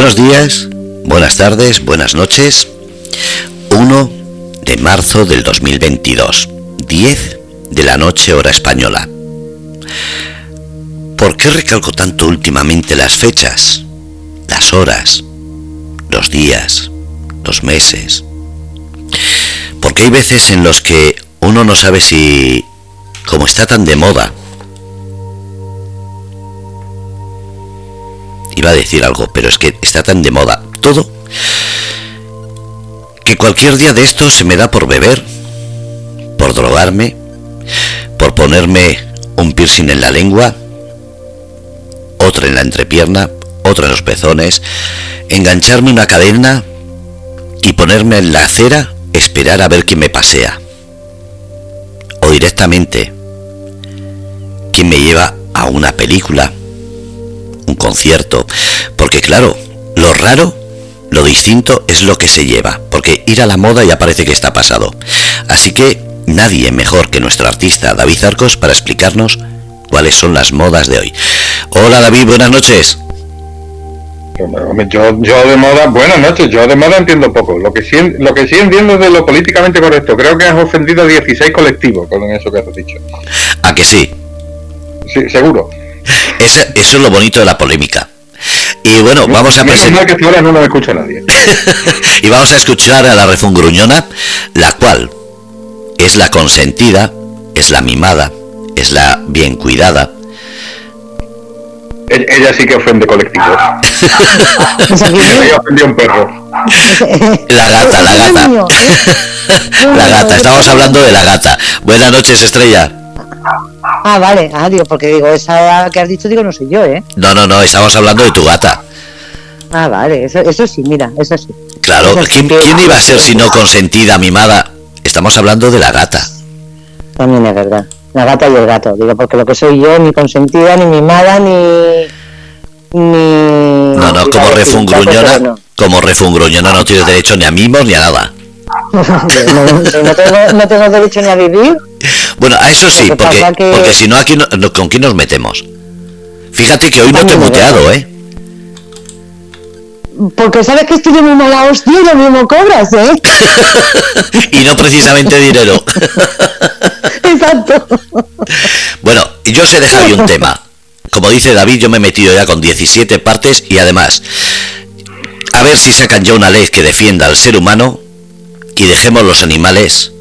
Buenos días, buenas tardes, buenas noches. 1 de marzo del 2022, 10 de la noche hora española. ¿Por qué recalco tanto últimamente las fechas, las horas, los días, los meses? Porque hay veces en los que uno no sabe si, como está tan de moda, iba a decir algo, pero es que está tan de moda todo que cualquier día de esto se me da por beber, por drogarme, por ponerme un piercing en la lengua, otro en la entrepierna, otro en los pezones, engancharme una cadena y ponerme en la acera, esperar a ver quién me pasea. O directamente, quién me lleva a una película, un concierto, porque claro, lo raro, lo distinto es lo que se lleva, porque ir a la moda ya parece que está pasado. Así que nadie mejor que nuestro artista David Arcos para explicarnos cuáles son las modas de hoy. Hola David, buenas noches. Yo, yo de moda, buenas noches, yo de moda entiendo poco. Lo que sí, lo que sí entiendo es de lo políticamente correcto. Creo que has ofendido a 16 colectivos con eso que has dicho. ¿A que sí? Sí, seguro. eso es lo bonito de la polémica. Y bueno, vamos a presentar. que ahora no nos escucha nadie. y vamos a escuchar a la rezón gruñona, la cual es la consentida, es la mimada, es la bien cuidada. Ella sí que ofende colectivos. Ella ofendió un perro. La gata, la gata. la gata, estamos hablando de la gata. Buenas noches, Estrella. Ah, vale, ah, digo, porque digo, esa que has dicho, digo, no soy yo, ¿eh? No, no, no, estamos hablando de tu gata. Ah, vale, eso, eso sí, mira, eso sí. Claro, ¿quién, ¿quién iba a ser si no consentida, mimada? Estamos hablando de la gata. También es verdad. La gata y el gato, digo, porque lo que soy yo, ni consentida, ni mimada, ni. ni no, no, como refungruñona, no. como refungruñona no tiene derecho ni a mimos ni a nada. no, tengo, no tengo derecho ni a vivir. Bueno, a eso sí, porque, porque si no, aquí no, ¿con quién nos metemos? Fíjate que hoy no te he muteado, ¿eh? Porque sabes que estoy de muy mala hostia y lo mismo cobras, ¿eh? y no precisamente dinero. Exacto. Bueno, yo os he dejado un tema. Como dice David, yo me he metido ya con 17 partes y además, a ver si sacan ya una ley que defienda al ser humano y dejemos los animales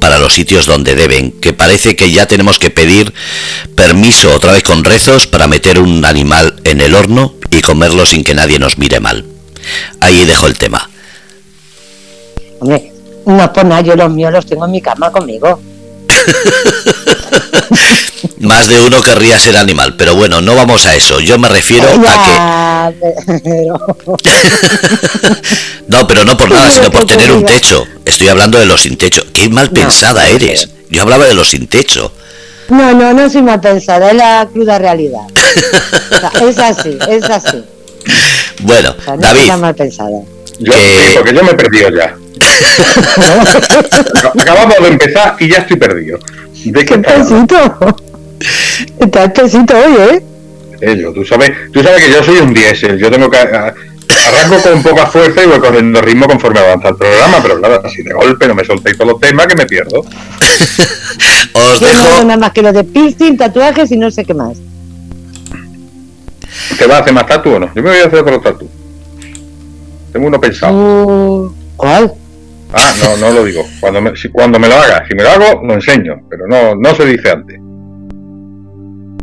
para los sitios donde deben, que parece que ya tenemos que pedir permiso otra vez con rezos para meter un animal en el horno y comerlo sin que nadie nos mire mal. Ahí dejo el tema. Hombre, no por nada, yo los míos los tengo en mi cama conmigo. Más de uno querría ser animal, pero bueno, no vamos a eso. Yo me refiero a que. no, pero no por nada, sino por tener un techo. Estoy hablando de los sin techo. Qué mal pensada eres. Yo hablaba de los sin techo. No, no, no soy mal pensada, es la cruda realidad. es así, es así. Bueno, David. mal pensada. Yo, porque yo me he perdido ya. Acabamos de empezar y ya estoy perdido. ¿De qué pesito? Está pesito hoy, ¿eh? Ello, tú sabes, tú sabes que yo soy un diésel, yo tengo que arranco con poca fuerza y voy corriendo ritmo conforme avanza el programa, pero claro, así de golpe no me soltéis todos los temas que me pierdo. Os dejo. No nada más que lo de piercing, tatuajes y no sé qué más. ¿Te vas a hacer más tatu o no? Yo me voy a hacer otro tatu. Tengo uno pensado. ¿Cuál? Ah, no, no lo digo. Cuando me, si, cuando me lo haga, si me lo hago, lo enseño, pero no, no se dice antes.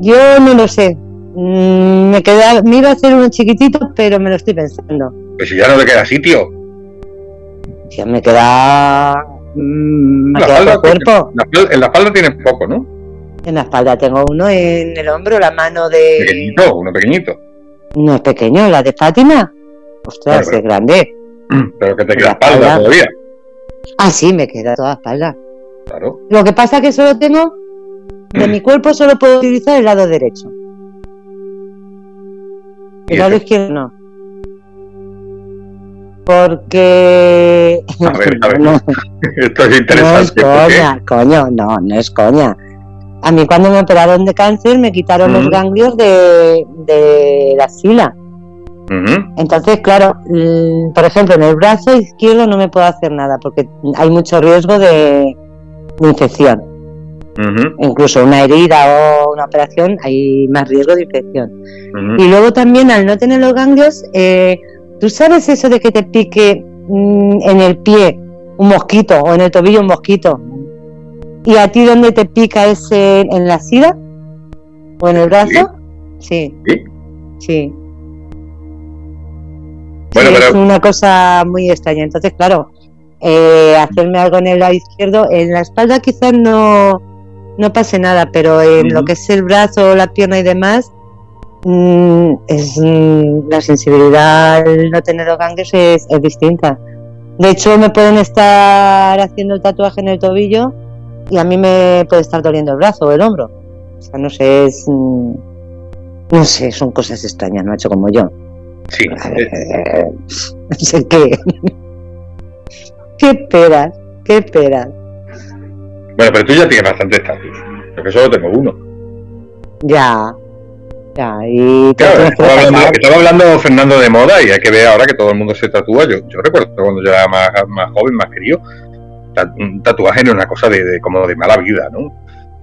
Yo no lo sé. Mm, me, queda, me iba a hacer uno chiquitito, pero me lo estoy pensando. Pues si ya no te queda sitio. Ya me queda. Mm, me la queda espalda, el cuerpo. En la espalda tienes poco, ¿no? En la espalda tengo uno en el hombro, la mano de. Pequeñito, uno pequeñito. No es pequeño, la de Fátima. Ostras, Claro, es grande. Pero que te queda espalda espalda. todavía. Ah, sí, me queda toda espalda. Claro. Lo que pasa es que solo tengo. De mi cuerpo solo puedo utilizar el lado derecho. ¿Y El lado eso? izquierdo no. Porque. A ver, a ver. No, Esto es no es interesante. ¿por qué? coña, coño, no, no es coña. A mí cuando me operaron de cáncer me quitaron los Ujú. ganglios de, de la axila. Entonces, claro, mm, por ejemplo, en el brazo izquierdo no me puedo hacer nada porque hay mucho riesgo de, de infección. Incluso una herida o una operación hay más riesgo de infección. Y luego también al no tener los ganglios, eh, ¿tú sabes eso de que te pique mm, en el pie un mosquito o en el tobillo un mosquito? ¿Y a ti dónde te pica ese en la sida? ¿O en el brazo? Sí, Sí. sí. Bueno, Sí, es pero una cosa muy extraña. Entonces, claro, eh, hacerme algo en el lado izquierdo, en la espalda quizás no, no pase nada, pero en lo que es el brazo, la pierna y demás, mm, es mm, la sensibilidad al no tener los ganglios es, es distinta. De hecho, me pueden estar haciendo el tatuaje en el tobillo y a mí me puede estar doliendo el brazo o el hombro. O sea, no sé, es. mm, No sé, son cosas extrañas, no hecho como yo. Sí, eh, no sé qué. ¿Qué esperas? ¿Qué esperas? bueno, pero tú ya tienes bastante estatus. Porque solo tengo uno. Ya. Ya, y Claro, estaba hablando, repasar. estaba hablando Fernando de moda y hay que ver ahora que todo el mundo se tatúa. Yo, yo recuerdo cuando yo era más, más joven, más querido, un tatuaje no era una cosa de, de- como de mala vida, ¿no?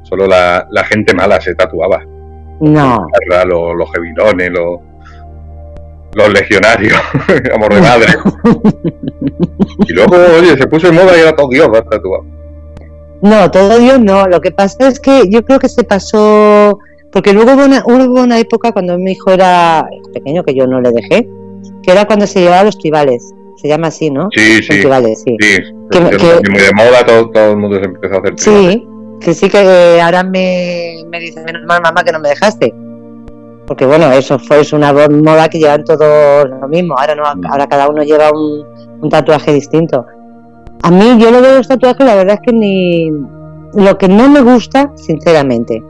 Solo la, la gente mala se tatuaba. No, Los, los los, los legionarios, amor de madre. Y luego, oye, se puso en moda y era todo Dios, tatuado. no, todo Dios no. Lo que pasa es que yo creo que se pasó. Porque luego hubo una, hubo una época cuando mi hijo era pequeño, que yo no le dejé, que era cuando se llevaba los tribales. Se llama así, ¿no? Sí, sí, tribales, sí. sí. Que- que- muy de moda, todo, todo el mundo se empezó a hacer tribales. Sí, que sí que ahora me, me dice, menos mal mamá que no me dejaste. Porque bueno, eso fue es una moda que llevan todos lo mismo. Ahora no, ahora cada uno lleva un, un tatuaje distinto. A mí, yo lo de los tatuajes, la verdad es que ni lo que no me gusta, sinceramente.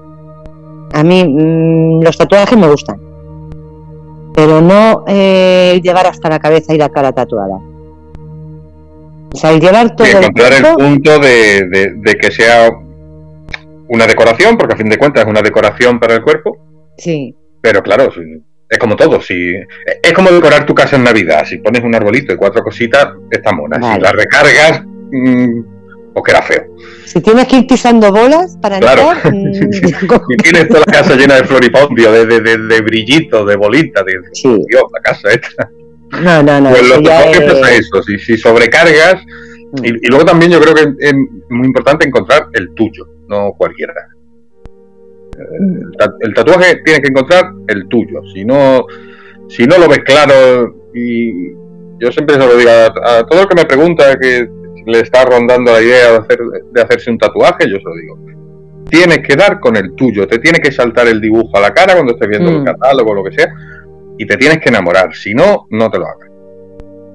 A mí mm, los tatuajes me gustan. Pero no eh, el llevar hasta la cabeza y la cara tatuada. O sea, el llevar todo el encontrar el punto de, de- de que sea una decoración, porque a fin de cuentas es una decoración para el cuerpo, sí. Pero claro, si- es como todo, si es como decorar tu casa en Navidad, si pones un arbolito y cuatro cositas, está mona, si la recargas, mm, pues queda feo. Si tienes que ir pisando bolas para Claro. entrar, mm, Y tienes toda la casa llena de floripondio, de, de, de, de brillitos, de bolitas, de sí, Dios, la casa esta. no, no, no. Pues los es- pasa eso, si, si sobrecargas, Mm. y, y luego también yo creo que es muy importante encontrar el tuyo, no cualquiera. El, ta- el tatuaje tiene que encontrar el tuyo, si no, si no lo ves claro, y yo siempre se lo digo a, a todo el que me pregunta que le está rondando la idea de, hacer, de hacerse un tatuaje, yo se lo digo. Tienes que dar con el tuyo, te tiene que saltar el dibujo a la cara cuando estés viendo el Mm. catálogo o lo que sea, y te tienes que enamorar, si no, no te lo hagas.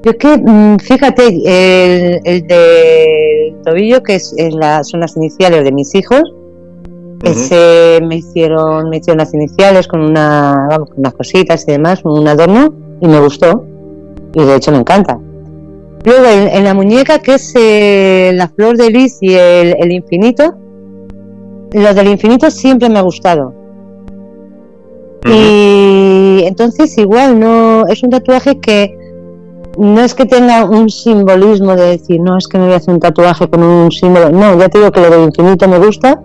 Yo es que, mm, fíjate, el, el del tobillo, que es, es la- son las iniciales de mis hijos, ese me hicieron, me hicieron las iniciales con una, vamos, con unas cositas y demás, un adorno, y me gustó. Y de hecho me encanta. Luego en, en la muñeca, que es eh, la flor de lis y el, el infinito, lo del infinito siempre me ha gustado. Y entonces igual no es un tatuaje que no es que tenga un simbolismo de decir, no, es que me voy a hacer un tatuaje con un símbolo. No, ya te digo que lo del infinito me gusta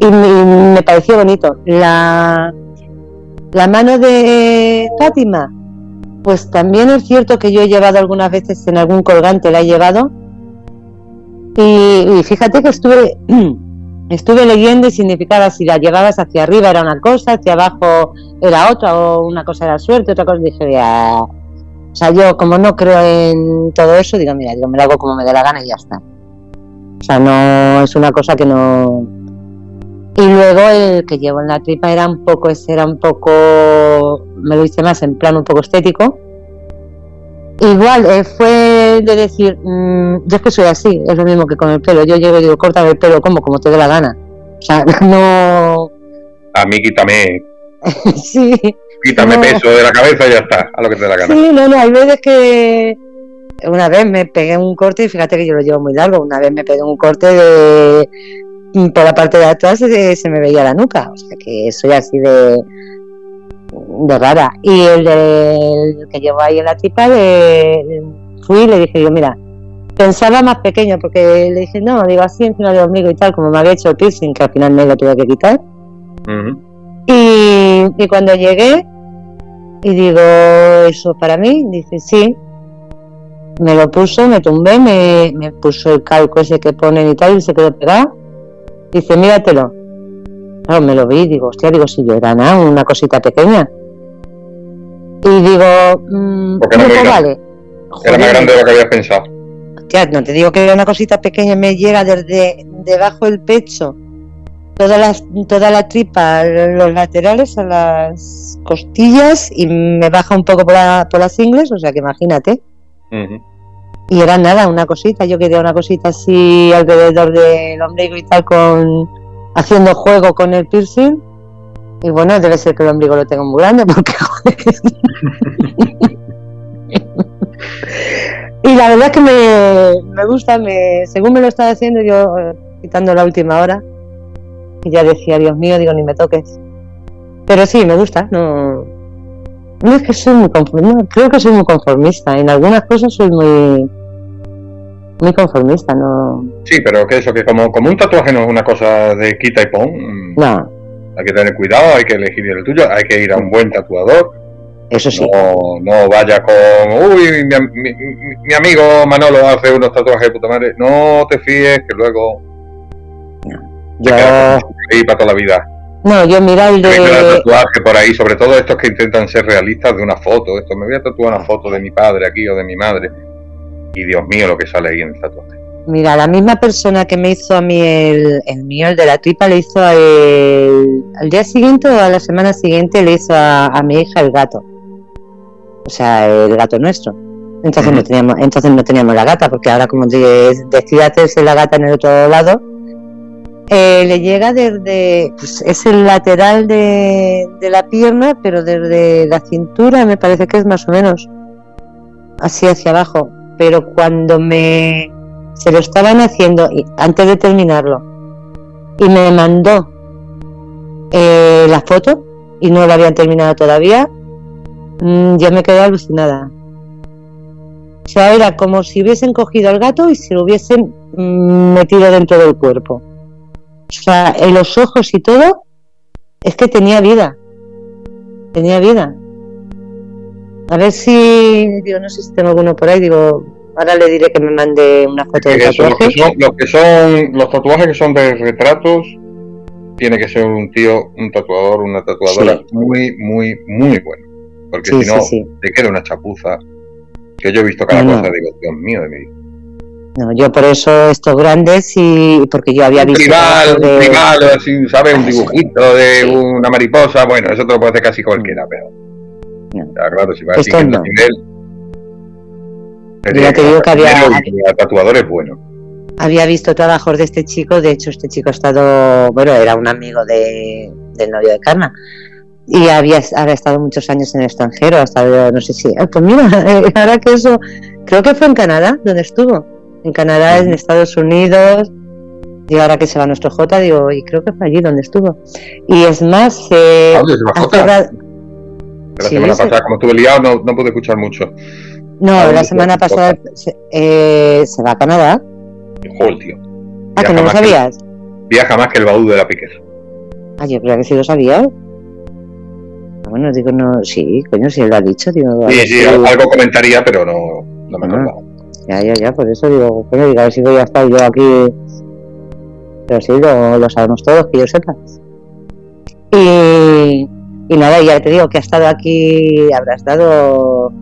y me, y me pareció bonito. La, la mano de Fátima, pues también es cierto que yo he llevado algunas veces en algún colgante, la he llevado. Y, fíjate que estuve, estuve leyendo y significaba si la llevabas hacia arriba era una cosa, hacia abajo era otra, o una cosa era suerte, otra cosa dije, ya. O sea, yo como no creo en todo eso, digo, mira, digo, me lo hago como me dé la gana y ya está. O sea, no es una cosa que no. Y luego el que llevo en la tripa era un poco, ese era un poco, me lo hice más en plan un poco estético. Igual, eh, fue de decir, mm, yo es que soy así, es lo mismo que con el pelo. Yo llego y digo, corta el pelo como, como te dé la gana. O sea, no. A mí quítame, sí, quítame No. peso de la cabeza y ya está, a lo que te dé la gana. sí, no, no, hay veces que. Una vez me pegué un corte y fíjate que yo lo llevo muy largo. Una vez me pegué un corte de. Por la parte de atrás se, se me veía la nuca. O sea que soy así de. de rara. Y el, el que llevó ahí en la tripa, le, fui y le dije, digo, mira, pensaba más pequeño, porque le dije, no, digo, así encima del ombligo y tal, como me había hecho el piercing, que al final me lo tuve que quitar. Y cuando llegué, y digo, ¿eso para mí? Dice, sí. Me lo puso, me tumbé, me, me puso el calco ese que ponen y tal, y se quedó pegado. Dice, míratelo. Claro, me lo vi, digo, hostia, digo, si yo era nada, una cosita pequeña. Y digo, mm, Porque era no, pues vale. Era más grande de lo que habías pensado. Hostia, no te digo que era una cosita pequeña, me llega desde debajo del pecho, toda la, toda la tripa, los laterales a las costillas y me baja un poco por, la- por las ingles, o sea que imagínate. Ujú. Y era nada, una cosita, yo quería una cosita así alrededor del ombligo y tal, con haciendo juego con el piercing. Y bueno, debe ser que el ombligo lo tengo muy grande porque joder. y la verdad es que me, me gusta, me, según me lo estaba haciendo yo eh, quitando la última hora, y ya decía, Dios mío, digo, ni me toques. Pero sí, me gusta, no, no es que soy muy conformista, creo que soy muy conformista. En algunas cosas soy muy muy conformista, no. Sí, pero que eso, que como, como un tatuaje no es una cosa de quita y pon, mm, No, hay que tener cuidado, hay que elegir el tuyo, hay que ir a un buen tatuador, eso sí. no, no vaya con, uy, mi, mi- mi- mi amigo Manolo hace unos tatuajes de puta madre, no te fíes que luego te Yo, quedas ahí para toda la vida. No, yo mira el de. tatuaje por ahí, sobre todo estos que intentan ser realistas de una foto, esto, me voy a tatuar una foto de mi padre aquí o de mi madre, y Dios mío lo que sale ahí en el tatuaje. Mira, la misma persona que me hizo a mí el, el mío, el de la tripa, le hizo el, al día siguiente o a la semana siguiente le hizo a, a mi hija el gato. O sea, el gato nuestro. Entonces no teníamos, entonces no teníamos la gata, porque ahora como decide hacerse la gata en el otro lado, eh, le llega desde, pues es el lateral de, la pierna, pero desde la cintura me parece que es más o menos así hacia abajo. Pero cuando me se lo estaban haciendo antes de terminarlo y me mandó eh, la foto y no la habían terminado todavía, mm, yo me quedé alucinada. O sea, era como si hubiesen cogido al gato y se lo hubiesen mm, metido dentro del cuerpo. O sea, en los ojos y todo, es que tenía vida. Tenía vida. A ver si, digo, no sé si tengo alguno por ahí, digo, ahora le diré que me mande una foto los, tatuaje. que son, los que son los tatuajes que son de retratos tiene que ser un tío, un tatuador, una tatuadora Sí. muy, muy, muy bueno. Porque Sí, si no, sí, sí. te queda una chapuza. Que yo he visto cada No, no. cosa y digo, Dios mío de mi vida. No, yo por eso estos grandes y porque yo había visto tribal, de- tribal, así, ¿sabes? Un Sí. dibujito de Sí. una mariposa. Bueno, eso te lo puede hacer casi cualquiera, pero. No. Ya, claro, si vas Esto no. el nivel. Ya te digo que había- primero y el tatuador es bueno. había visto trabajos de este chico, de hecho este chico ha estado, bueno, era un amigo de, del novio de Carna y había, había estado muchos años en el extranjero, ha estado, no sé si, ah, pues mira, ahora que eso, creo que fue en Canadá, donde estuvo, en Canadá, en Estados Unidos, y ahora que se va nuestro J, digo, y creo que fue allí donde estuvo. Y es más, eh, ¿A dónde se va ha Jota? cerrado- La Sí, semana sí. pasada, como estuve liado, no, no pude escuchar mucho. no, ¿A dónde la se semana pasada se, eh, se va a Canadá, Joder, tío. ah, que no lo que- sabías. Viaja más que el baúl de la Piquer. Ah, yo creo que sí lo sabía. Ah, Bueno, digo, no, sí, coño, si él lo ha dicho, digo, Sí, sí, algo comentaría, pero no, no me Ah. acordaba. Ya, ya, ya, por eso digo, coño, digo, a ver si voy a estar yo aquí. Pero sí, lo, lo sabemos todos, que yo sepa. Y, y nada, ya te digo que ha estado aquí, habrá estado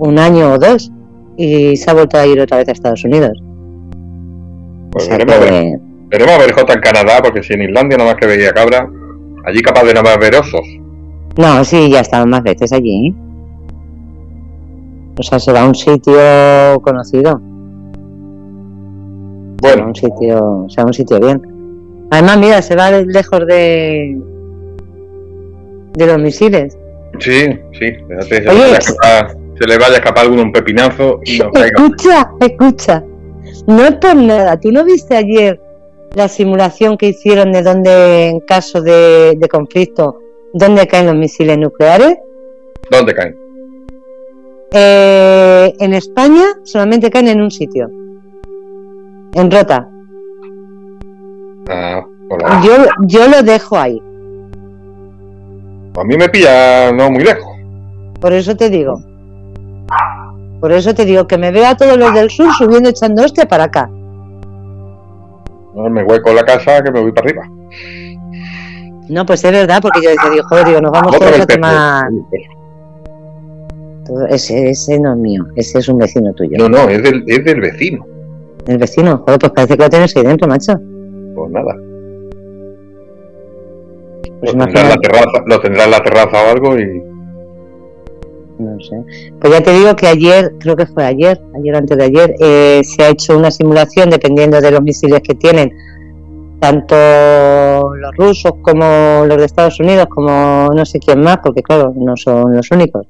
un año o dos y se ha vuelto a ir otra vez a Estados Unidos. O Pues sea veremos, a ver, veremos a ver Jota en Canadá, porque si en Islandia nada más que veía cabra, allí capaz de nada más ver osos. no, sí, ya estado más veces allí. ¿eh? O sea, será un sitio conocido. Bueno, un sitio, será un sitio bien. Además, mira, se va lejos de de los misiles. sí, sí, fíjate, se, Oye, le vaya a escapar, se le vaya a escapar alguno un pepinazo y no. Escucha, escucha. No es por nada. ¿Tú no viste ayer la simulación que hicieron de donde en caso de, de conflicto dónde caen los misiles nucleares. ¿Dónde caen? Eh, en España solamente caen en un sitio. En Rota. Ah, hola. Yo, yo lo dejo ahí. A mí me pilla no muy lejos. Por eso te digo. Por eso te digo que me veo a todos los del sur subiendo echando hostia para acá. No, Me hueco la casa que me voy para arriba. No, pues es verdad, porque yo decía, digo, joder, digo, nos vamos todos a tomar. Todo- Ese, ese no es mío, ese es un vecino tuyo. No, no, es del, es del vecino. El vecino, joder, pues parece que lo tienes ahí dentro, macho. Pues nada. Pues lo, tendrá en la terraza, lo tendrá en la terraza o algo y. No sé. Pues ya te digo que ayer, creo que fue ayer, ayer antes de ayer, eh, se ha hecho una simulación dependiendo de los misiles que tienen, tanto los rusos como los de Estados Unidos, como no sé quién más, porque claro, no son los únicos.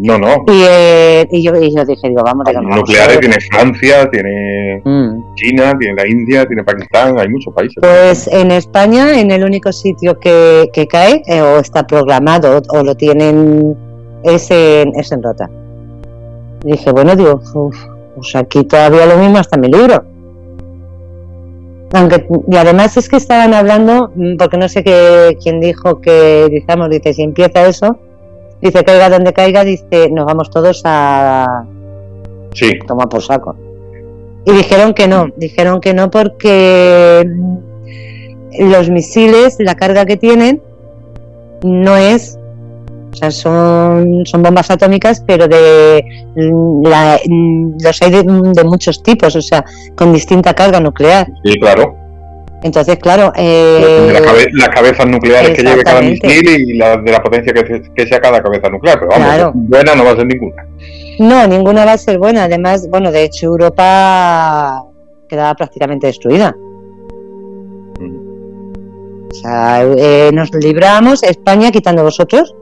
No, no. Y, eh, y, yo, y yo dije, digo, vamos, digo, vamos a Nucleares ver. tiene Francia, tiene Mm. China, tiene la India, tiene Pakistán, hay muchos países. Pues en España, en el único sitio que, que cae, eh, o está programado, o lo tienen, es en, es en Rota. Y dije, bueno, digo, uf, pues aquí todavía lo mismo hasta mi libro. Aunque, y además es que estaban hablando, mm, porque no sé qué, quién dijo que, digamos, dice, si empieza eso, dice, caiga donde caiga, dice, nos vamos todos a, Sí, toma por saco. Y dijeron que no, dijeron que no porque los misiles, la carga que tienen, no es, o sea, son, son bombas atómicas, pero de la- los hay de, de muchos tipos, o sea, con distinta carga nuclear. sí, claro. Entonces, claro, eh, cabe- las cabezas nucleares que lleve cada misil y la, de la potencia que, se- que sea cada cabeza nuclear. Pero vamos, Claro. buena no va a ser ninguna. no, ninguna va a ser buena. Además, bueno, de hecho, Europa quedaba prácticamente destruida. O sea, eh, nos libramos, España quitando vosotros,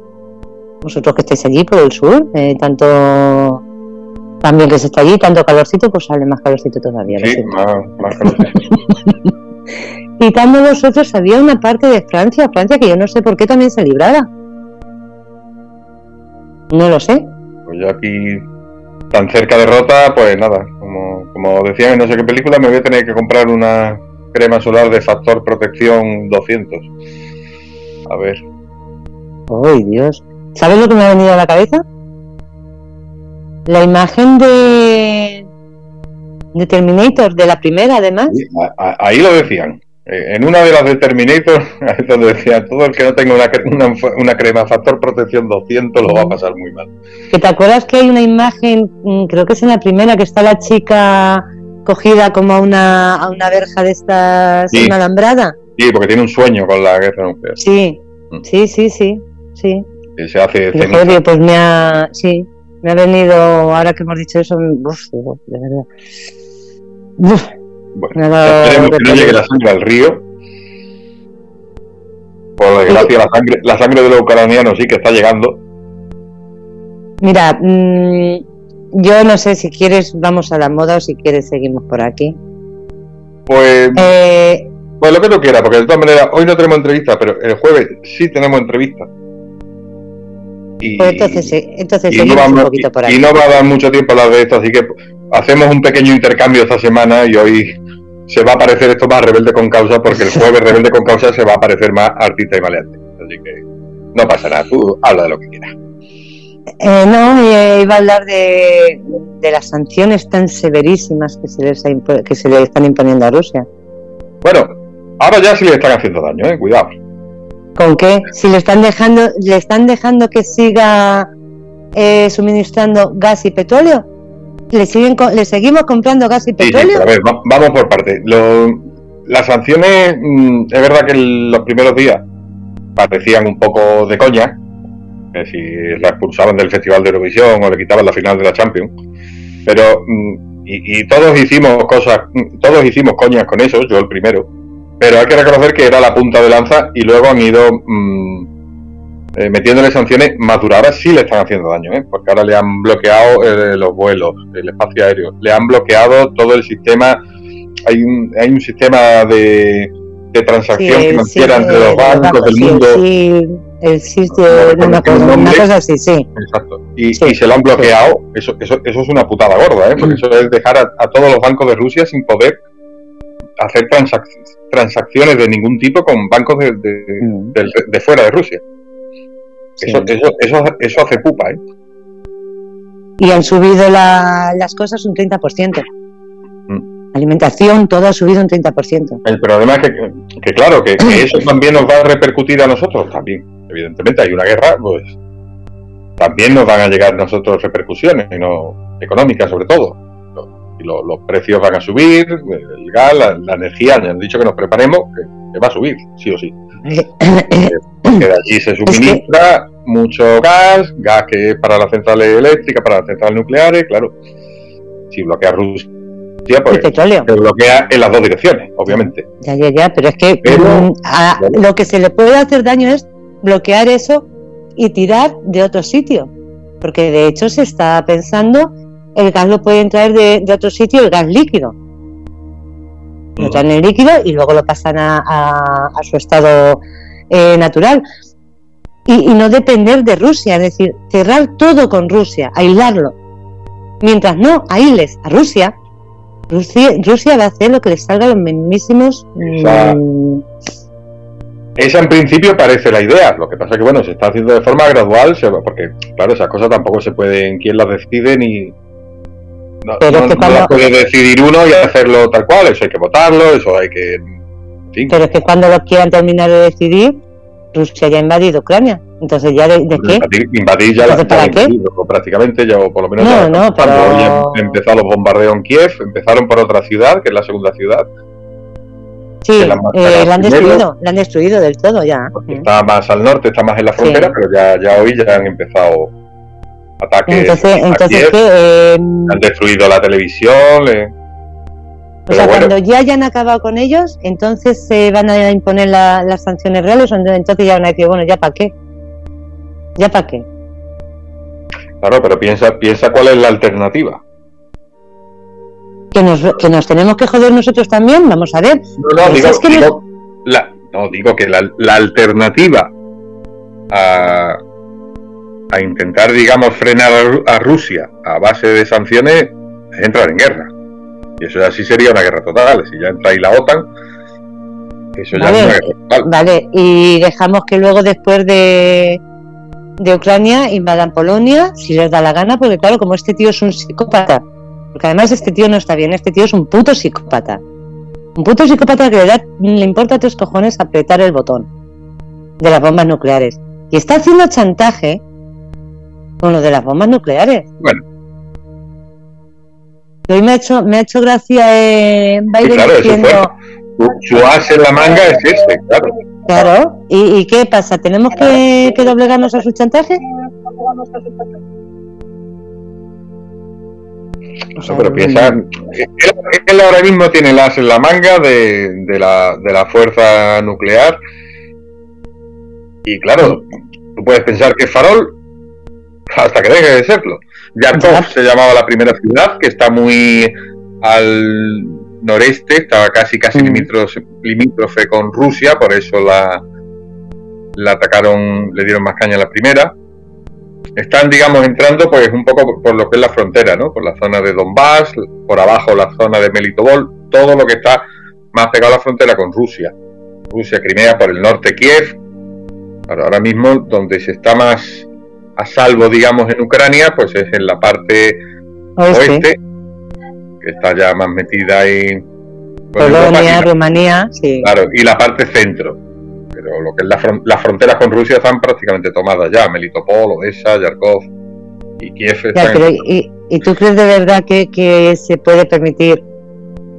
vosotros que estáis allí por el sur, eh, tanto también que se está allí, tanto calorcito, pues sale más calorcito todavía. Sí, más, más calor. Quitando vosotros había una parte de Francia, Francia que yo no sé por qué también se libraba. No lo sé. Pues yo aquí, tan cerca de Rota, pues nada, como, como decían en no sé qué película, me voy a tener que comprar una crema solar de factor protección 200. A ver, ¡Ay, Dios! ¿Sabes lo que me ha venido a la cabeza? La imagen de, de Terminator, de la primera además. ahí lo decían. Eh, En una de las de Terminator, donde decían, todo el que no tenga una, una, una crema factor protección 200 lo va a pasar muy mal. Que te acuerdas que hay una imagen, mm, creo que es en la primera, que está la chica cogida como a una, a una verja de estas, Sí. una alambrada. Sí, porque tiene un sueño con la guerra nuclear. Sí, Mm. sí, sí, sí, sí. que se hace Y pues me ha, sí, me ha venido, ahora que hemos dicho eso, uf, de verdad. Bueno, esperemos que no llegue la sangre al río. Por desgracia, la sangre, la sangre de los ucranianos sí que está llegando. Mira, mm, yo no sé si quieres vamos a la moda o si quieres seguimos por aquí. Pues, Eh, pues lo que tú quieras, porque de todas maneras, hoy no tenemos entrevista, pero el jueves sí tenemos entrevista. Y, pues entonces, entonces y no seguimos un poquito por y aquí. no va a dar mucho tiempo a hablar de esto, así que hacemos un pequeño intercambio esta semana y hoy se va a parecer esto más rebelde con causa, porque el jueves rebelde con causa se va a parecer más artista y maleante. Así que no pasa nada, tú habla de lo que quieras. Eh, no, eh, iba a hablar de, de las sanciones tan severísimas que se, les ha que se le están imponiendo a Rusia. Bueno, ahora ya sí le están haciendo daño, eh, cuidado. ¿Con qué? Si le están dejando, le están dejando que siga eh, suministrando gas y petróleo. Le siguen, le seguimos comprando gas y Sí, sí, petróleo. pero a ver, va- vamos por partes. Las sanciones, mm, es verdad que los primeros días parecían un poco de coña, que si la expulsaban del Festival de Eurovisión o le quitaban la final de la Champions, pero mm, y, y todos hicimos cosas, mm, todos hicimos coñas con eso, yo el primero, pero hay que reconocer que era la punta de lanza y luego han ido mm, eh, metiéndole sanciones más sí le están haciendo daño, ¿eh? porque ahora le han bloqueado eh, los vuelos, el espacio aéreo, le han bloqueado todo el sistema. Hay un, hay un sistema de, de transacción Sí, financiera sí, entre los bancos del sí, mundo. sí, el sitio, no, una cosa así, sí. Exacto. Y, se lo han bloqueado, eso, eso, eso es una putada gorda, ¿eh? porque eso es dejar a, todos los bancos de Rusia sin poder hacer transacciones de ningún tipo con bancos de, de, fuera de Rusia. Eso, eso, eso, eso hace pupa, ¿eh? Y han subido las cosas un 30% alimentación, todo ha subido un 30%. El problema es que, claro, que, eso también nos va a repercutir a nosotros, también. Evidentemente hay una guerra, pues también nos van a llegar a nosotros repercusiones, no económicas sobre todo. Y los precios van a subir, el gas, la, energía, ya han dicho que nos preparemos, que, va a subir, sí o sí. Porque de allí se suministra mucho gas, gas que es para las centrales eléctricas, para las centrales nucleares, claro. Si bloquea Rusia pues, petróleo. Se bloquea en las dos direcciones, obviamente. Ya, ya, ya, pero es que mm, lo que se le puede hacer daño es bloquear eso y tirar de otro sitio. Porque de hecho se está pensando, el gas lo pueden traer de, otro sitio, el gas líquido. Lo traen en líquido y luego lo pasan a, su estado eh, natural. Y, y no depender de Rusia, es decir, cerrar todo con Rusia, aislarlo. Mientras no aísles a Rusia, Rusia, va a hacer lo que le salga a los mismísimos. Mm, esa en principio parece la idea, lo que pasa que bueno, se está haciendo de forma gradual, porque claro, esas cosas tampoco se pueden, quién las decide ni... No, puede decidir uno y hacerlo tal cual, eso hay que votarlo, eso hay que... Pero es que cuando lo quieran terminar de decidir, Rusia ya ha invadido Ucrania. Entonces, ¿ya de, qué? Invadir, ya la ¿para qué? prácticamente, ya, o por lo menos no, no, pero... empezado los bombardeos en Kiev, empezaron por otra ciudad, que es la segunda ciudad. Sí, la, eh, la han destruido, la han destruido del todo ya. Está más al norte, está más en la frontera, pero ya, ya hoy ya han empezado ataques. Entonces, entonces ¿qué? Eh, han destruido la televisión. Le o sea, cuando ya hayan acabado con ellos, entonces se van a imponer las sanciones reales, o entonces ya van a decir, bueno, ¿ya para qué? ¿Ya para qué? Claro, pero piensa, piensa cuál es la alternativa. ¿Que nos, que nos tenemos que joder nosotros también, vamos a ver. No, no, digo, la, no, digo que la, la alternativa a, a, intentar, digamos, frenar a Rusia a base de sanciones es entrar en guerra. Y eso ya sí sería una guerra total. Si ya entra ahí la OTAN, eso ya es una guerra total. Vale, y dejamos que luego después de, de Ucrania invadan Polonia, si les da la gana, porque claro, como este tío es un psicópata, porque además este tío no está bien, este tío es un puto psicópata. Un puto psicópata que le, da, le importa a tus cojones apretar el botón de las bombas nucleares. Y está haciendo chantaje con lo de las bombas nucleares. Bueno, hoy me ha hecho, me ha hecho gracia eh, Biden diciendo... Su, as en la manga es este, claro. Claro, ¿Y, qué pasa? ¿Tenemos que, doblegarnos a su chantaje? No pero piensa, él, ahora mismo tiene el as en la manga de, de, la, de la fuerza nuclear y claro, tú puedes pensar que es farol hasta que deje de serlo. Yarkov se llamaba la primera ciudad, que está muy al noreste, estaba casi casi mm. limítrofe, con Rusia, por eso la, la atacaron, le dieron más caña a la primera. Están, digamos, entrando pues un poco por lo que es la frontera, ¿no? Por la zona de Donbass, por abajo la zona de Melitopol, todo lo que está más pegado a la frontera con Rusia. Rusia, Crimea, por el norte Kiev. Ahora mismo donde se está más a salvo, digamos, en Ucrania, pues es en la parte oeste, que está ya más metida ahí. Polonia, Rumanía, sí. Claro, y la parte centro. Pero lo que es la las fronteras con Rusia están prácticamente tomadas ya. Melitopol, Odessa, Yarkov y Kiev. y, tú crees de verdad que, se puede permitir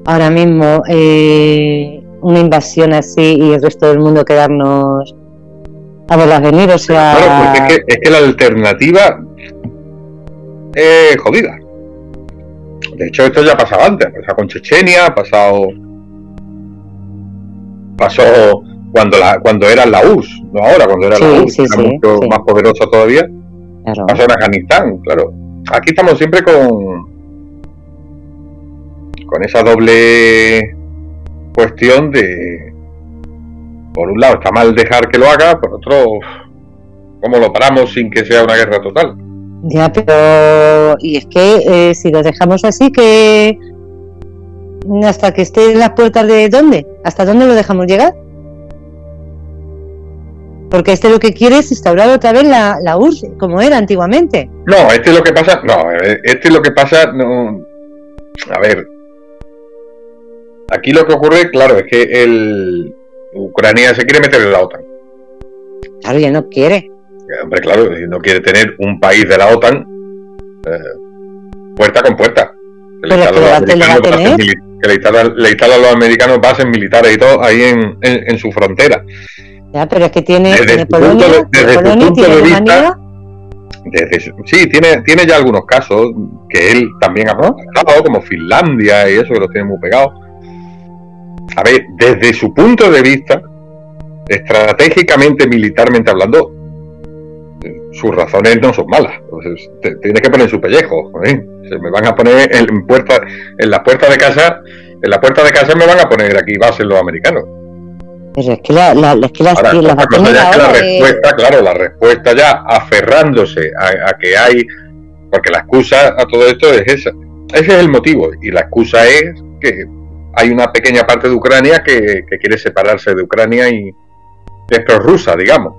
ahora mismo eh, una invasión así y el resto del mundo quedarnos a verlas venir, o sea... Claro, porque es que, es que la alternativa es jodida. De hecho, esto ya ha pasado antes, ha pasado con Chechenia, ha pasado... Pasó cuando la cuando era la URSS, no ahora, cuando era la URSS, era mucho más poderosa todavía. Pasó en Afganistán, claro. Aquí estamos siempre con con esa doble cuestión de por un lado está mal dejar que lo haga, por otro ¿Cómo lo paramos sin que sea una guerra total? Ya, pero. Y es que eh, si lo dejamos así, que. Hasta que esté en las puertas de dónde? ¿Hasta dónde lo dejamos llegar? Porque este lo que quiere es instaurar otra vez la, la URSS, como era antiguamente. No, este es lo que pasa. No, eh, este es lo que pasa. No, a ver. Aquí lo que ocurre, claro, es que el Ucrania se quiere meter en la OTAN. Claro, ya no quiere. Hombre, claro, no quiere tener un país de la OTAN eh, puerta con puerta. Que le instalan los americanos bases militares y todo ahí en, en, su frontera. Ya, pero es que tiene, desde Polonia, de, vista, sí, tiene, tiene ya algunos casos que él también ha pasado, como Finlandia y eso, que los tiene muy pegados. A ver, desde su punto de vista, estratégicamente, militarmente hablando, sus razones no son malas. tiene que poner su pellejo. Se me van a poner en, puerta, en la puerta de casa, en la puerta de casa me van a poner aquí bases los americanos. Pero es que la, la, es que la, respuesta, claro, la respuesta ya aferrándose a, que hay, porque la excusa a todo esto es esa. Ese es el motivo. Y la excusa es que hay una pequeña parte de Ucrania que, quiere separarse de Ucrania y es prorrusa, digamos.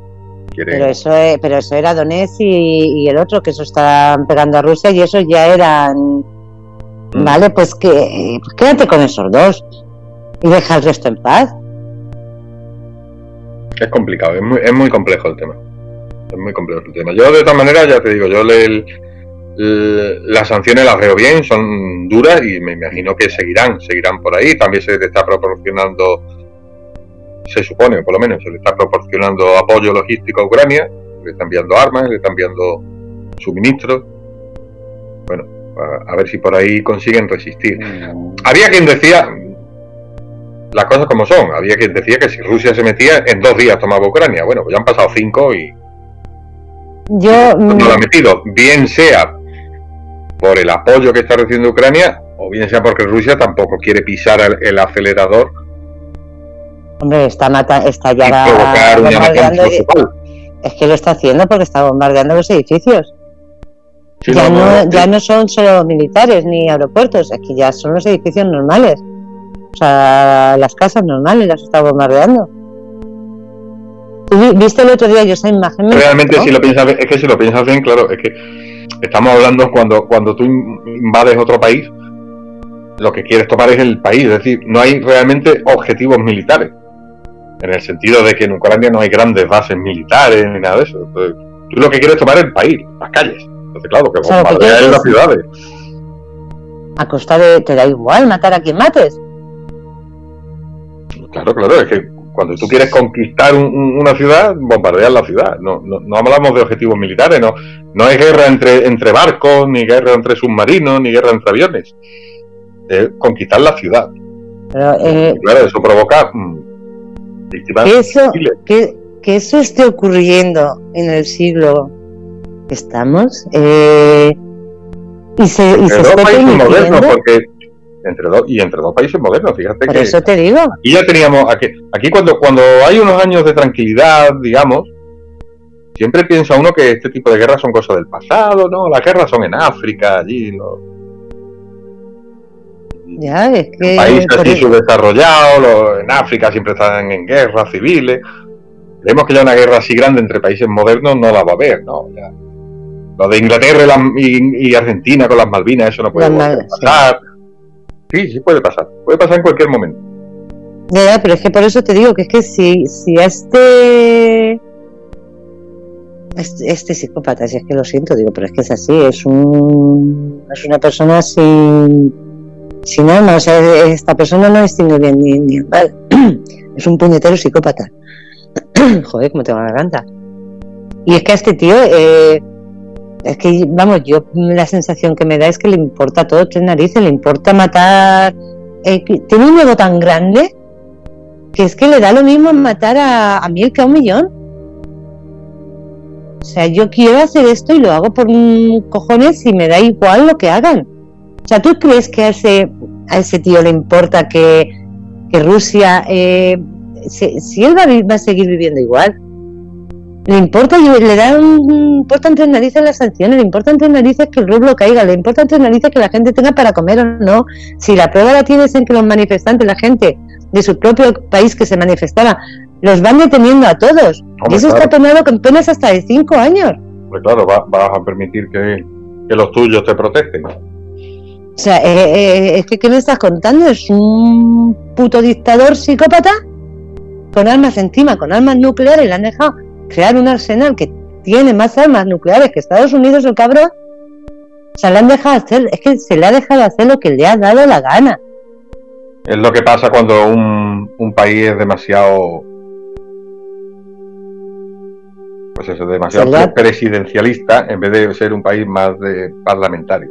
Pero eso, pero eso era Donetsk y, el otro, que eso estaban pegando a Rusia y eso ya eran... Mm. Vale, pues que pues quédate con esos dos y deja el resto en paz. Es complicado, es muy, es muy complejo el tema. Es muy complejo el tema. Yo de todas maneras, ya te digo, yo le, las sanciones las veo bien, son duras y me imagino que seguirán, seguirán por ahí. También se le está proporcionando, se supone, por lo menos, se le está proporcionando apoyo logístico a Ucrania, le están enviando armas, le están enviando suministros. Bueno, a, ver si por ahí consiguen resistir. Mm. Había quien decía, las cosas como son, había quien decía que si Rusia se metía, en dos días tomaba Ucrania. Bueno, pues ya han pasado cinco y... Yo... No lo ha metido, bien sea por el apoyo que está recibiendo Ucrania, o bien sea porque Rusia tampoco quiere pisar el, acelerador. Hombre, está, mata, está ya bombardeando. es que lo está haciendo porque está bombardeando los edificios. ya, no, ya no son solo militares ni aeropuertos, es que ya son los edificios normales. O sea, las casas normales las está bombardeando. ¿Viste el otro día yo esa imagen? Realmente, si lo piensas, es que si lo piensas bien, claro, es que Estamos hablando cuando, cuando tú invades otro país, lo que quieres tomar es el país, es decir, no hay realmente objetivos militares, en el sentido de que en Ucrania no hay grandes bases militares ni nada de eso. tú lo que quieres tomar es el país, las calles. Entonces, claro, que bombardear en las ciudades. A costa de, te da igual matar a quien mates. Claro, claro, es que cuando tú quieres conquistar una ciudad, bombardeas la ciudad. No, no, hablamos de objetivos militares, no, no hay guerra entre, entre barcos, ni guerra entre submarinos, ni guerra entre aviones. Es conquistar la ciudad. Eh, claro, eso provoca mm, que eso, que, eso esté ocurriendo en el siglo que estamos eh, y se, y se porque entre dos y entre dos países modernos fíjate Por eso te digo. y ya teníamos aquí, aquí cuando cuando hay unos años de tranquilidad digamos siempre piensa uno que este tipo de guerras son cosas del pasado no las guerras son en África allí no ya es que países así subdesarrollados en África siempre están en guerras civiles. Vemos que ya una guerra así grande entre países modernos no la va a haber no lo de Inglaterra y, Argentina con las Malvinas eso no puede pasar. Sí, sí puede pasar. Puede pasar en cualquier momento. Ya, pero es que por eso te digo que es que si, si este, este, este psicópata, si es que lo siento, digo, pero es que es así, es un es una persona sin sin alma, o sea, esta persona no distingue bien ni, ni mal, es un puñetero psicópata. Joder, cómo te va la garganta. Y es que a este tío, eh, es que, vamos, yo la sensación que me da es que le importa todo, tres narices, le importa matar. Eh, tiene un ego tan grande que es que le da lo mismo matar a, a mil que a un millón. O sea, yo quiero hacer esto y lo hago por cojones y me da igual lo que hagan. O sea, ¿tú crees que a ese, a ese tío le importa que, que Rusia, eh, si, él va a seguir viviendo igual, Le importa, le da un, importa entre narices las sanciones, le importa entre narices que el rublo caiga, le importa entre narices que la gente tenga para comer o no. Si la prueba la tienes en que los manifestantes, la gente de su propio país que se manifestaba, los van deteniendo a todos. y eso está penado con penas hasta de cinco años. Pues claro, vas a permitir que, los tuyos te protegen. O sea, eh, eh, es que ¿qué me estás contando? ¿Es un puto dictador psicópata? Con armas encima, con armas nucleares, le han dejado crear un arsenal que tiene más armas nucleares que Estados Unidos, el cabrón, se le han dejado hacer, es que se le ha dejado hacer lo que le ha dado la gana. Es lo que pasa cuando un, un país es demasiado pues eso, demasiado presidencialista en vez de ser un país más de parlamentario.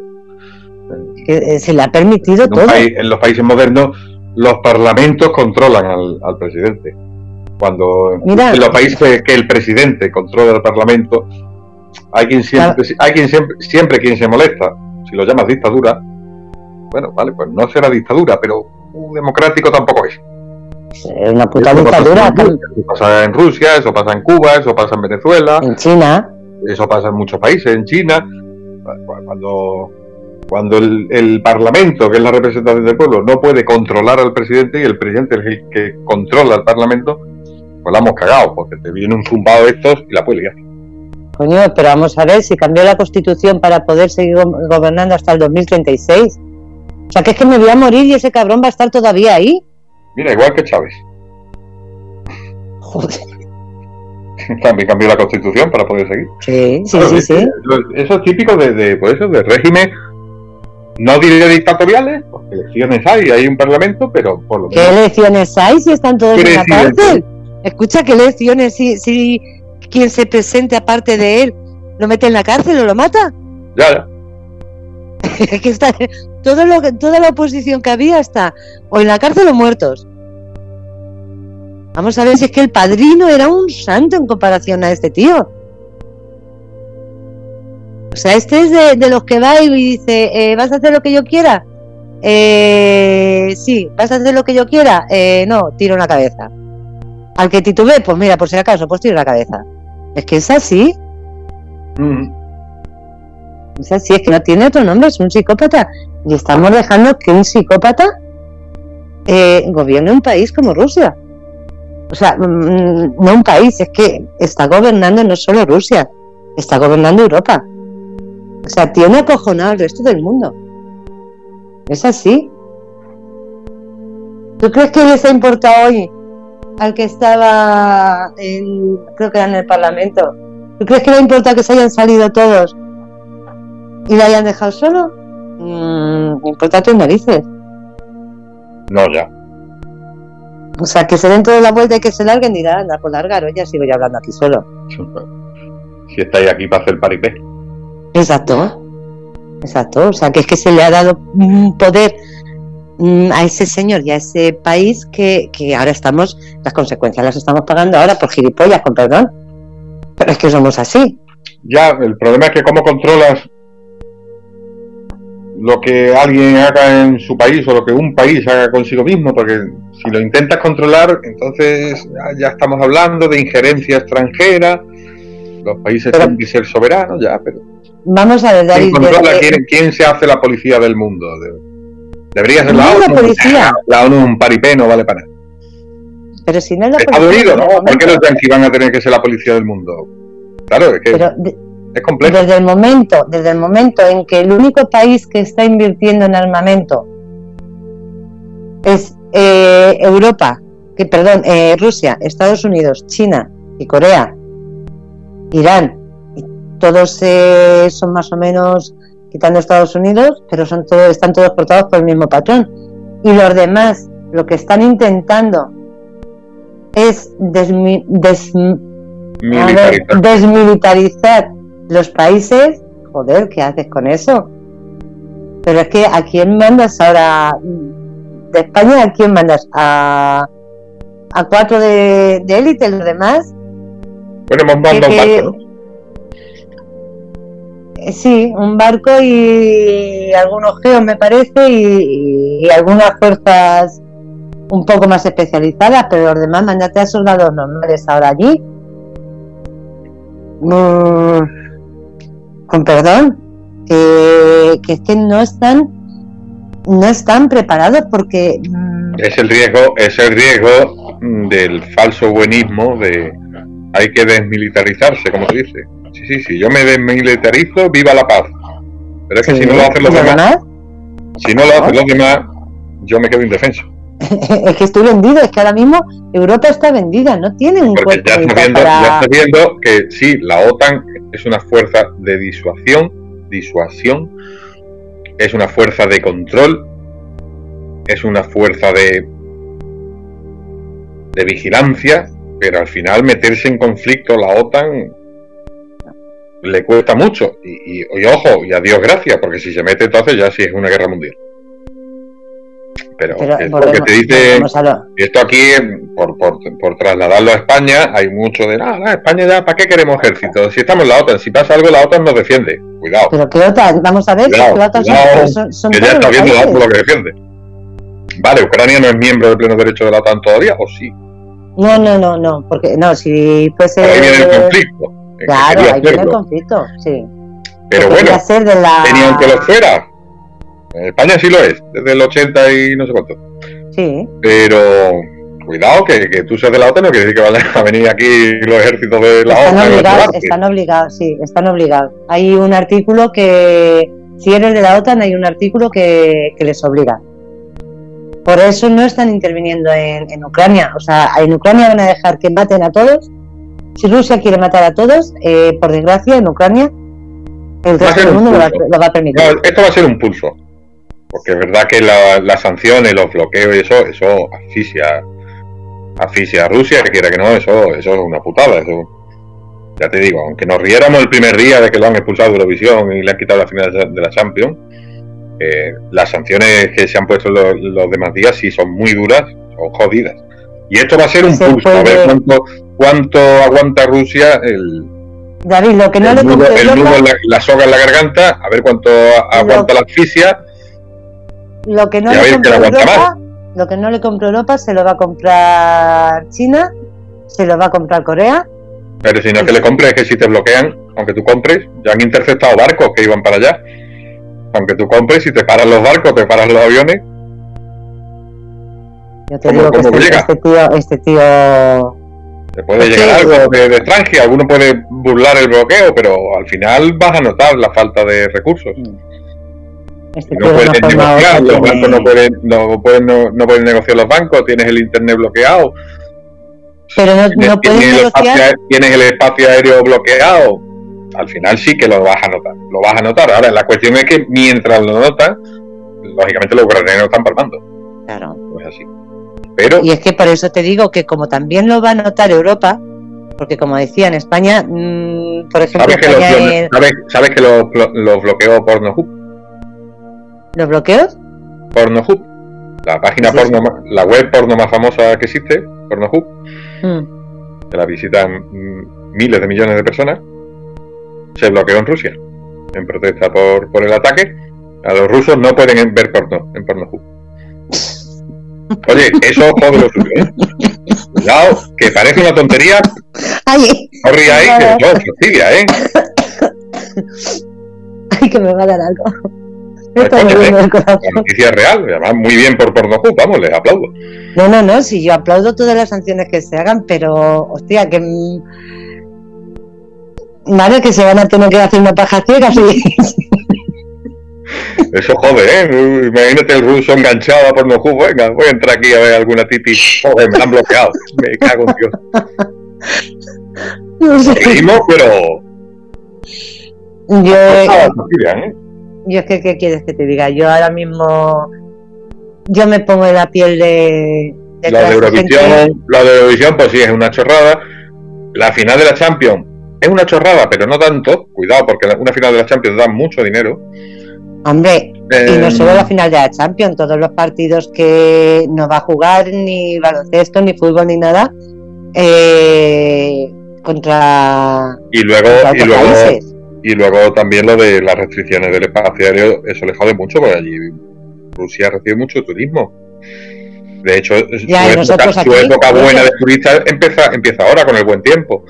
Eh, se le ha permitido todo. en los países modernos los parlamentos controlan al, al presidente. Cuando en los países que el presidente controla el Parlamento, hay quien siempre, hay quien siempre, siempre quien se molesta. Si lo llamas dictadura, bueno, vale, pues no será dictadura, pero un democrático tampoco es. Es una puta dictadura. eso pasa en Rusia, eso pasa en Cuba, eso pasa en Venezuela. En China. Eso pasa en muchos países, en China. Cuando, cuando el, el, Parlamento, que es la representación del pueblo, no puede controlar al presidente y el presidente es el que controla al Parlamento, pues la hemos cagado, porque te viene un zumbado de estos y la puede liar. Coño, pero vamos a ver si cambió la constitución para poder seguir gobernando hasta el 2036. O sea, que es que me voy a morir y ese cabrón va a estar todavía ahí. Mira, igual que Chávez. Joder. También cambió la constitución para poder seguir. Sí, sí, sí, sí. Eso es típico de, de, pues eso, de régimen, no diré dictatoriales, porque elecciones hay, hay un parlamento, pero por lo menos. ¿Qué elecciones hay si están todos en la cárcel? Escucha, ¿qué lecciones si, si quien se presente aparte de él lo mete en la cárcel o lo mata? Ya. que está, todo lo, toda la oposición que había está o en la cárcel o muertos. Vamos a ver si es que el padrino era un santo en comparación a este tío. O sea, este es de, los que va y dice, eh, ¿vas a hacer lo que yo quiera? Eh, sí, ¿vas a hacer lo que yo quiera? Eh, no, tiro una cabeza. Al que titube, pues mira, por si acaso, pues tiro la cabeza. Es que es así. Mm. Es así, es que no tiene otro nombre, es un psicópata. Y estamos dejando que un psicópata eh, gobierne un país como Rusia. O sea, mm, no un país, es que está gobernando no solo Rusia, está gobernando Europa. O sea, tiene acojonado al resto del mundo. Es así. ¿Tú crees que les ha importado hoy al que estaba en, creo que era en el Parlamento. ¿Tú crees que no importa que se hayan salido todos y le hayan dejado solo? Mm, importa tus narices. No, ya. O sea, que se den toda la vuelta y que se larguen, dirán, anda, por largar, o ya sigo yo hablando aquí solo. Si estáis aquí para hacer paripé. Exacto. Exacto. O sea, que es que se le ha dado un poder a ese señor y a ese país que, ahora estamos, las consecuencias las estamos pagando ahora por gilipollas, con perdón. Pero es que somos así. Ya, el problema es que cómo controlas lo que alguien haga en su país o lo que un país haga consigo mismo, porque si lo intentas controlar, entonces ya, estamos hablando de injerencia extranjera, los países tienen que ser soberanos, ya, pero... Vamos a ver, David... ¿quién, ¿quién, se hace la policía del mundo? Debería ser la ONU. policía. La ONU un paripé no vale para nada. Pero si no es la Estados Unidos, ¿no? ¿Por qué los yanquis van a tener que ser la policía del mundo? Claro, es que es complejo. Desde el momento, desde el momento en que el único país que está invirtiendo en armamento es eh, Europa, que perdón, eh, Rusia, Estados Unidos, China y Corea, Irán, y todos eh, son más o menos quitando Estados Unidos, pero son todos, están todos portados por el mismo patrón. Y los demás, lo que están intentando es desmilitarizar los países. Joder, ¿qué haces con eso? Pero es que ¿a quién mandas ahora? ¿De España a quién mandas? ¿A, a cuatro de, élite, los demás? Bueno, hemos mandado eh, sí, un barco y algunos geos me parece y, algunas fuerzas un poco más especializadas, pero los demás mandate a soldados normales ahora allí. mm, con perdón, que, que es que no están no están preparados porque mm, es el riesgo es el riesgo del falso buenismo de hay que desmilitarizarse como se dice sí sí sí yo me desmilitarizo viva la paz. Pero es que si no lo hacen los demás si no lo hacen los demás yo me quedo indefenso. Es que estoy vendido, es que ahora mismo Europa está vendida, no tienen un Porque ya está, viendo, ya está viendo que sí, la OTAN es una fuerza de disuasión, disuasión, es una fuerza de control, es una fuerza de, de vigilancia, pero al final meterse en conflicto la OTAN le cuesta mucho. Y, y, ojo, y a Dios gracias, porque si se mete entonces ya sí es una guerra mundial. Pero, porque te dice, esto aquí, por, por, por, trasladarlo a España, hay mucho de, nada, España ya, ¿para qué queremos ejército? Si estamos en la OTAN, si pasa algo, la OTAN nos defiende. Cuidado. Pero ¿qué OTAN? Vamos a ver, cuidado, la OTAN son, son, que ya está viendo la OTAN lo que defiende. Vale, Ucrania no es miembro de pleno derecho de la OTAN todavía, ¿o sí? No, no, no, no, porque no, si fuese... Ahí viene el conflicto. Claro, ahí viene el conflicto, sí. Pero bueno, tenían que lo fuera España sí lo es, desde el 80 y no sé cuánto. Sí. Pero cuidado, que, que tú seas de la OTAN no quiere decir que vayan a venir aquí los ejércitos de la están OTAN. Obligados, están obligados, sí, están obligados. Hay un artículo que, si eres de la OTAN, hay un artículo que, que les obliga. Por eso no están interviniendo en, en, Ucrania. O sea, en Ucrania van a dejar que maten a todos. Si Rusia quiere matar a todos, eh, por desgracia, en Ucrania, el resto del mundo lo va, lo va, a permitir. No, esto va a ser un pulso. Porque es verdad que las sanciones, los bloqueos y eso, eso asfixia, asfixia a Rusia, que quiera que no, eso, eso es una putada. Eso, ya te digo, aunque nos riéramos el primer día de que lo han expulsado de Eurovisión y le han quitado la final de la Champions, eh, las sanciones que se han puesto los, los, demás días sí son muy duras, son jodidas. Y esto va a ser un pulso, a ver cuánto, cuánto aguanta Rusia el, David, lo que no le nudo, el nudo la, la, soga en la garganta, a ver cuánto aguanta la asfixia lo que no le compro Europa, lo que no le compro Europa se lo va a comprar China, se lo va a comprar Corea. Pero si no que le compres, es que si te bloquean, aunque tú compres, ya han interceptado barcos que iban para allá. Aunque tú compres, si te paran los barcos, te paran los aviones. Yo te digo que este, este, tío, este tío te puede llegar algo de, de extranjero, alguno puede burlar el bloqueo, pero al final vas a notar la falta de recursos. Mm. Este no pueden negociar, los bancos no pueden, no, pueden, no, no, pueden negociar los bancos, tienes el internet bloqueado. Pero no, tienes, no puedes tienes, el espacio, tienes el espacio aéreo bloqueado. Al final sí que lo vas a notar, lo vas a notar. Ahora, la cuestión es que mientras lo notas, lógicamente los ucranianos están palmando. Claro. No es así. Pero, y es que por eso te digo que como también lo va a notar Europa, porque como decía en España, mmm, por ejemplo, ¿sabes que, España los, es... ¿sabes, ¿sabes que los, los bloqueó Pornhub? ¿Los bloqueos? Pornohub, la página ¿Sí? porno, la web porno más famosa que existe, Pornohub, mm. que la visitan miles de millones de personas, se bloqueó en Rusia en protesta por, por el ataque. A los rusos no pueden ver porno en Pornohub. Oye, eso jode lo suyo, ¿eh? Cuidado, que parece una tontería. Ay, no ríais, que no, fastidia, ¿eh? Ay, que me va a dar algo. Me corazón. La noticia es real, además muy bien por Pornohub, vamos, les aplaudo. No, no, no, sí, yo aplaudo todas las sanciones que se hagan, pero, hostia, que... Vale, que se van a tener que hacer una paja ciega, sí. Eso jode, ¿eh? Imagínate el ruso enganchado a Pornohub, venga, voy a entrar aquí a ver alguna titi. Joder, me han bloqueado, me cago en Dios. No sé. Reímos, pero... Yo... ¿eh? yo es que, ¿qué quieres que te diga? Yo ahora mismo, yo me pongo en la piel de... de la de Eurovisión, gente. la de Eurovisión, pues sí, es una chorrada. La final de la Champions es una chorrada, pero no tanto. Cuidado, porque una final de la Champions da mucho dinero. Hombre, eh, y no solo la final de la Champions, todos los partidos que no va a jugar ni baloncesto, ni fútbol, ni nada, eh, contra, y luego, contra y luego países y luego también lo de las restricciones del espacio aéreo, eso le jode mucho, porque allí Rusia recibe mucho turismo. De hecho, ya, su, época, su época, buena de turistas empieza, empieza ahora con el buen tiempo.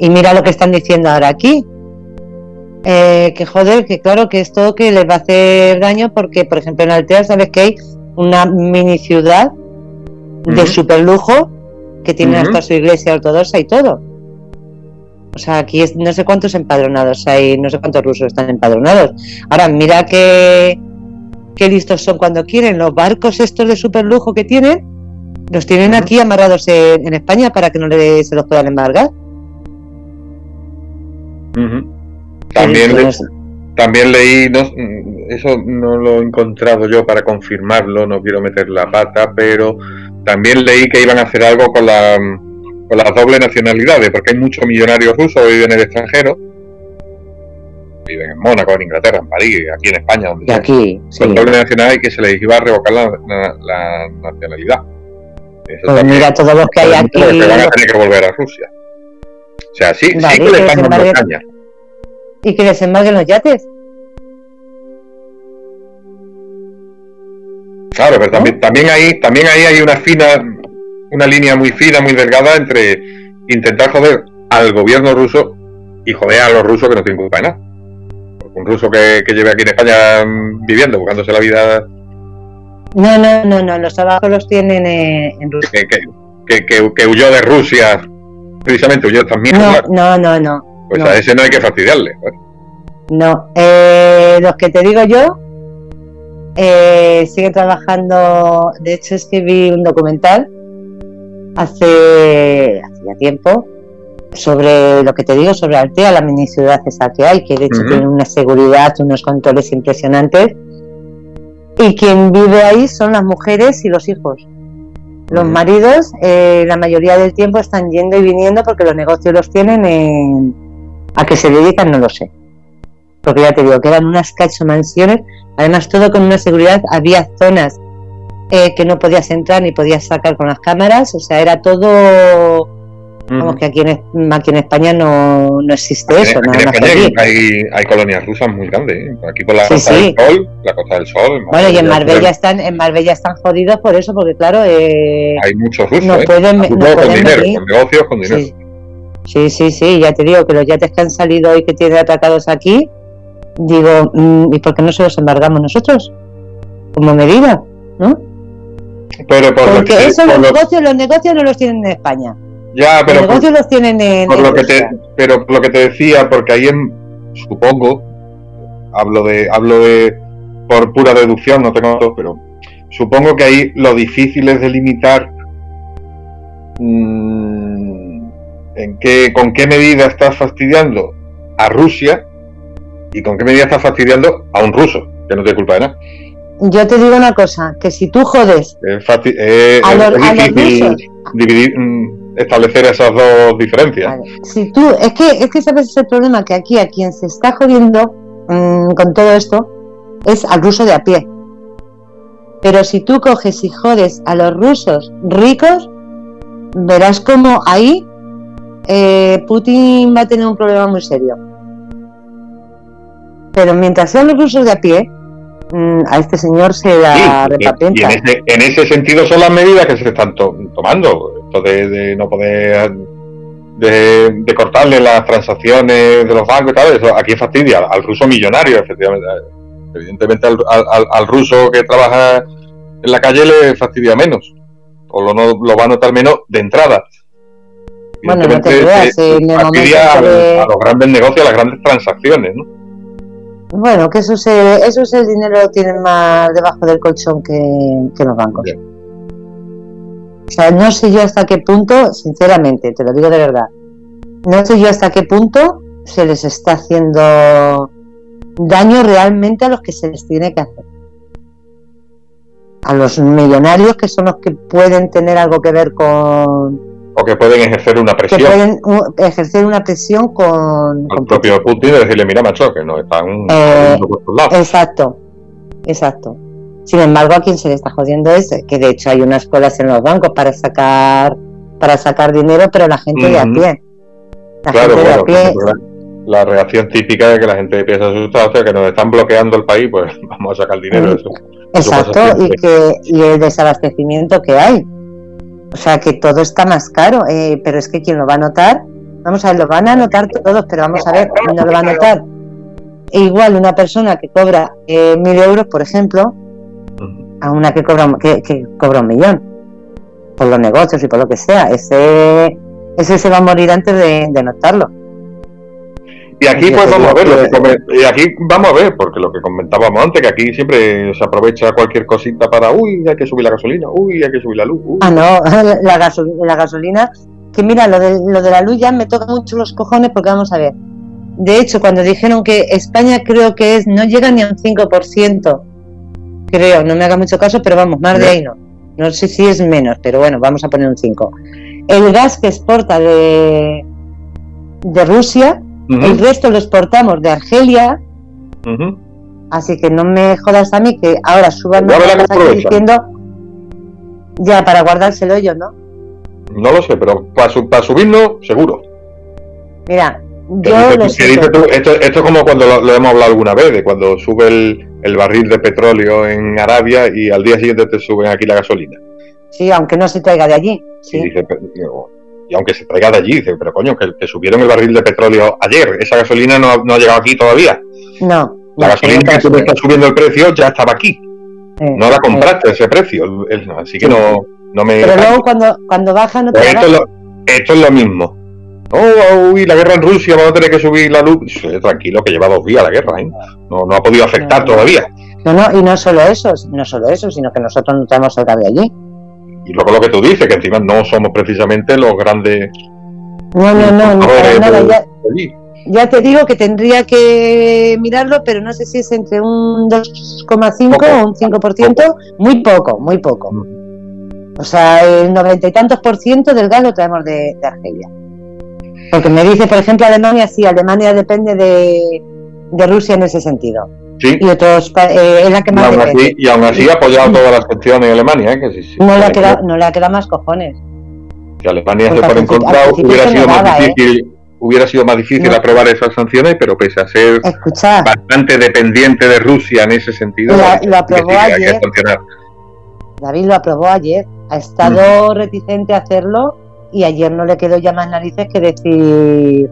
Y mira lo que están diciendo ahora aquí. Eh, que joder, que claro que esto que les va a hacer daño porque, por ejemplo, en Altea sabes que hay una mini ciudad de super lujo que tiene hasta su iglesia ortodoxa y todo. O sea, aquí no sé cuántos empadronados hay, no sé cuántos rusos están empadronados. Ahora, mira que, qué listos son cuando quieren. Los barcos estos de super lujo que tienen, los tienen aquí amarrados en, España para que no se los puedan embargar. También, también leí, no, eso no lo he encontrado yo para confirmarlo, no quiero meter la pata, pero también leí que iban a hacer algo con la con las dobles nacionalidades, porque hay muchos millonarios rusos que viven en el extranjero, viven en Mónaco, en Inglaterra, en París, aquí en España, donde sea, aquí, con doble nacionalidad y que se les iba a revocar la, nacionalidad. pues mira, todos los que hay aquí. Que van a tener que volver a Rusia. O sea, sí, sí que, les están dando caña. Y que desembarguen los yates. Claro, pero también, también ahí, también ahí hay una fina una línea muy fina, muy delgada entre intentar joder al gobierno ruso y joder a los rusos que no tienen culpa de nada. un ruso que, lleve aquí en España viviendo, buscándose la vida. No, no, no, no, los trabajos los tienen en Rusia. Que, huyó de Rusia, precisamente huyó también. No, no, no, no. Pues a ese no hay que fastidiarle. No, eh, los que te digo yo, eh, sigue trabajando. De hecho, es que vi un documental hace, hace ya tiempo sobre lo que te digo sobre Altea, la mini ciudad esa que hay, que de hecho tiene una seguridad, unos controles impresionantes. Y quien vive ahí son las mujeres y los hijos. Los maridos, eh, la mayoría del tiempo están yendo y viniendo porque los negocios los tienen en... a qué se dedican, no lo sé. Porque ya te digo que eran unas cacho mansiones, además todo con una seguridad, había zonas eh, que no podías entrar ni podías sacar con las cámaras, o sea, era todo como que aquí en, aquí en España no, no existe eso. Aquí en España hay, hay, colonias rusas muy grandes, ¿eh? aquí por la Costa del Sol, la Costa del Sol. Bueno, y en Marbella están, en Marbella están jodidos por eso, porque claro, eh, hay muchos rusos, no ¿eh? pueden, no con dinero, con negocios, con dinero. Sí. Sí, sí, ya te digo que los yates que han salido y que tienen atacados aquí, digo, mm, ¿y por qué no se los embargamos nosotros? Como medida, ¿no? Pero por Porque eso los, negocios, los negocios no los tienen en España. Ya, pero los negocios los tienen en, por lo que te, pero lo que te decía, porque ahí en, supongo, hablo de, hablo de por pura deducción, no tengo todo, pero supongo que ahí lo difícil es delimitar mmm, en qué, con qué medida estás fastidiando a Rusia y con qué medida estás fastidiando a un ruso, que no tiene culpa de nada. Yo te digo una cosa, que si tú jodes es, eh, a los, dividir, mm, establecer esas dos diferencias. Si tú, es que, es que sabes el problema, que aquí a quien se está jodiendo mm, con todo esto es al ruso de a pie. Pero si tú coges y jodes a los rusos ricos, verás como ahí eh, Putin va a tener un problema muy serio. Pero mientras sean los rusos de a pie, Mm, a este señor se la repatenta. Y, en, ese, sentido son las medidas que se están tomando. Esto de, no poder de, cortarle las transacciones de los bancos y tal, eso aquí fastidia al, ruso millonario, efectivamente. Evidentemente al, ruso que trabaja en la calle le fastidia menos, o lo, lo va a notar menos de entrada. Bueno, no te creas, fastidia a, los grandes negocios, a las grandes transacciones, ¿no? Bueno, que eso, se, eso es el dinero lo tienen más debajo del colchón que, los bancos. O sea, no sé yo hasta qué punto, sinceramente, te lo digo de verdad, no sé yo hasta qué punto se les está haciendo daño realmente a los que se les tiene que hacer. A los millonarios que son los que pueden tener algo que ver con, o que pueden ejercer una presión. Que pueden ejercer una presión con... el propio Putin y decirle, mira, macho, que no están... Eh, exacto, exacto. Sin embargo, a quien se le está jodiendo es que de hecho hay unas colas en los bancos para sacar para sacar dinero, pero la gente de a pie. La claro, gente de a pie... La reacción típica de que la gente empieza a sea, que nos están bloqueando el país, pues vamos a sacar dinero. Eso, Exacto, y, que, y el desabastecimiento que hay. O sea que todo está más caro, eh, pero es que quien lo va a notar Vamos a ver, lo van a notar todos, pero vamos a ver, no lo va a notar. E igual una persona que cobra eh, mil euros, por ejemplo, a una que cobra, que, que cobra un millón, por los negocios y por lo que sea. Ese, ese se va a morir antes de, de notarlo. Y aquí pues vamos a ver, lo que come- y aquí vamos a ver, porque lo que comentábamos antes, que aquí siempre se aprovecha cualquier cosita para, uy, hay que subir la gasolina, uy, hay que subir la luz, uy. Ah, no, la gasolina, que mira, lo de, lo de la luz ya me toca mucho los cojones porque vamos a ver. De hecho, cuando dijeron que España creo que es, no llega ni a un 5%, creo, no me haga mucho caso, pero vamos, más de ahí no. No sé si es menos, pero bueno, vamos a poner un 5. El gas que exporta de, de Rusia, El resto lo exportamos de Argelia. Así que no me jodas a mí que ahora suban que aquí diciendo ya para guardárselo ellos, ¿no? No lo sé, pero para, su- para subirlo, seguro. Mira, yo lo dices tú, esto, esto es como cuando lo, lo hemos hablado alguna vez, de cuando sube el, el barril de petróleo en Arabia y al día siguiente te suben aquí la gasolina. Sí, aunque no se traiga de allí. Y, Sí. dice, pero- y aunque se traiga de allí, dice, pero coño, que, que subieron el barril de petróleo ayer, esa gasolina no, ha- no ha llegado aquí todavía. No. La no, gasolina que tú estás subiendo el precio ya estaba aquí. eh, No la eh. compraste ese precio. así que no, no me. Pero luego cuando, cuando baja no te Pues esto, es lo, esto es lo mismo. Oh, uy, la guerra en Rusia, vamos a tener que subir la luz. Tranquilo, que lleva dos días la guerra, ¿eh? No, no ha podido afectar No. todavía. No, no, y no solo eso, no solo eso, sino que nosotros no tenemos gas de allí. Y luego lo que tú dices, que encima no somos precisamente los grandes No, no, no, no, para nada. de- Ya, de ya te digo que tendría que mirarlo, pero no sé si es entre un 2,5 Poco. o un 5%, muy poco, muy poco. O sea, el noventa y tantos por ciento del gas lo traemos de, de Argelia. Porque me dice, por ejemplo, Alemania, sí, Alemania depende de, de Rusia en ese sentido. Sí, Y otros, eh, es la que y más aún, depende. así, y aún así ha apoyado todas las sanciones en Alemania, ¿eh? Que si, si- No le, ha quedado, no le ha quedado más cojones. si Alemania Porque se en contra, hubiera sido más ¿eh? difícil. Hubiera sido más difícil No. aprobar esas sanciones, pero pese a ser Escucha, bastante dependiente de Rusia en ese sentido, La- lo aprobó sí, ayer. sancionar. David lo aprobó ayer. Ha estado reticente a hacerlo y ayer no le quedó ya más narices que decir.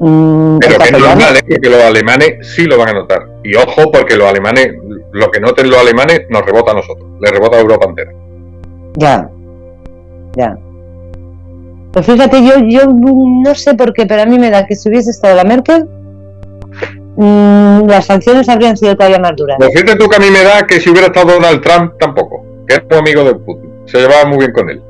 Mm, Pero que es normal, ¿eh? porque los alemanes sí lo van a notar. Y ojo, porque los alemanes, lo que noten los alemanes, nos rebota a nosotros, le rebota a Europa entera. Ya, ya. Pues fíjate, yo, yo no sé por qué, pero a mí me da que si hubiese estado la Merkel, mm, las sanciones habrían sido todavía más duras. Lo fíjate tú que a mí me da que si hubiera estado Donald Trump, tampoco, que es un amigo de Putin, se llevaba muy bien con él.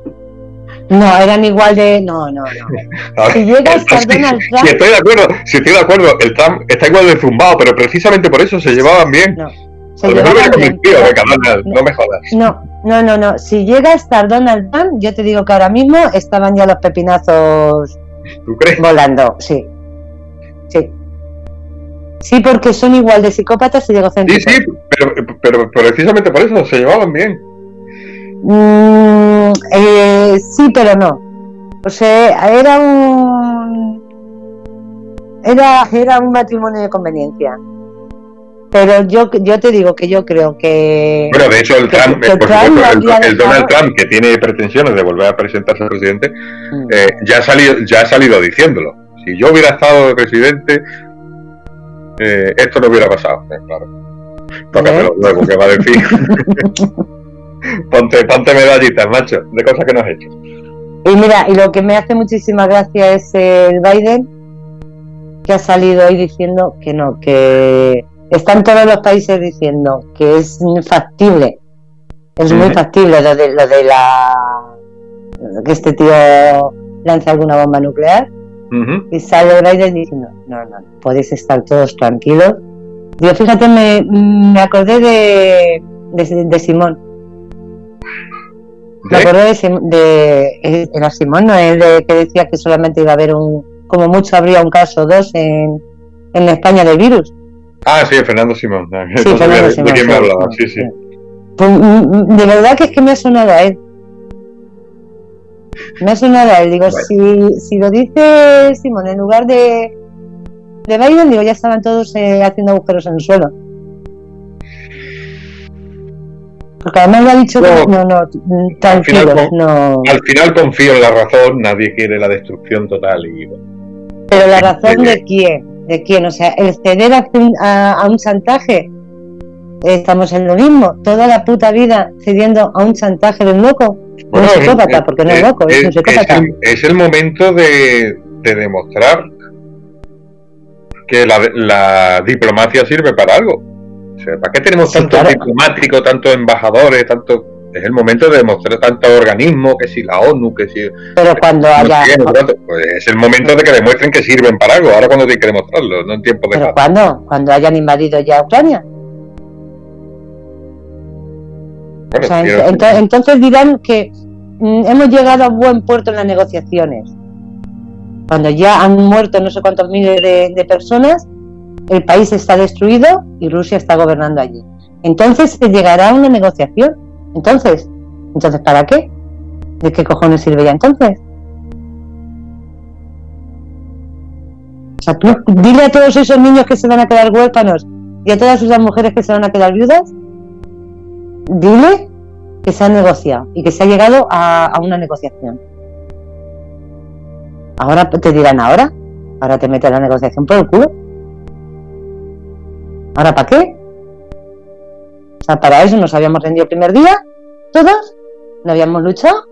No, eran igual de. No, no, no. Ahora, Si llega a Donald sí, Trump- estoy de acuerdo, si estoy de acuerdo, el Trump está igual de zumbado, pero precisamente por eso se llevaban bien. No. Se llevaban bien, Donald, no me jodas. No, no, no, no. Si llega a estar Donald Trump, yo te digo que ahora mismo estaban ya los pepinazos ¿Tú crees? volando. Sí. Sí. Sí, porque son igual de psicópatas y de Sí, egocéntricos. sí, pero, pero precisamente por eso se llevaban bien. Mm, eh, sí, pero no. O sea, era un. Era, era un matrimonio de conveniencia. Pero yo, yo te digo que yo creo que. Bueno, de hecho, el Que- Trump, que eh, por Trump supuesto, lo el, el Donald Trump, que tiene pretensiones de volver a presentarse a presidente, Mm. eh, ya, ha salido, ya ha salido diciéndolo. Si yo hubiera estado de presidente, eh, esto no hubiera pasado. Eh, claro. Tócatelo luego, que va a decir. ponte, ponte medallitas, macho, de cosas que no has hecho. Y mira, y lo que me hace muchísima gracia es el Biden, que ha salido hoy diciendo que no, que están todos los países diciendo que es factible, es muy factible lo de, lo de la que este tío lance alguna bomba nuclear y sale Biden diciendo no, no, podéis estar todos tranquilos. Yo fíjate, me, me acordé de, de, de Simón. Me acuerdo de, eh, era Simón, ¿no? El de que decía que solamente iba a haber un, como mucho habría un caso o dos en, en España del virus. Ah, sí, Fernando Simón. Sí, Fernando de, quién me hablaba. sí, Sí. Pues, mm, mm, de verdad que es que me ha sonado a él. Me ha sonado a él. Digo, si, si lo dice Simón en lugar de, de Biden, digo, ya estaban todos eh, haciendo agujeros en el suelo. Porque además lo ha dicho, No. que no, no, mm, tranquilos, final, no. Al final confío en la razón, nadie quiere la destrucción total y bueno, Pero la razón de quién, de quién, o sea, el ceder a, un chantaje, estamos en lo mismo, toda la puta vida cediendo a un chantaje de un loco, un psicópata, porque no es, loco, es, un psicópata. Es el, momento de, demostrar que la, diplomacia sirve para algo. O sea, ¿Para qué tenemos tantos diplomáticos, tantos embajadores, tanto es el momento de demostrar tantos organismos, que si la ONU, que si... Pero cuando haya... pues es el momento de que demuestren que sirven para algo, ahora cuando tienen que demostrarlo, no en tiempo de... ¿Pero cuándo? Cuando hayan invadido ya Ucrania. entonces, dirán que mm, hemos llegado a buen puerto en las negociaciones. Cuando ya han muerto no sé cuántos miles de personas, el país está destruido y Rusia está gobernando allí. Entonces se llegará a una negociación entonces, entonces ¿para qué? ¿De qué cojones sirve ya entonces? O sea, tú dile a todos esos niños que se van a quedar huérfanos y a todas esas mujeres que se van a quedar viudas, dile que se ha negociado y que se ha llegado a, una negociación. Ahora te dirán ahora, ahora te metes la negociación por el culo. ¿Ahora para qué? O sea, para eso nos habíamos rendido el primer día, todos, no habíamos luchado,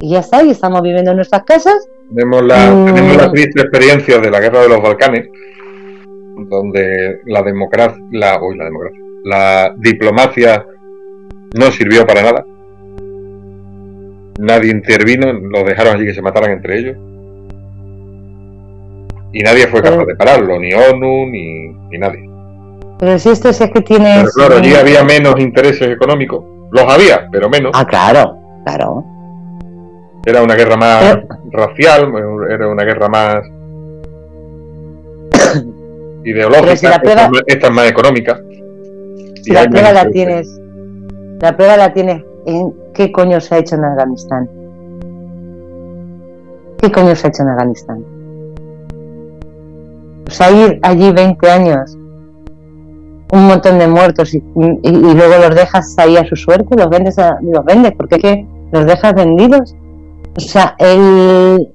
y ya está, y estamos viviendo en nuestras casas. Tenemos la, mm. tenemos la triste experiencia de la guerra de los Balcanes, donde la democracia, la, uy, la democracia, la diplomacia no sirvió para nada. Nadie intervino, los dejaron allí que se mataran entre ellos. Y nadie fue capaz de pararlo, ni ONU, ni, ni nadie. Pero si esto es que tiene. Pero claro, allí había menos intereses económicos. Los había, pero menos. Ah, claro, claro. Era una guerra más racial, era una guerra más ideológica, esta, es más económica. Si la prueba la tienes, la prueba la tienes en qué coño se ha hecho en Afganistán. ¿Qué coño se ha hecho en Afganistán? O sea, ir allí 20 años un montón de muertos y, luego los dejas ahí a su suerte, los vendes, los vendes, porque es que los dejas vendidos. O sea, el,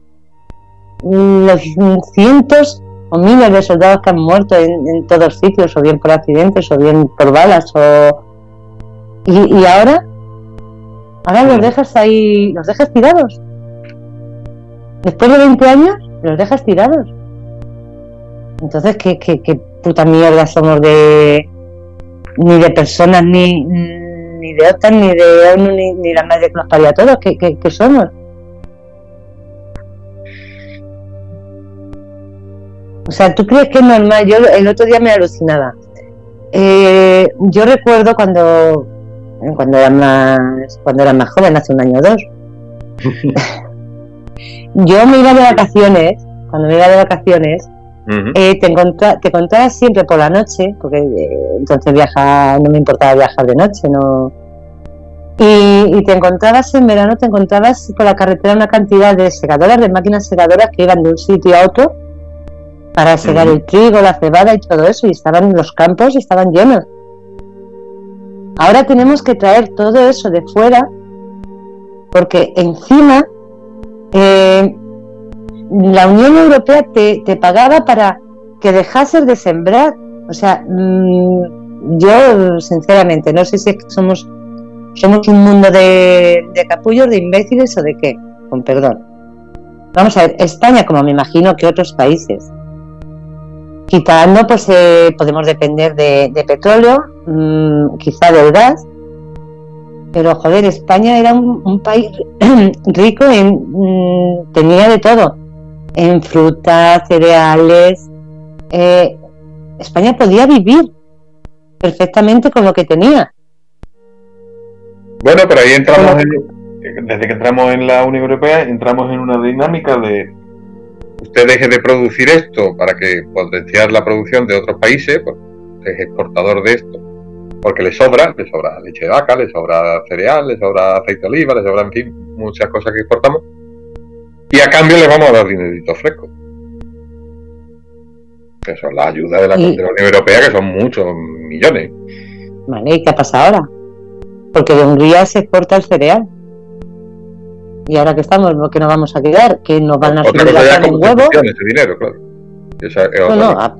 los cientos o miles de soldados que han muerto en, todos sitios, o bien por accidentes, o bien por balas, o y, ahora, ahora los dejas ahí, los dejas tirados. Después de 20 años, los dejas tirados. Entonces, ¿qué, qué, qué puta mierda somos de ni de personas ni, ni de OTAN ni de ONU ni, ni la madre que nos parió a todos ¿qué, qué, somos. O sea tú crees que es normal yo el otro día me alucinaba. Eh, yo recuerdo cuando cuando era más cuando era más joven hace un año o dos. Yo me iba de vacaciones cuando me iba de vacaciones eh, te, encontrabas siempre por la noche, porque eh, entonces viaja, no me importaba viajar de noche, no. Y, te encontrabas en verano, te encontrabas por la carretera una cantidad de segadoras, de máquinas segadoras que iban de un sitio a otro para segar el trigo, la cebada y todo eso, y estaban los campos estaban llenos. Ahora tenemos que traer todo eso de fuera, porque encima eh, la Unión Europea te, pagaba para que dejases de sembrar. O sea, mm, yo sinceramente no sé si somos, somos un mundo de, de capullos, de imbéciles o de qué, con perdón. Vamos a ver, España, como me imagino que otros países, quitando, pues eh, podemos depender de, petróleo, mm, quizá del gas, pero joder, España era un, país rico en, mm, tenía de todo en frutas, cereales. Eh, España podía vivir perfectamente con lo que tenía. Bueno, pero ahí entramos, desde que entramos en la Unión Europea, entramos en una dinámica de usted deje de producir esto para que potenciar la producción de otros países, pues es exportador de esto, porque le sobra, le sobra leche de vaca, le sobra cereal, le sobra aceite de oliva, le sobra, en fin, muchas cosas que exportamos y a cambio le vamos a dar dinerito fresco. Que son las ayudas de la, Unión Europea, que son muchos millones. Vale, ¿y qué pasa ahora? Porque de Hungría se exporta el cereal. ¿Y ahora que estamos? ¿Qué nos vamos a quedar? ¿Que nos van a subir la carne en huevo? Ese dinero, claro. Esa es no, no, a,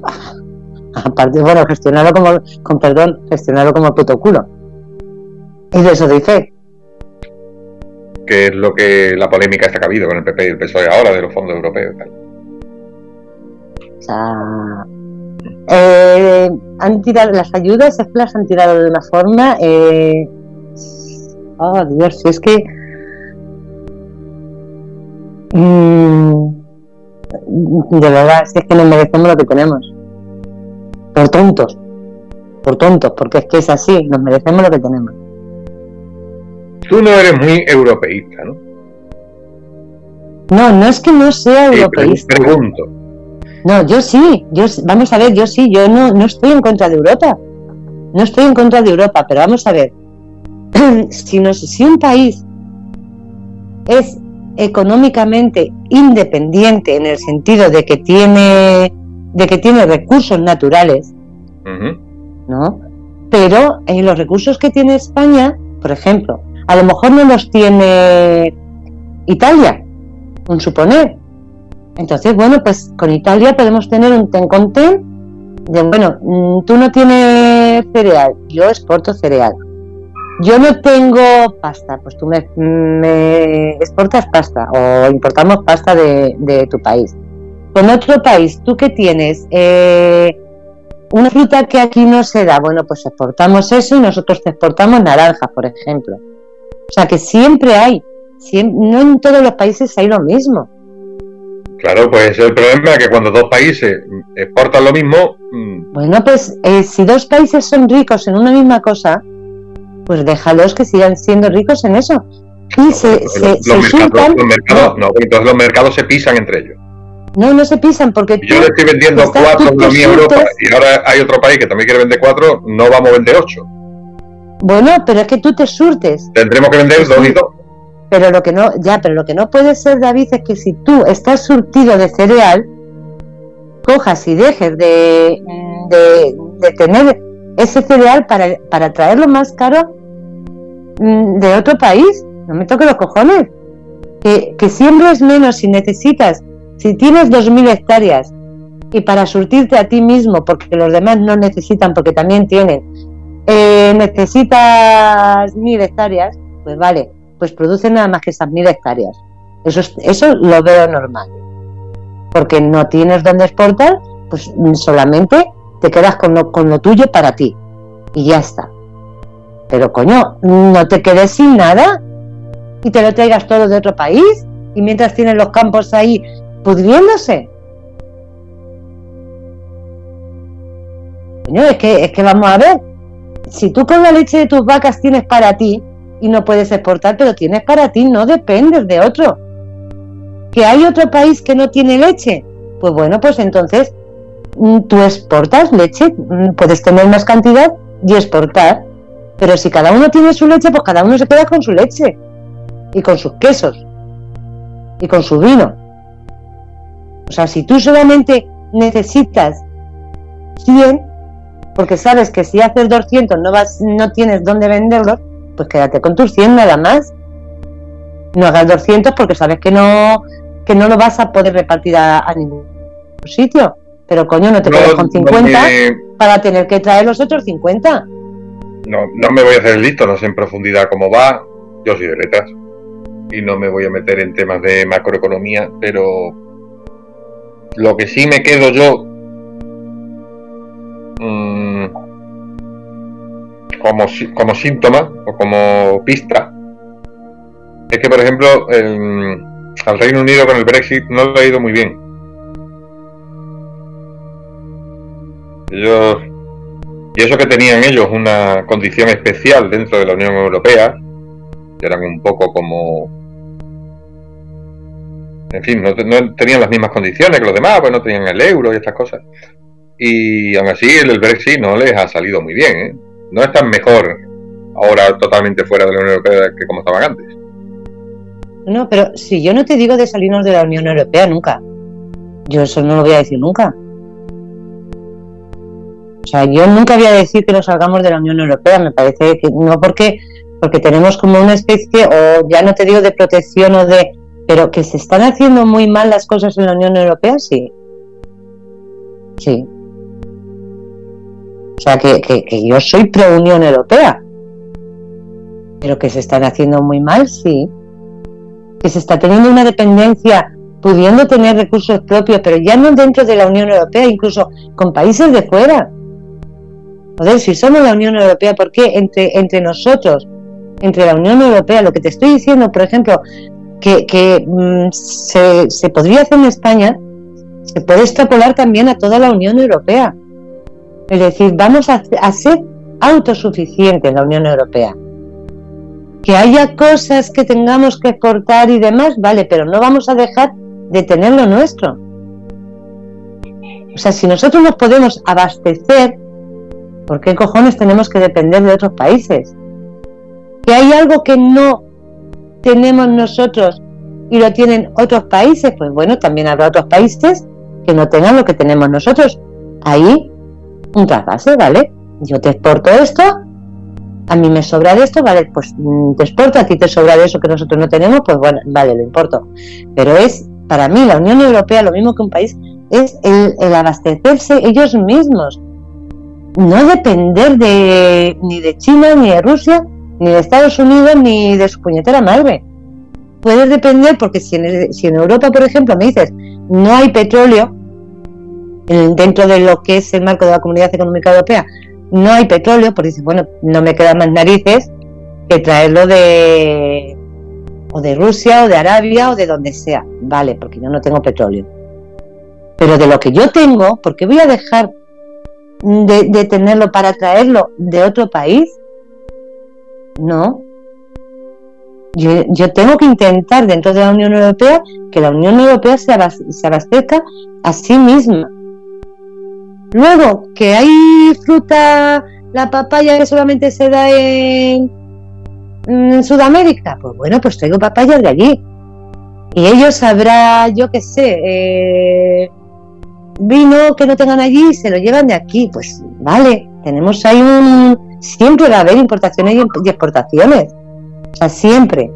aparte, bueno, gestionarlo como, con perdón, gestionarlo como puto culo. Y de eso dice. Que es lo que la polémica está cabido con el PP y el PSOE ahora de los fondos europeos. Tal. O sea, eh, han tirado las ayudas, es las han tirado de una forma. Eh, oh Dios, es que. Mm, de verdad, si es que no merecemos lo que tenemos. Por tontos. Por tontos, porque es que es así, nos merecemos lo que tenemos. Tú no eres muy europeísta, ¿no? No, no es que no sea europeísta. pregunto. No, yo sí, yo vamos a ver, yo sí, yo no, no estoy en contra de Europa. No estoy en contra de Europa, pero vamos a ver. si, nos, si un país es económicamente independiente en el sentido de que tiene de que tiene recursos naturales, ¿no? Pero en eh, los recursos que tiene España, por ejemplo, a lo mejor no los tiene Italia, un suponer. Entonces, bueno, pues con Italia podemos tener un ten con ten de, bueno, mm, tú no tienes cereal, yo exporto cereal. Yo no tengo pasta, pues tú me, exportas pasta o importamos pasta de, tu país. Con otro país, ¿tú qué tienes? Eh, una fruta que aquí no se da, bueno, pues exportamos eso y nosotros te exportamos naranjas, por ejemplo. O sea que siempre hay, no en todos los países hay lo mismo. Claro, pues el problema es que cuando dos países exportan lo mismo... Mm, bueno, pues eh, si dos países son ricos en una misma cosa, pues déjalos que sigan siendo ricos en eso. Y se, se, los, mercados, no. entonces los mercados se pisan entre ellos. No, no se pisan porque yo le estoy vendiendo cuatro en la Unión Europa y ahora hay otro país que también quiere vender cuatro, no vamos a vender ocho. Bueno, pero es que tú te surtes. Tendremos que vender dos y dos. Pero lo que no, ya, pero lo que no puede ser, David, es que si tú estás surtido de cereal, cojas y dejes de, de, de tener ese cereal para, para traerlo más caro mm, de otro país. No me toque los cojones. Que, que siembres menos si necesitas, si tienes 2.000 hectáreas y para surtirte a ti mismo, porque los demás no necesitan, porque también tienen, eh, necesitas 1.000 hectáreas, pues vale, pues producen nada más que esas 1.000 hectáreas. Eso, eso lo veo normal. Porque no tienes donde exportar, pues solamente te quedas con lo, con lo tuyo para ti. Y ya está. Pero coño, no te quedes sin nada y te lo traigas todo de otro país y mientras tienes los campos ahí pudriéndose. Coño, es que, es que vamos a ver, si tú con la leche de tus vacas tienes para ti y no puedes exportar, pero tienes para ti, no dependes de otro. Que hay otro país que no tiene leche, pues bueno, pues entonces Mm, tú exportas leche, mm, puedes tener más cantidad y exportar. Pero si cada uno tiene su leche, pues cada uno se queda con su leche y con sus quesos y con su vino. O sea, si tú solamente necesitas 100, porque sabes que si haces 200 no, vas, no tienes dónde venderlos, pues quédate con tus 100 nada más. No hagas 200 porque sabes que no, que no lo vas a poder repartir a ningún sitio. Pero coño, no te quedes con 50 para tener que traer los otros 50. No, no me voy a hacer listo, no sé en profundidad cómo va. Yo soy de letras y no me voy a meter en temas de macroeconomía, pero lo que sí me quedo yo mmm, como, como síntoma o como pista es que, por ejemplo, al Reino Unido con el Brexit no le ha ido muy bien Ellos, y eso que tenían ellos una condición especial dentro de la Unión Europea, eran un poco como... En fin, no, tenían las mismas condiciones que los demás, pues no tenían el euro y estas cosas. Y aún así el Brexit no les ha salido muy bien. ¿eh? No están mejor ahora totalmente fuera de la Unión Europea que como estaban antes. No, pero si yo no te digo de salirnos de la Unión Europea nunca. Yo eso no lo voy a decir nunca. O sea, yo nunca voy a decir que nos salgamos de la Unión Europea, me parece que no porque, porque tenemos como una especie, o ya no te digo de protección o de, pero que se están haciendo muy mal las cosas en la Unión Europea, sí. Sí. O sea, que, que, que yo soy pro Unión Europea, pero que se están haciendo muy mal, sí. Que se está teniendo una dependencia pudiendo tener recursos propios, pero ya no dentro de la Unión Europea, incluso con países de fuera. Joder, si somos la Unión Europea, ¿por qué entre, entre nosotros, entre la Unión Europea, lo que te estoy diciendo, por ejemplo, que, mm, se, se, podría hacer en España, se puede extrapolar también a toda la Unión Europea. Es decir, vamos a, ser autosuficientes en la Unión Europea. Que haya cosas que tengamos que exportar y demás, vale, pero no vamos a dejar de tener lo nuestro. O sea, si nosotros nos podemos abastecer, ¿por qué cojones tenemos que depender de otros países? Que hay algo que no tenemos nosotros y lo tienen otros países, pues bueno, también habrá otros países que no tengan lo que tenemos nosotros. Ahí, un trasvase, ¿vale? Yo te exporto esto, a mí me sobra de esto, vale, pues mm, te exporto, a ti te sobra de eso que nosotros no tenemos, pues bueno, vale, lo importo. Pero es para mí la Unión Europea, lo mismo que un país, es el, abastecerse ellos mismos. No depender de, ni de China, ni de Rusia, ni de Estados Unidos, ni de su puñetera madre. Puedes depender porque si en, si en Europa, por ejemplo, me dices, no hay petróleo, dentro de lo que es el marco de la Comunidad Económica Europea, no hay petróleo, porque dices, bueno, no me quedan más narices que traerlo de, o de Rusia o de Arabia o de donde sea, vale, porque yo no tengo petróleo. Pero de lo que yo tengo, ¿por qué voy a dejar de, tenerlo para traerlo de otro país? No. Yo, tengo que intentar dentro de la Unión Europea que la Unión Europea se abastezca a sí misma. Luego, que hay fruta, la papaya que solamente se da en, Sudamérica, pues bueno, pues traigo papayas de allí. Y ellos sabrá, yo qué sé, eh, vino que no tengan allí y se lo llevan de aquí. Pues vale, tenemos ahí un... Siempre va a haber importaciones y exportaciones. O sea, siempre.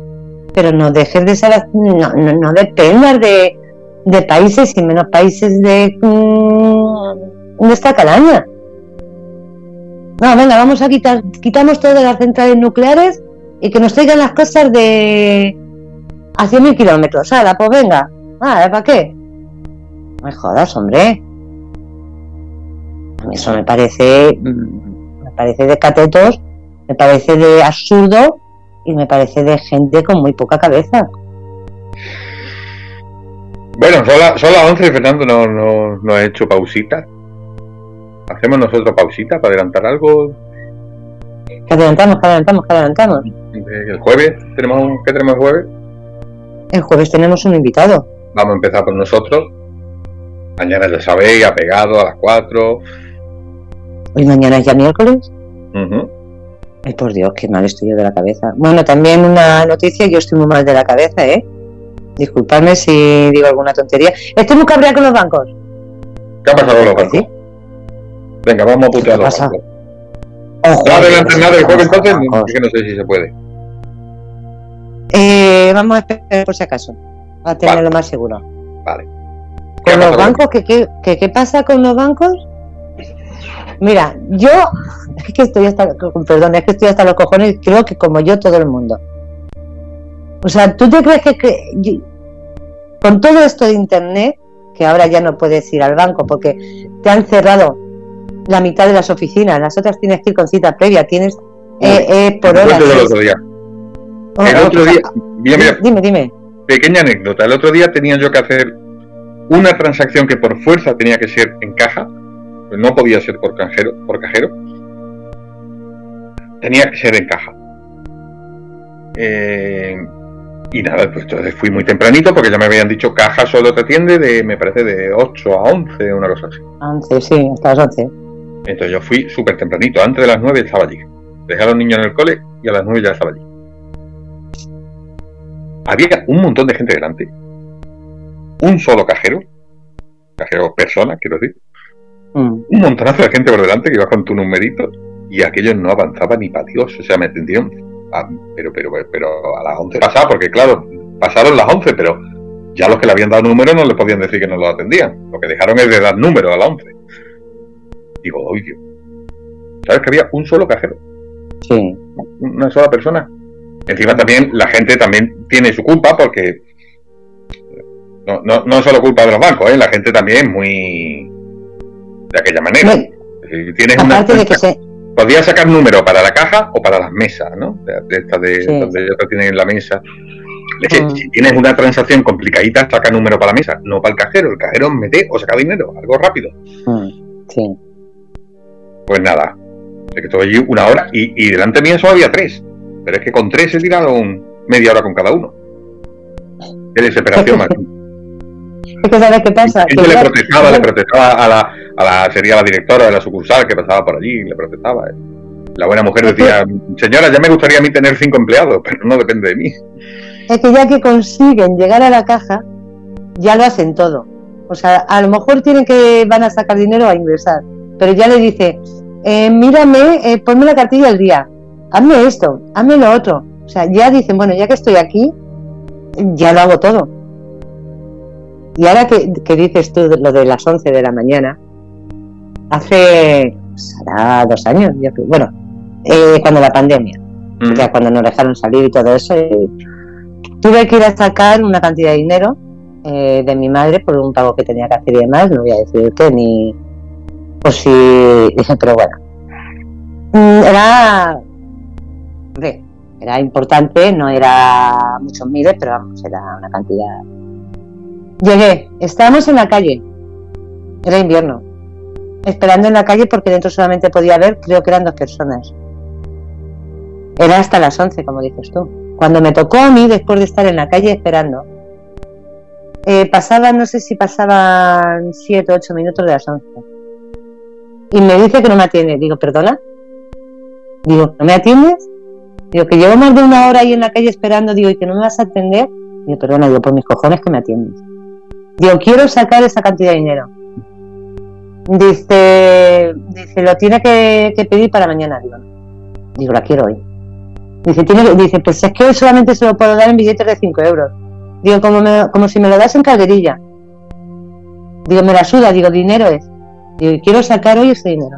Pero no dejes de ser... No, no, dependas de, de, países y menos países de, mm, de esta calaña. No, venga, vamos a quitar, quitamos todas las centrales nucleares y que nos traigan las cosas de a 100.000 kilómetros. la pues venga. Ah, ¿para qué? No me jodas, hombre. A mí eso me parece, mm, me parece de catetos, me parece de absurdo y me parece de gente con muy poca cabeza. Bueno, son, las 11 y Fernando no, no, ha hecho pausita. ¿Hacemos nosotros pausita para adelantar algo? adelantamos, adelantamos, adelantamos. ¿El jueves? ¿Tenemos, ¿Qué tenemos el jueves? El jueves tenemos un invitado. Vamos a empezar por nosotros. Mañana ya sabéis, ha pegado a las 4. ¿Y mañana es ya miércoles? Ay, por Dios, qué mal estoy yo de la cabeza. Bueno, también una noticia, yo estoy muy mal de la cabeza, ¿eh? Disculpadme si digo alguna tontería. Estoy muy cabreado con los bancos. ¿Qué ha pasado con los bancos? Venga, vamos a putear los bancos. no adelantes nada el jueves entonces, que no sé si se puede. Eh, vamos a esperar por si acaso, a tenerlo más seguro. Vale. ¿Con los bancos? ¿qué, qué, pasa con los bancos? Mira, yo es que estoy hasta, perdón, es que estoy hasta los cojones, creo que como yo todo el mundo. O sea, ¿tú te crees que, con todo esto de internet, que ahora ya no puedes ir al banco porque te han cerrado la mitad de las oficinas, las otras tienes que ir con cita previa, tienes eh, eh, por horas. El otro día, dime, dime. Pequeña anécdota. El otro día tenía yo que hacer una transacción que por fuerza tenía que ser en caja, pues no podía ser por cajero, por cajero. Tenía que ser en caja. Eh, y nada, pues entonces fui muy tempranito porque ya me habían dicho caja solo te atiende de, me parece, de 8 a 11, una cosa así. 11, sí, hasta las 11. Entonces yo fui súper tempranito, antes de las 9 estaba allí. Dejé a los niños en el cole y a las 9 ya estaba allí había un montón de gente delante. Un solo cajero. Cajero persona, quiero decir. Mm. Un montonazo de gente por delante que iba con tu numerito. Y aquello no avanzaba ni para Dios. O sea, me atendieron pero, pero, pero a las 11 pasaba, porque claro, pasaron las 11, pero ya los que le habían dado número no le podían decir que no lo atendían. Lo que dejaron es de dar número a las 11. Digo, oye, ¿sabes que había un solo cajero? Sí. Una sola persona. Encima también la gente también tiene su culpa porque no, no, no es solo culpa de los bancos, ¿eh? la gente también es muy de aquella manera. No. Tienes una, de que se, podías sacar número para la caja o para las mesas, ¿no? De, esta de donde ya tienen en la mesa. Mm. Si tienes una transacción complicadita, saca número para la mesa, no para el cajero. El cajero mete o saca dinero, algo rápido. Mm. Sí. Pues nada, se quedó allí una hora y, y delante mío solo había tres. Pero es que con tres he tirado media hora con cada uno. Qué desesperación. Es que sabes qué pasa. Que le protestaba, le protestaba a la, a la, sería la directora de la sucursal que pasaba por allí, le protestaba. ¿eh? La buena mujer decía, señora, ya me gustaría a mí tener cinco empleados, pero no depende de mí. Es que ya que consiguen llegar a la caja, ya lo hacen todo. O sea, a lo mejor tienen que, van a sacar dinero a ingresar, pero ya le dice, eh, mírame, eh, ponme la cartilla del día, hazme esto, hazme lo otro. O sea, ya dicen, bueno, ya que estoy aquí, ya lo hago todo. Y ahora que, dices tú lo de las 11 de la mañana, hace, será dos años, bueno, eh, cuando la pandemia, mm. ya cuando nos dejaron salir y todo eso, tuve que ir a sacar una cantidad de dinero eh, de mi madre por un pago que tenía que hacer y demás, no voy a decir qué, ni, o si, pero bueno, mm, era, era importante, no era muchos miles, pero vamos, era una cantidad Llegué, estábamos en la calle, era invierno, esperando en la calle porque dentro solamente podía haber, creo que eran dos personas. Era hasta las 11, como dices tú. Cuando me tocó a mí, después de estar en la calle esperando, eh, pasaban, no sé si pasaban 7 o 8 minutos de las 11. Y me dice que no me atiende. Digo, ¿perdona? Digo, ¿no me atiendes? Digo, que llevo más de una hora ahí en la calle esperando, digo, ¿y que no me vas a atender? Digo, perdona, digo, por mis cojones que me atiendes. Digo, quiero sacar esa cantidad de dinero. Dice, dice lo tiene que, pedir para mañana. Digo, digo, la quiero hoy. Dice, tiene, dice, pues es que hoy solamente se lo puedo dar en billetes de 5 euros. Digo, como, como si me lo das en calderilla. Digo, me la suda, digo, dinero es. Digo, quiero sacar hoy ese dinero.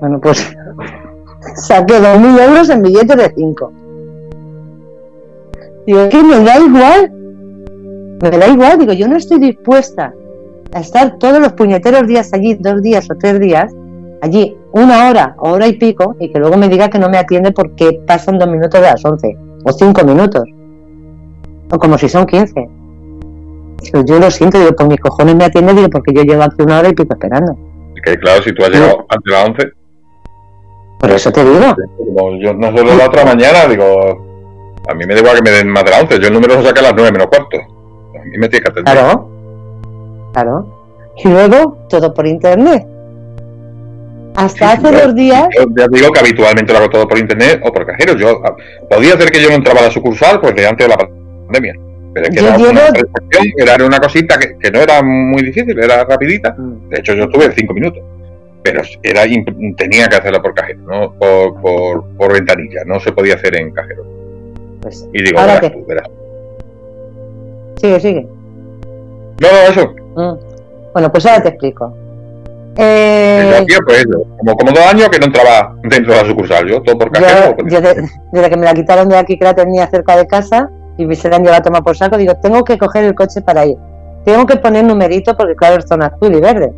Bueno, pues saqué 2.000 euros en billetes de 5. Digo, que me da igual me da igual, digo, yo no estoy dispuesta a estar todos los puñeteros días allí, dos días o tres días, allí una hora o hora y pico, y que luego me diga que no me atiende porque pasan dos minutos de las once, o cinco minutos, o como si son quince. Yo lo siento, digo, por mis cojones me atiende, digo, porque yo llevo aquí una hora y pico esperando. que claro, si tú has llegado antes de las once. Por eso te digo. yo no solo la otra mañana, digo, a mí me da igual que me den más de las once, yo el número lo saqué a las nueve menos cuarto. Y me tiene que atender. Claro, claro. Y luego todo por internet. Hasta hace dos días. Yo ya digo que habitualmente lo hago todo por internet o por cajeros. Yo podía hacer que yo no entraba a la sucursal pues de antes de la pandemia. Pero es que era, una era una cosita que, que, no era muy difícil, era rapidita. Mm. De hecho, yo estuve cinco minutos. Pero era tenía que hacerlo por cajero, no por, por, por ventanilla. No se podía hacer en cajero. Pues, y digo, verás tú, verás. Sigue, sigue. No, no, eso. Mm. Bueno, pues ahora te explico. Eh... pues como, como dos años que no entraba dentro de la sucursal, yo todo por cajero. Yo, desde que me la quitaron de aquí, que la tenía cerca de casa, y se la han llevado a por saco, digo, tengo que coger el coche para ir. Tengo que poner numerito porque claro, es zona azul y verde.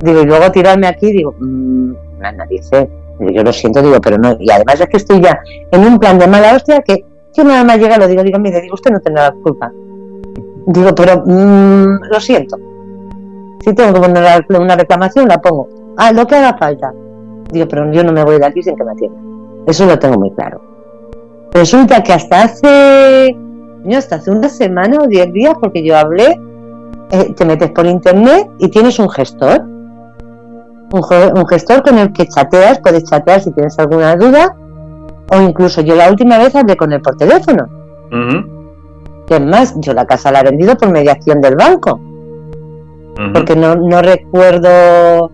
Digo, y luego tirarme aquí, digo, mmm, nadie sé. yo lo siento, digo, pero no. Y además es que estoy ya en un plan de mala hostia que yo nada más llega, lo digo, digo, mire, digo, usted no tendrá la culpa. Digo, pero mmm, lo siento. Si tengo que poner una reclamación, la pongo. Ah, lo que haga falta. Digo, pero yo no me voy de aquí sin que me atienda. Eso lo tengo muy claro. Resulta que hasta hace, hasta hace una semana o diez días, porque yo hablé, eh, te metes por internet y tienes un gestor. Un, un gestor con el que chateas, puedes chatear si tienes alguna duda o incluso yo la última vez hablé con él por teléfono. Que es más, yo la casa la he vendido por mediación del banco. Porque no, no recuerdo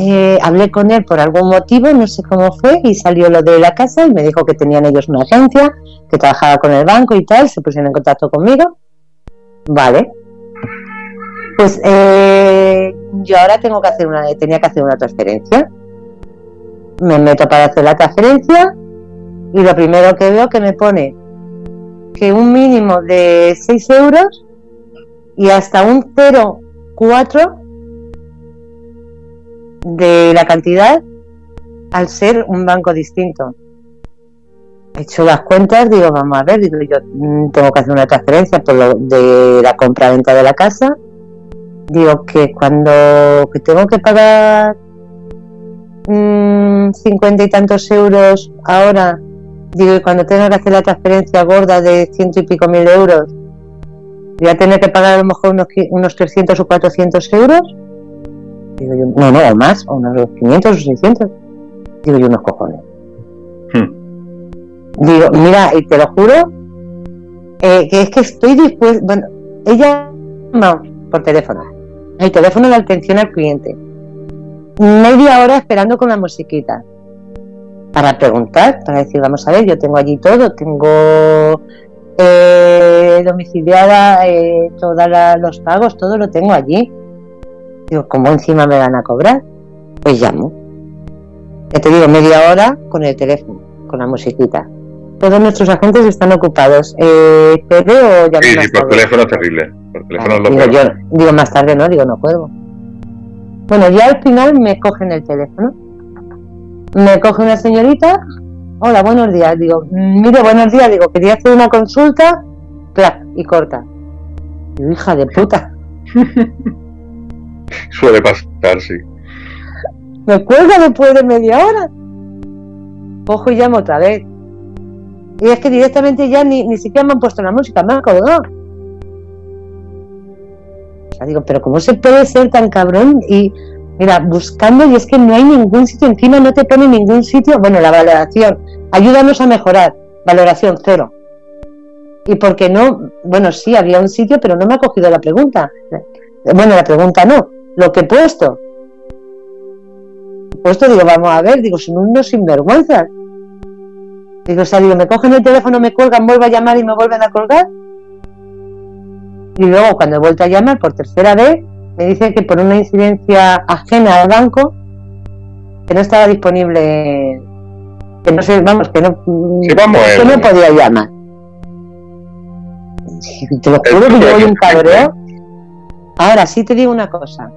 eh, hablé con él por algún motivo, no sé cómo fue, y salió lo de la casa y me dijo que tenían ellos una agencia, que trabajaba con el banco y tal, se pusieron en contacto conmigo. Vale. Pues eh, yo ahora tengo que hacer una, tenía que hacer una transferencia. Me meto para hacer la transferencia y lo primero que veo que me pone que un mínimo de 6 euros y hasta un 0,4 de la cantidad al ser un banco distinto. He hecho las cuentas, digo, vamos a ver, digo, yo mm, tengo que hacer una transferencia por lo de la compra-venta de la casa. Digo que cuando que tengo que pagar mm, cincuenta y tantos euros ahora, digo, y cuando tenga que hacer la transferencia gorda de ciento y pico mil euros, voy a tener que pagar a lo mejor unos, unos 300 o 400 euros. Digo yo, no, no, o más, o unos 500 o 600. Digo yo, unos cojones. Hmm. Digo, mira, y te lo juro, eh, que es que estoy dispuesta. Bueno, ella no, por teléfono. El teléfono de atención al cliente. Media hora esperando con la musiquita. Para preguntar, para decir, vamos a ver, yo tengo allí todo, tengo eh, domiciliada eh, todos los pagos, todo lo tengo allí. Digo, ¿cómo encima me van a cobrar? Pues llamo. Ya te digo, media hora con el teléfono, con la musiquita. Todos nuestros agentes están ocupados. Eh, o ya Sí, sí, por teléfono terrible. Por teléfono digo, yo, digo, más tarde no, digo, no puedo. Bueno, ya al final me cogen el teléfono. Me coge una señorita. Hola, buenos días. Digo, mire, buenos días. Digo, quería hacer una consulta. Clac, y corta. Digo, hija de puta. Suele pasar, sí. Me cuelga después de media hora. Cojo y llamo otra vez. Y es que directamente ya ni, ni siquiera me han puesto la música, me han colgado. O digo, pero ¿cómo se puede ser tan cabrón? Y mira, buscando, y es que no hay ningún sitio, encima no te pone ningún sitio. Bueno, la valoración, ayúdanos a mejorar. Valoración cero. Y porque no, bueno, sí, había un sitio, pero no me ha cogido la pregunta. Bueno, la pregunta no, lo que he puesto. He puesto, digo, vamos a ver, digo, son unos sinvergüenzas. Digo, o sea, digo, me cogen el teléfono, me cuelgan, vuelvo a llamar y me vuelven a colgar. Y luego, cuando he vuelto a llamar por tercera vez, me dicen que por una incidencia ajena al banco, que no estaba disponible, que no sé, vamos, que no, que no podía llamar. Te lo juro que yo voy un cabreo. Ahora sí te digo una cosa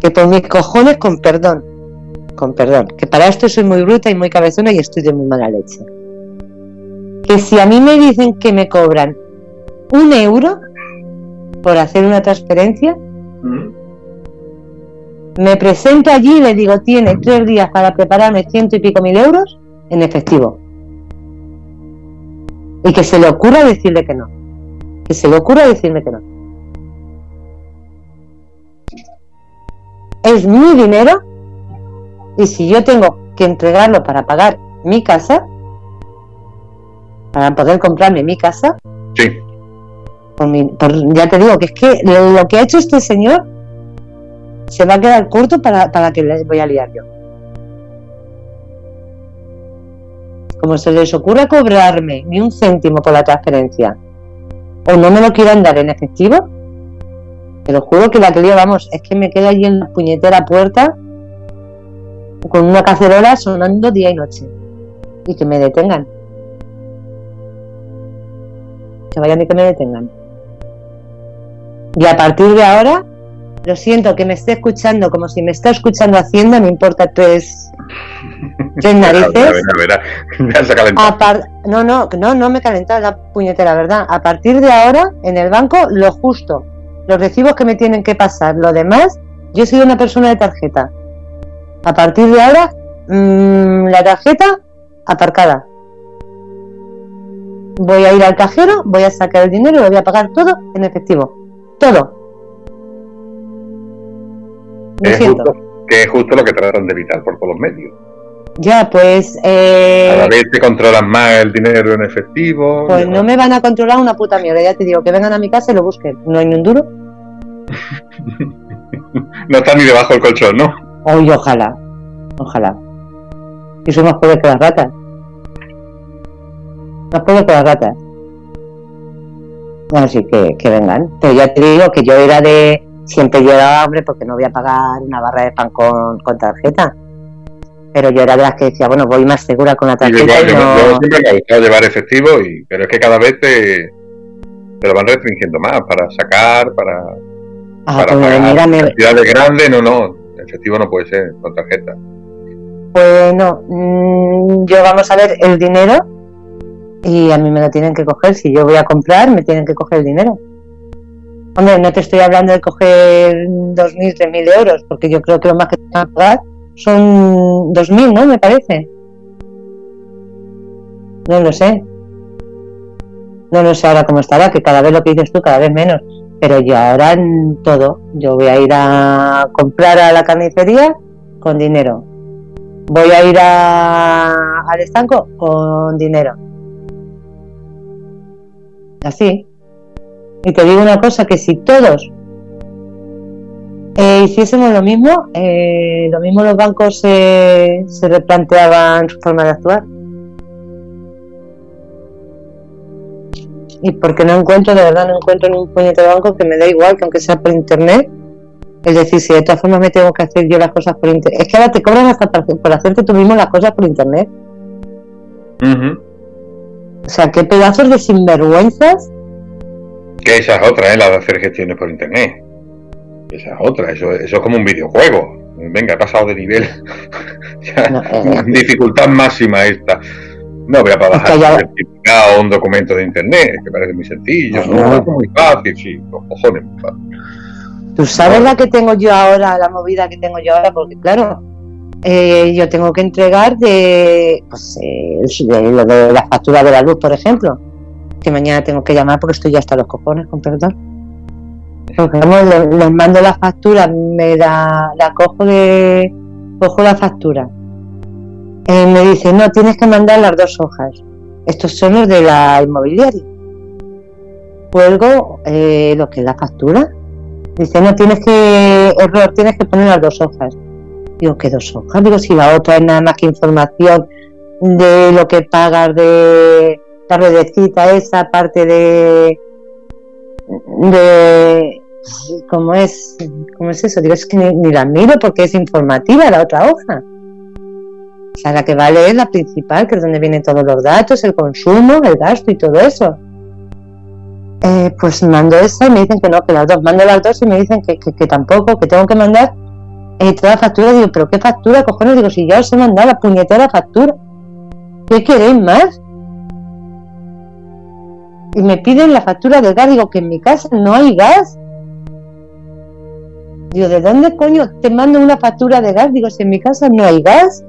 que por mis cojones, con perdón, con perdón, que para esto soy muy bruta y muy cabezona y estoy de muy mala leche. Que si a mí me dicen que me cobran un euro por hacer una transferencia, mm. me presento allí y le digo, tiene tres días para prepararme ciento y pico mil euros en efectivo. Y que se le ocurra decirle que no. Que se le ocurra decirme que no. Es mi dinero y si yo tengo que entregarlo para pagar mi casa, para poder comprarme mi casa, sí. ya te digo que es que lo que ha hecho este señor se va a quedar corto para, para que le voy a liar yo. Como se les ocurre cobrarme ni un céntimo por la transferencia, o no me lo quieran dar en efectivo, te lo juro que la que vamos, es que me quedo allí en la puñetera puerta con una cacerola sonando día y noche. Y que me detengan. Que vayan y que me detengan. Y a partir de ahora, lo siento que me esté escuchando como si me está escuchando Hacienda, me importa tres, tres narices. no, no, no, no me he calentado la puñetera, ¿verdad? A partir de ahora, en el banco, lo justo los recibos que me tienen que pasar, lo demás, yo soy una persona de tarjeta. A partir de ahora, mm, la tarjeta aparcada. Voy a ir al cajero, voy a sacar el dinero y lo voy a pagar todo en efectivo. Todo. es justo, que es justo lo que tratan de evitar por todos los medios. Ya, pues. Eh, Cada vez te controlan más el dinero en efectivo. Pues no me van a controlar una puta mierda, ya te digo, que vengan a mi casa y lo busquen. No hay ni un duro. No está ni debajo del colchón, ¿no? Hoy ojalá, ojalá. Y somos más que las ratas. Más pobres que las ratas. Así que, que vengan. Pero ya te digo que yo era de. Siempre llevaba hambre porque no voy a pagar una barra de pan con, con tarjeta. Pero yo era de las que decía, bueno, voy más segura con la tarjeta. yo, no- yo siempre me ha gustado llevar efectivo, y, pero es que cada vez te, te lo van restringiendo más para sacar, para, Ah, para pues pagar mira, me- cantidades grandes. No, no, efectivo no puede ser con tarjeta. Pues no, yo vamos a ver el dinero y a mí me lo tienen que coger. Si yo voy a comprar, me tienen que coger el dinero. Hombre, no te estoy hablando de coger 2.000, 3.000 euros, porque yo creo que lo más que te van a pagar son 2.000, ¿no? Me parece. No lo sé. No lo sé ahora cómo estará, que cada vez lo que dices tú, cada vez menos. Pero yo ahora en todo, yo voy a ir a comprar a la carnicería con dinero voy a ir a- al estanco con dinero. Así. Y te digo una cosa, que si todos eh, hiciésemos lo mismo, eh, lo mismo los bancos se, se replanteaban su forma de actuar. Y porque no encuentro, de verdad no encuentro ni un puñetero banco que me da igual, que aunque sea por internet, es decir, si de todas formas me tengo que hacer yo las cosas por internet. Es que ahora te cobran hasta por hacerte tú mismo las cosas por internet. O sea, qué pedazos de sinvergüenzas. Que esa es otra, ¿eh? la de hacer gestiones por internet. Esa es otra, eso, eso es como un videojuego. Venga, he pasado de nivel. No, eh, dificultad máxima esta. No voy a para bajar ya- un certificado un documento de internet, que parece muy sencillo. No, No, no. es muy fácil, sí, los cojones, muy fácil. Tú sabes la que tengo yo ahora, la movida que tengo yo ahora, porque claro, eh, yo tengo que entregar de, pues, eh, de lo de la factura de la luz, por ejemplo, que mañana tengo que llamar porque estoy ya hasta los cojones, con perdón. Porque vamos, les mando la factura, me la, la cojo de, cojo la factura. Eh, me dice, no, tienes que mandar las dos hojas. Estos son los de la inmobiliaria. Cuelgo eh, lo que es la factura. Dice, no, tienes que, error, tienes que poner las dos hojas. Digo, ¿qué dos hojas? Digo, si la otra es nada más que información de lo que pagas de la redecita, esa parte de, de, ¿cómo es? ¿Cómo es eso? Digo, es que ni, ni la miro porque es informativa la otra hoja. O sea, la que vale es la principal, que es donde vienen todos los datos, el consumo, el gasto y todo eso. Eh, pues mando esa y me dicen que no, que las dos. Mando las dos y me dicen que, que, tampoco, que tengo que mandar eh, toda factura. Digo, ¿pero qué factura, cojones? Digo, si ya os he mandado la puñetera factura. ¿Qué queréis más? Y me piden la factura del gas. Digo, que en mi casa no hay gas. Digo, ¿de dónde coño te mando una factura de gas? Digo, si en mi casa no hay gas.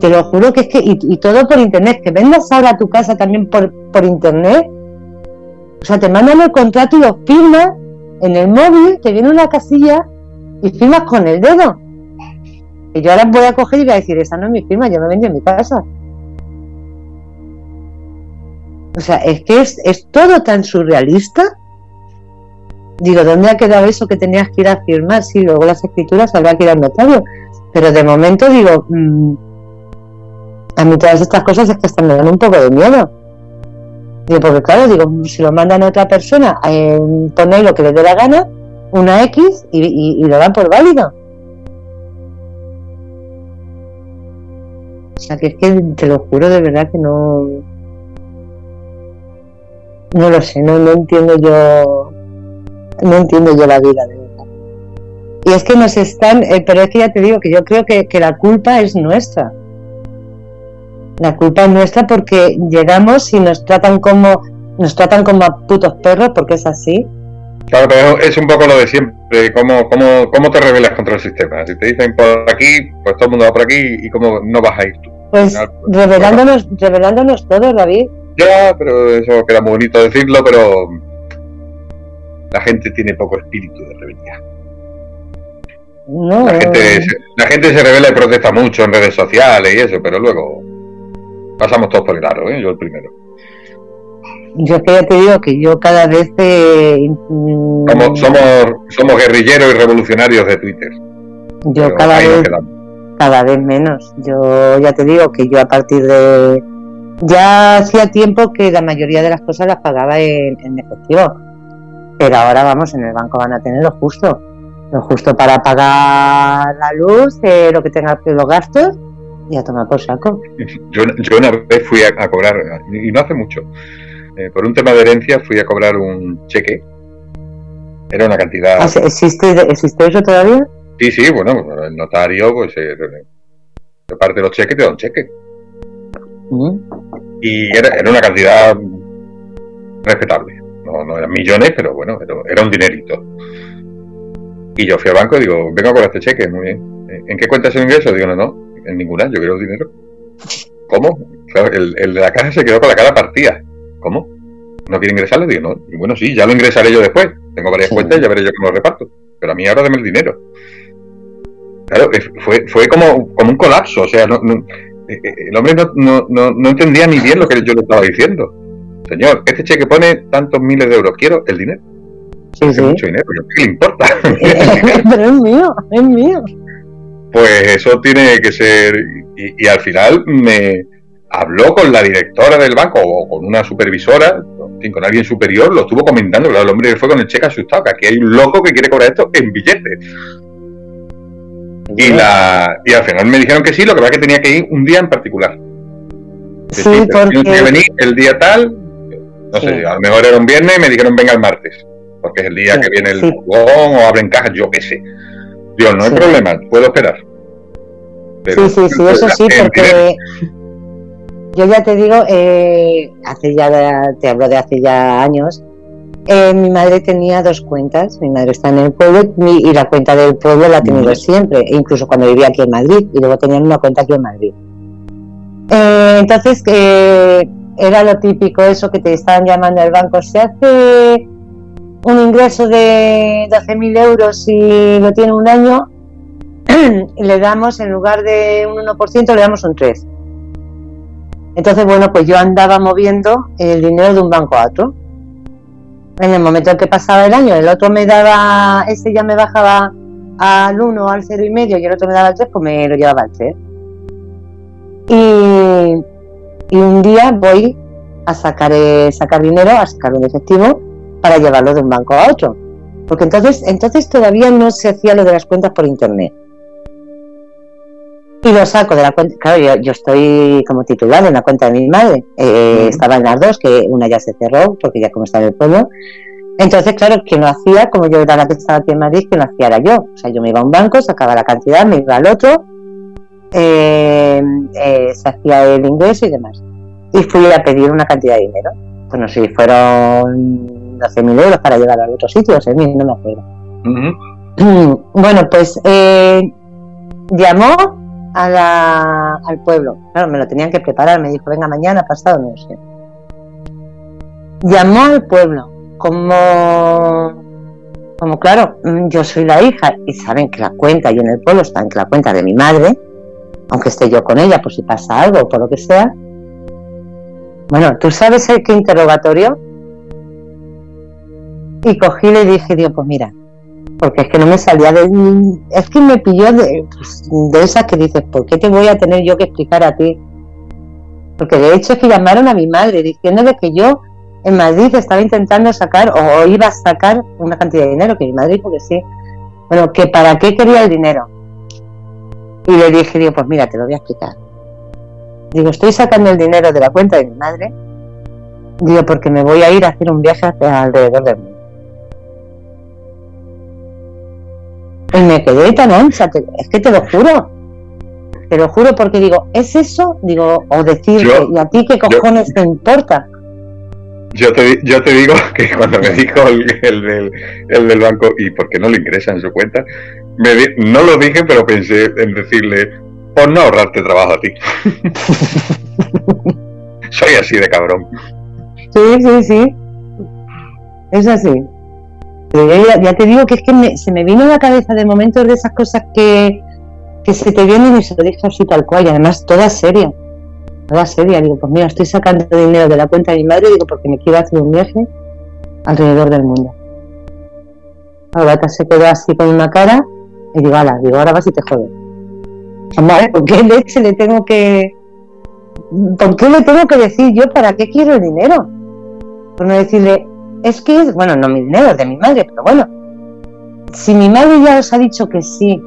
Te lo juro que es que, y, todo por internet, que vendas ahora tu casa también por, por internet. O sea, te mandan el contrato y lo firmas en el móvil, te viene una casilla y firmas con el dedo. Y yo ahora voy a coger y voy a decir, esa no es mi firma, yo me vendí en mi casa. O sea, es que es, es todo tan surrealista. Digo, ¿dónde ha quedado eso que tenías que ir a firmar? Sí, luego las escrituras habrá que ir al notario. Pero de momento digo, mm, a mí todas estas cosas es que hasta me dan un poco de miedo. Porque claro, digo, si lo mandan a otra persona, eh, ponéis lo que les dé la gana, una X y, lo dan por válido. O sea, que es que te lo juro de verdad que no. No lo sé, no, no entiendo yo. No entiendo yo la vida, de verdad. Y es que nos están. eh, pero es que ya te digo que yo creo que la culpa es nuestra. La culpa es nuestra porque llegamos y nos tratan como. Nos tratan como a putos perros, porque es así. Claro, pero es un poco lo de siempre, cómo, cómo, cómo te rebelas contra el sistema. Si te dicen por aquí, pues todo el mundo va por aquí y cómo no vas a ir tú. Pues final, revelándonos, revelándonos todos, David. Ya, pero eso queda muy bonito decirlo, pero la gente tiene poco espíritu de rebeldía. No, La gente, la gente se revela y protesta mucho en redes sociales y eso, pero luego pasamos todos por el aro, ¿eh? yo el primero. yo que ya te digo que yo cada vez... Eh, somos, somos, guerrilleros y revolucionarios de Twitter. Yo cada vez, cada vez menos. Yo ya te digo que yo a partir de... Ya hacía tiempo que la mayoría de las cosas las pagaba en, efectivo. Pero ahora vamos, en el banco van a tener lo justo. Lo justo para pagar la luz, eh, lo que tenga que los gastos y a tomar por saco. Yo, yo una vez fui a, cobrar, y no hace mucho, eh, por un tema de herencia fui a cobrar un cheque. Era una cantidad. Ah, ¿Existe, ¿Existe eso todavía? Sí, sí, bueno, el notario, pues, eh, reparte los cheques, te da un cheque. Mm. Y era, era, una cantidad respetable. No, no eran millones, pero bueno, era un dinerito. Y yo fui al banco y digo, vengo con este cheque, muy bien. ¿En qué cuenta es el ingreso? Digo, no, no, en ninguna, yo quiero el dinero. ¿Cómo? el, el, de la caja se quedó con la cara partida. ¿Cómo? ¿No quiere ingresarlo? Digo, no. Y bueno, sí, ya lo ingresaré yo después. Tengo varias cuentas y ya veré yo cómo lo reparto. Pero a mí ahora dame el dinero. Claro, fue, fue como, como un colapso. O sea, no, eh, eh, el hombre no, no, no, entendía ni bien lo que yo le estaba diciendo. Señor, este cheque pone tantos miles de euros. Quiero el dinero. Sí, sí. mucho dinero. ¿Qué le importa? Pero es mío, es mío pues eso tiene que ser. Y, al final me habló con la directora del banco o con una supervisora, con alguien superior, lo estuvo comentando. Claro, el hombre fue con el cheque asustado, que aquí hay un loco que quiere cobrar esto en billetes. Y, la, y al final me dijeron que sí, lo que pasa es que tenía que ir un día en particular. Sí, porque... que venir el día tal, no sé, a lo mejor era un viernes y me dijeron venga el martes, porque es el día que viene el sí. o abren cajas, yo qué sé. Dios, no hay problema, puedo esperar. sí, sí, sí, eso sí, porque yo ya te digo, eh, hace ya, te hablo de hace ya años, eh, mi madre tenía dos cuentas, mi madre está en el pueblo y la cuenta del pueblo la ha tenido siempre, incluso cuando vivía aquí en Madrid, y luego tenían una cuenta aquí en Madrid. Eh, entonces, era lo típico eso que te estaban llamando al banco, se hace un ingreso de 12.000 euros y lo tiene un año, le damos, en lugar de un 1%, le damos un 3%. Entonces, bueno, pues yo andaba moviendo el dinero de un banco a otro. En el momento en que pasaba el año, el otro me daba, ese ya me bajaba al 1 al 0,5 y medio y el otro me daba al 3, pues me lo llevaba al 3. Y, y un día voy a sacar, eh, sacar dinero, a sacar un efectivo para llevarlo de un banco a otro. Porque entonces, entonces todavía no se hacía lo de las cuentas por internet. Y lo saco de la cuenta, claro, yo, estoy como titular en la cuenta de mi madre. Eh, estaba en las dos, que una ya se cerró, porque ya como está en el pueblo. Entonces, claro, quien lo hacía, como yo era la que estaba aquí en Madrid, quien lo hacía era yo. O sea, yo me iba a un banco, sacaba la cantidad, me iba al otro, eh, eh, se hacía el ingreso y demás. Y fui a pedir una cantidad de dinero. Bueno, si fueron 12.000 euros para llegar a otro sitio, o no me acuerdo. Bueno, pues eh, llamó a la, al pueblo. Claro, me lo tenían que preparar. Me dijo, venga, mañana, pasado, no sé. Llamó al pueblo. Como, como claro, mm, yo soy la hija y saben que la cuenta y en el pueblo está en la cuenta de mi madre, aunque esté yo con ella por si pasa algo o por lo que sea. Bueno, ¿tú sabes qué interrogatorio? Y cogí y le dije, Dios, pues mira, porque es que no me salía de... Es que me pilló de, de esas que dices, ¿por qué te voy a tener yo que explicar a ti? Porque de hecho es que llamaron a mi madre diciéndole que yo en Madrid estaba intentando sacar o iba a sacar una cantidad de dinero, que mi madre dijo que sí. Bueno, que para qué quería el dinero. Y le dije, digo, pues mira, te lo voy a explicar. Digo, estoy sacando el dinero de la cuenta de mi madre. Digo, porque me voy a ir a hacer un viaje alrededor del mundo. Y me quedé tan ancha, es que te lo juro. Te lo juro porque digo, ¿es eso? Digo, o decirte, ¿y a ti qué cojones te importa? Yo te, yo te digo que cuando me dijo el, del, el del banco, ¿y por qué no lo ingresa en su cuenta? Me no lo dije, pero pensé en decirle, por no ahorrarte trabajo a ti. Soy así de cabrón. Sí, sí, sí. Es así ya, te digo que es que se me vino a la cabeza de momentos de esas cosas que, que se te vienen y se lo dije así tal cual, y además toda seria. Nada seria, digo, pues mira, estoy sacando dinero de la cuenta de mi madre, digo, porque me quiero hacer un viaje alrededor del mundo. La se quedó así con una cara y digo, ala, digo, ahora vas y te jodes. Vale, ¿por qué leche le tengo que... ¿Por qué le tengo que decir yo para qué quiero el dinero? Por no decirle, es que es, bueno, no mi dinero, es de mi madre, pero bueno, si mi madre ya os ha dicho que sí,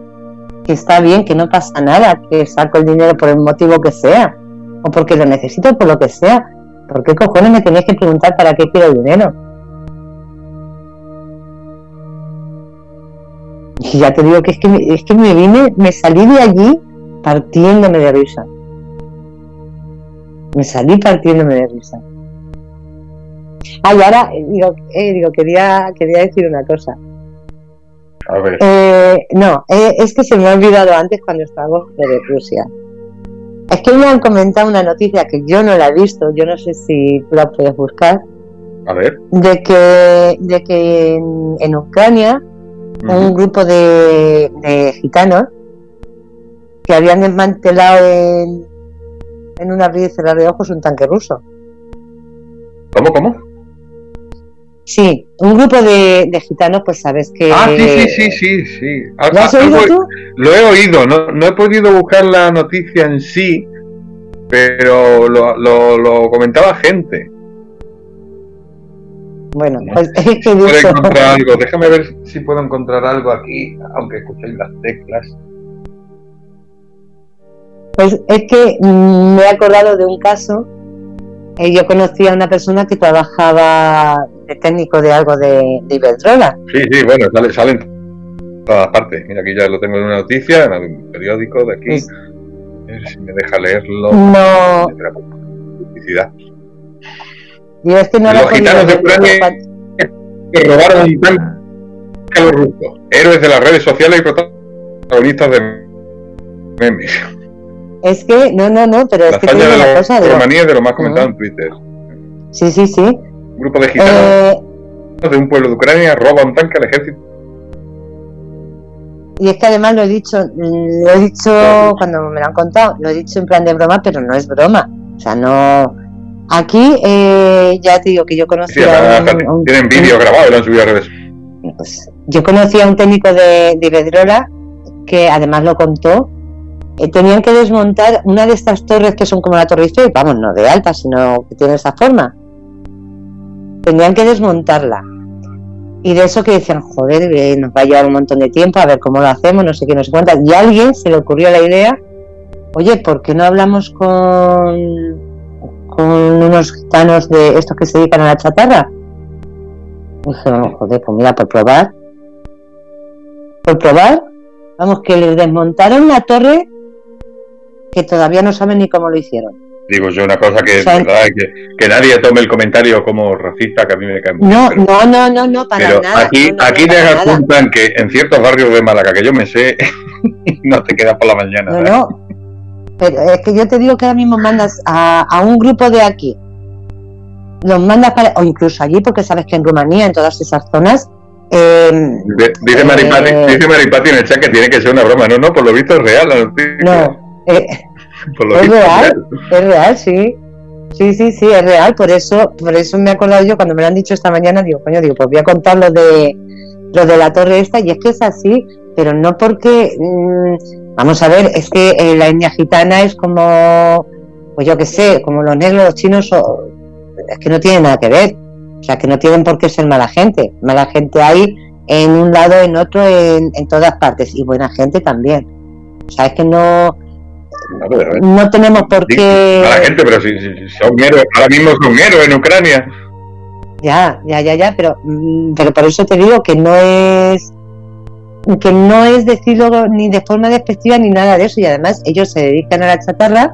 que está bien, que no pasa nada, que saco el dinero por el motivo que sea, o porque lo necesito por lo que sea, ¿por qué cojones me tenéis que preguntar para qué quiero el dinero? Y ya te digo que es que, es que me vine, me salí de allí partiéndome de risa. Me salí partiéndome de risa. Ah, y ahora eh, digo, eh, digo quería, quería decir una cosa. A ver. Eh, no, eh, es que se me ha olvidado antes cuando estábamos de Rusia. Es que me han comentado una noticia que yo no la he visto, yo no sé si tú la puedes buscar, A ver. de que, de que en, en Ucrania un grupo de, de gitanos que habían desmantelado en, en un abrir y cerrar de ojos un tanque ruso. ¿Cómo, cómo? Sí, un grupo de, de gitanos, pues sabes que... Ah, sí, sí, sí, sí, sí. ¿Lo has algo- oído tú? Lo he oído, no, no he podido buscar la noticia en sí, pero lo, lo, lo comentaba gente. Bueno, pues es que dicho, encontrar algo, déjame ver si puedo encontrar algo aquí, aunque escuchéis las teclas. pues es que me he acordado de un caso. eh, yo conocía a una persona que trabajaba de técnico de algo de, de Iberdrola. Sí, sí, bueno, sale, sale en todas partes. Mira, aquí ya lo tengo en una noticia, en algún periódico de aquí. A ver si me deja leerlo. No, publicidad. yo es que no lo Los gitanos de Ucrania- que robaron un tanque a los rusos. Héroes de las redes sociales y protagonistas de memes. Es que, no, no, no, pero es La que te hazaña digo de una la cosa. digo, Rumanía es de lo más comentado en Twitter. sí, sí, sí. Un grupo de gitanos Eh, de un pueblo de Ucrania roba un tanque al ejército. y es que además lo he dicho, lo he dicho cuando me lo han contado, lo he dicho en plan de broma, pero no es broma. O sea, no. Aquí eh, ya te digo que yo Sí, conocí además, a un, un- tienen vídeo grabado y lo han subido a redes. pues, yo conocí a un técnico de, de Iberdrola que además lo contó. eh, tenían que desmontar una de estas torres que son como la Torre Eiffel, vamos, no de alta, sino que tiene esa forma. Tenían que desmontarla. Y de eso que decían, joder, eh, nos va a llevar un montón de tiempo, a ver cómo lo hacemos, no sé qué, no sé cuántas. Y a alguien se le ocurrió la idea, oye, ¿por qué no hablamos con, con unos gitanos de estos que se dedican a la chatarra? Dije, "No, joder, pues mira, por probar. Por probar, vamos, que les desmontaron la torre que todavía no saben ni cómo lo hicieron. Digo yo una cosa que que, que nadie tome el comentario como racista, que a mí me cae muy No, bien, pero- no, no, no, no, para Pero nada. aquí, no, no, aquí te apuntan que en ciertos barrios de Málaga que yo me sé, no te quedas por la mañana. No. Pero es que yo te digo que ahora mismo mandas a, a un grupo de aquí, los mandas para, o incluso allí, porque sabes que en Rumanía, en todas esas zonas, eh, Dice Maripati, Eh. dice Maripati en el chat que tiene que ser una broma. No, no, por lo visto es real la noticia. no, eh, por lo es real. es real, sí. Sí, sí, sí, es real. Por eso, por eso me he acordado yo cuando me lo han dicho esta mañana, digo, coño, digo, pues voy a contar lo de lo de la torre esta, y es que es así, pero no porque mm, vamos a ver, es que eh, la etnia gitana es como pues yo qué sé, como los negros, los chinos, o- es que no tienen nada que ver. O sea, que no tienen por qué ser mala gente. Mala gente hay en un lado, en otro, en, en todas partes. Y buena gente también. O sea, es que no, No tenemos por qué... A la gente, pero si, son héroes, ahora mismo son héroes en Ucrania. Ya, ya, ya, ya, pero, mm, pero por eso te digo que no es que no es decirlo ni de forma despectiva ni nada de eso y además ellos se dedican a la chatarra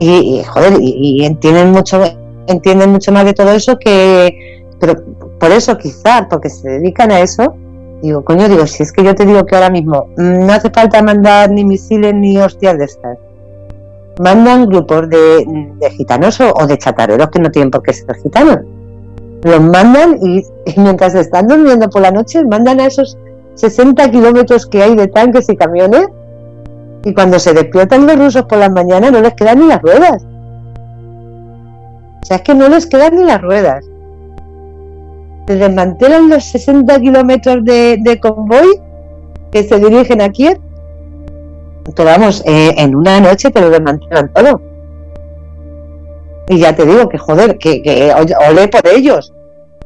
y, y, joder y, y entienden mucho entienden mucho más de todo eso que pero por eso quizá porque se dedican a eso digo coño digo si es que yo te digo que ahora mismo no hace falta mandar ni misiles ni hostias de estas mandan grupos de, de gitanos o, de chatareros que no tienen por qué ser gitanos los mandan y, mientras están durmiendo por la noche mandan a esos 60 kilómetros que hay de tanques y camiones Y cuando se despiertan los rusos por las mañanas no les quedan ni las ruedas. O sea, es que no les quedan ni las ruedas. Se desmantelan los 60 kilómetros de, convoy que se dirigen a Kiev. Pero vamos, eh, en una noche te lo desmantelan todo. Y ya te digo que joder, que, que olé por ellos.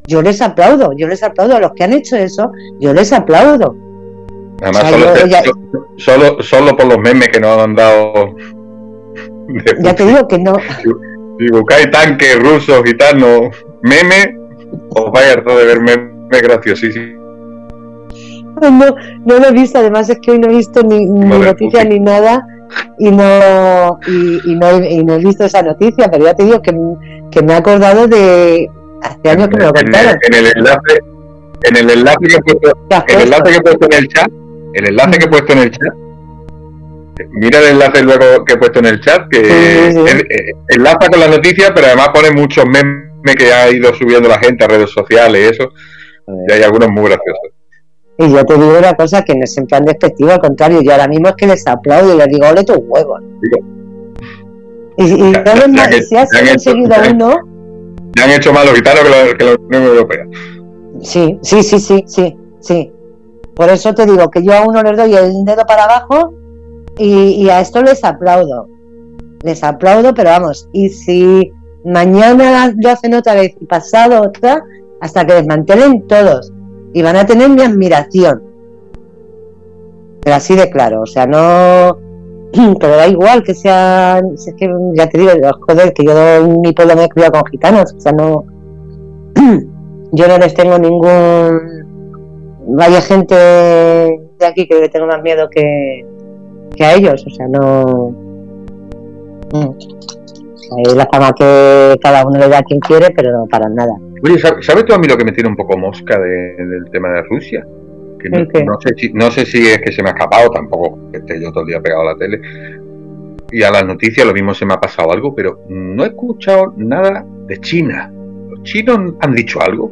Yo les aplaudo, yo les aplaudo a los que han hecho eso, yo les aplaudo. Además, solo, solo, por los memes que nos han dado. Ya te digo que no. Si buscáis tanques rusos, gitanos, meme, os vais a harto de ver memes graciosísimos. No, no lo he visto, además es que hoy no he visto ni, ni noticias ni nada y no, y, no, y, no, he visto esa noticia, pero ya te digo que, que me he acordado de hace años que me lo contaron. En, el enlace, en el enlace que he puesto, el enlace que he puesto en el chat, el enlace que he puesto en el chat, mira el enlace luego que he puesto en el chat, que eh, enlaza con la noticia, pero además pone muchos memes que ha ido subiendo la gente a redes sociales y eso, y hay algunos muy graciosos. Y yo te digo una cosa que no es en plan despectivo, al contrario, yo ahora mismo es que les aplaudo y les digo, ole tus huevos. Y, y ya, si has conseguido uno. Ya han hecho más los gitanos que la, Unión Europea. Sí, sí, sí, sí, sí, sí. Por eso te digo que yo a uno les doy el dedo para abajo y, y a esto les aplaudo. Les aplaudo, pero vamos, y si mañana lo hacen otra vez y pasado otra, hasta que desmantelen todos y van a tener mi admiración. Pero así de claro, o sea, no. Pero da igual que sean. es que ya te digo, joder, que yo en mi pueblo me he criado con gitanos, o sea, no. Yo no les tengo ningún. Vaya gente de aquí que le tengo más miedo que, que a ellos, o sea, no. Hay la fama que cada uno le da a quien quiere, pero no para nada. Oye, ¿sabes tú a mí lo que me tiene un poco mosca del tema de Rusia? Que no, sé si, no sé si es que se me ha escapado, tampoco que esté yo todo el día pegado a la tele. Y a las noticias lo mismo se me ha pasado algo, pero no he escuchado nada de China. ¿Los chinos han dicho algo?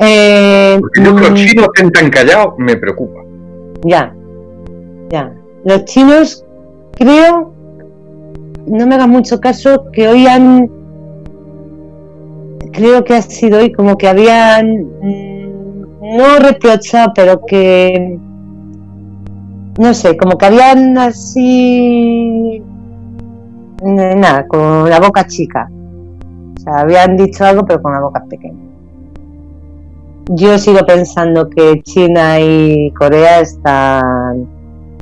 Eh, Porque yo que los mm. chinos estén tan callados me preocupa. Ya, ya. Los chinos, creo, no me hagas mucho caso, que hoy han creo que ha sido hoy como que habían mm, no reprochado, pero que no sé, como que habían así nada, con la boca chica. O sea, habían dicho algo pero con la boca pequeña. Yo sigo pensando que China y Corea están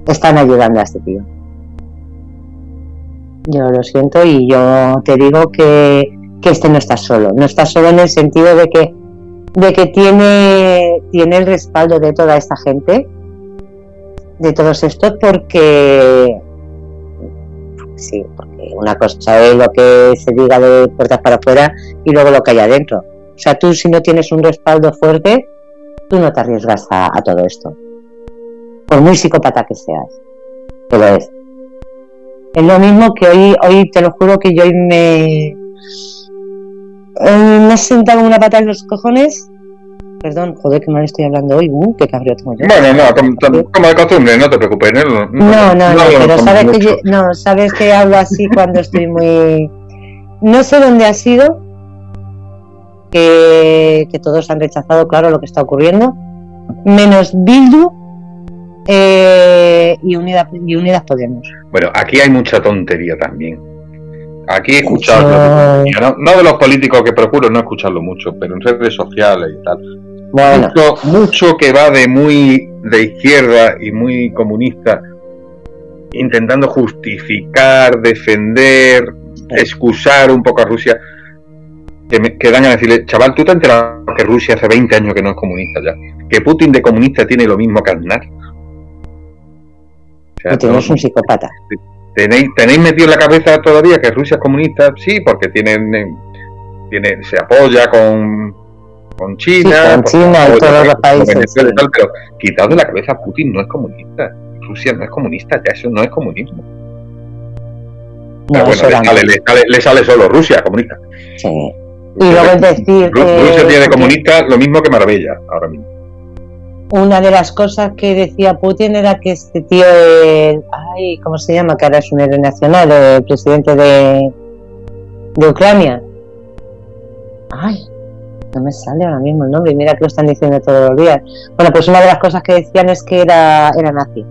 están ayudando a este tío. Yo lo siento y yo te digo que que este no está solo. No está solo en el sentido de que, de que tiene, tiene el respaldo de toda esta gente, de todos estos, porque sí, porque una cosa es lo que se diga de puertas para afuera y luego lo que hay adentro. O sea, tú si no tienes un respaldo fuerte, tú no te arriesgas a, a todo esto. Por muy psicópata que seas. Pero es. Es lo mismo que hoy, hoy te lo juro que yo hoy me, me has sentado una pata en los cojones. Perdón, joder, que mal estoy hablando hoy. Uh, qué cabrón tengo yo. Bueno, no, como, de costumbre, no te preocupes. No, no, no, no, pero sabes que, yo, no, sabes que hablo así cuando estoy muy. No sé dónde ha sido, que, que todos han rechazado, claro, lo que está ocurriendo, menos Bildu eh, y, Unidas, y Unidas Podemos. Bueno, aquí hay mucha tontería también. Aquí he escuchado, no, de los políticos que procuro no escucharlo mucho, pero en redes sociales y tal. Mucho, mucho que va de muy de izquierda y muy comunista, intentando justificar, defender, excusar un poco a Rusia, que, me, dan a decirle, chaval, tú te has enterado que Rusia hace 20 años que no es comunista ya, que Putin de comunista tiene lo mismo que Aznar. O sea, un psicópata. ¿Tenéis, ¿Tenéis metido en la cabeza todavía que Rusia es comunista? Sí, porque tienen, tiene, se apoya con, con China, con China y todos los países. pero quitado de la cabeza, Putin no es comunista. Rusia no es comunista, ya eso no es comunismo. No, bueno, le sale, le, sale, le sale, solo Rusia comunista. Sí. Y luego es decir. Rusia tiene de comunista lo mismo que Marbella ahora mismo. Una de las cosas que decía Putin era que este tío, el, ay, ¿cómo se llama? Que ahora es un héroe nacional, el presidente de, Ucrania. Ay, no me sale ahora mismo el nombre mira que lo están diciendo todos los días. Bueno, pues una de las cosas que decían es que era, era nazi.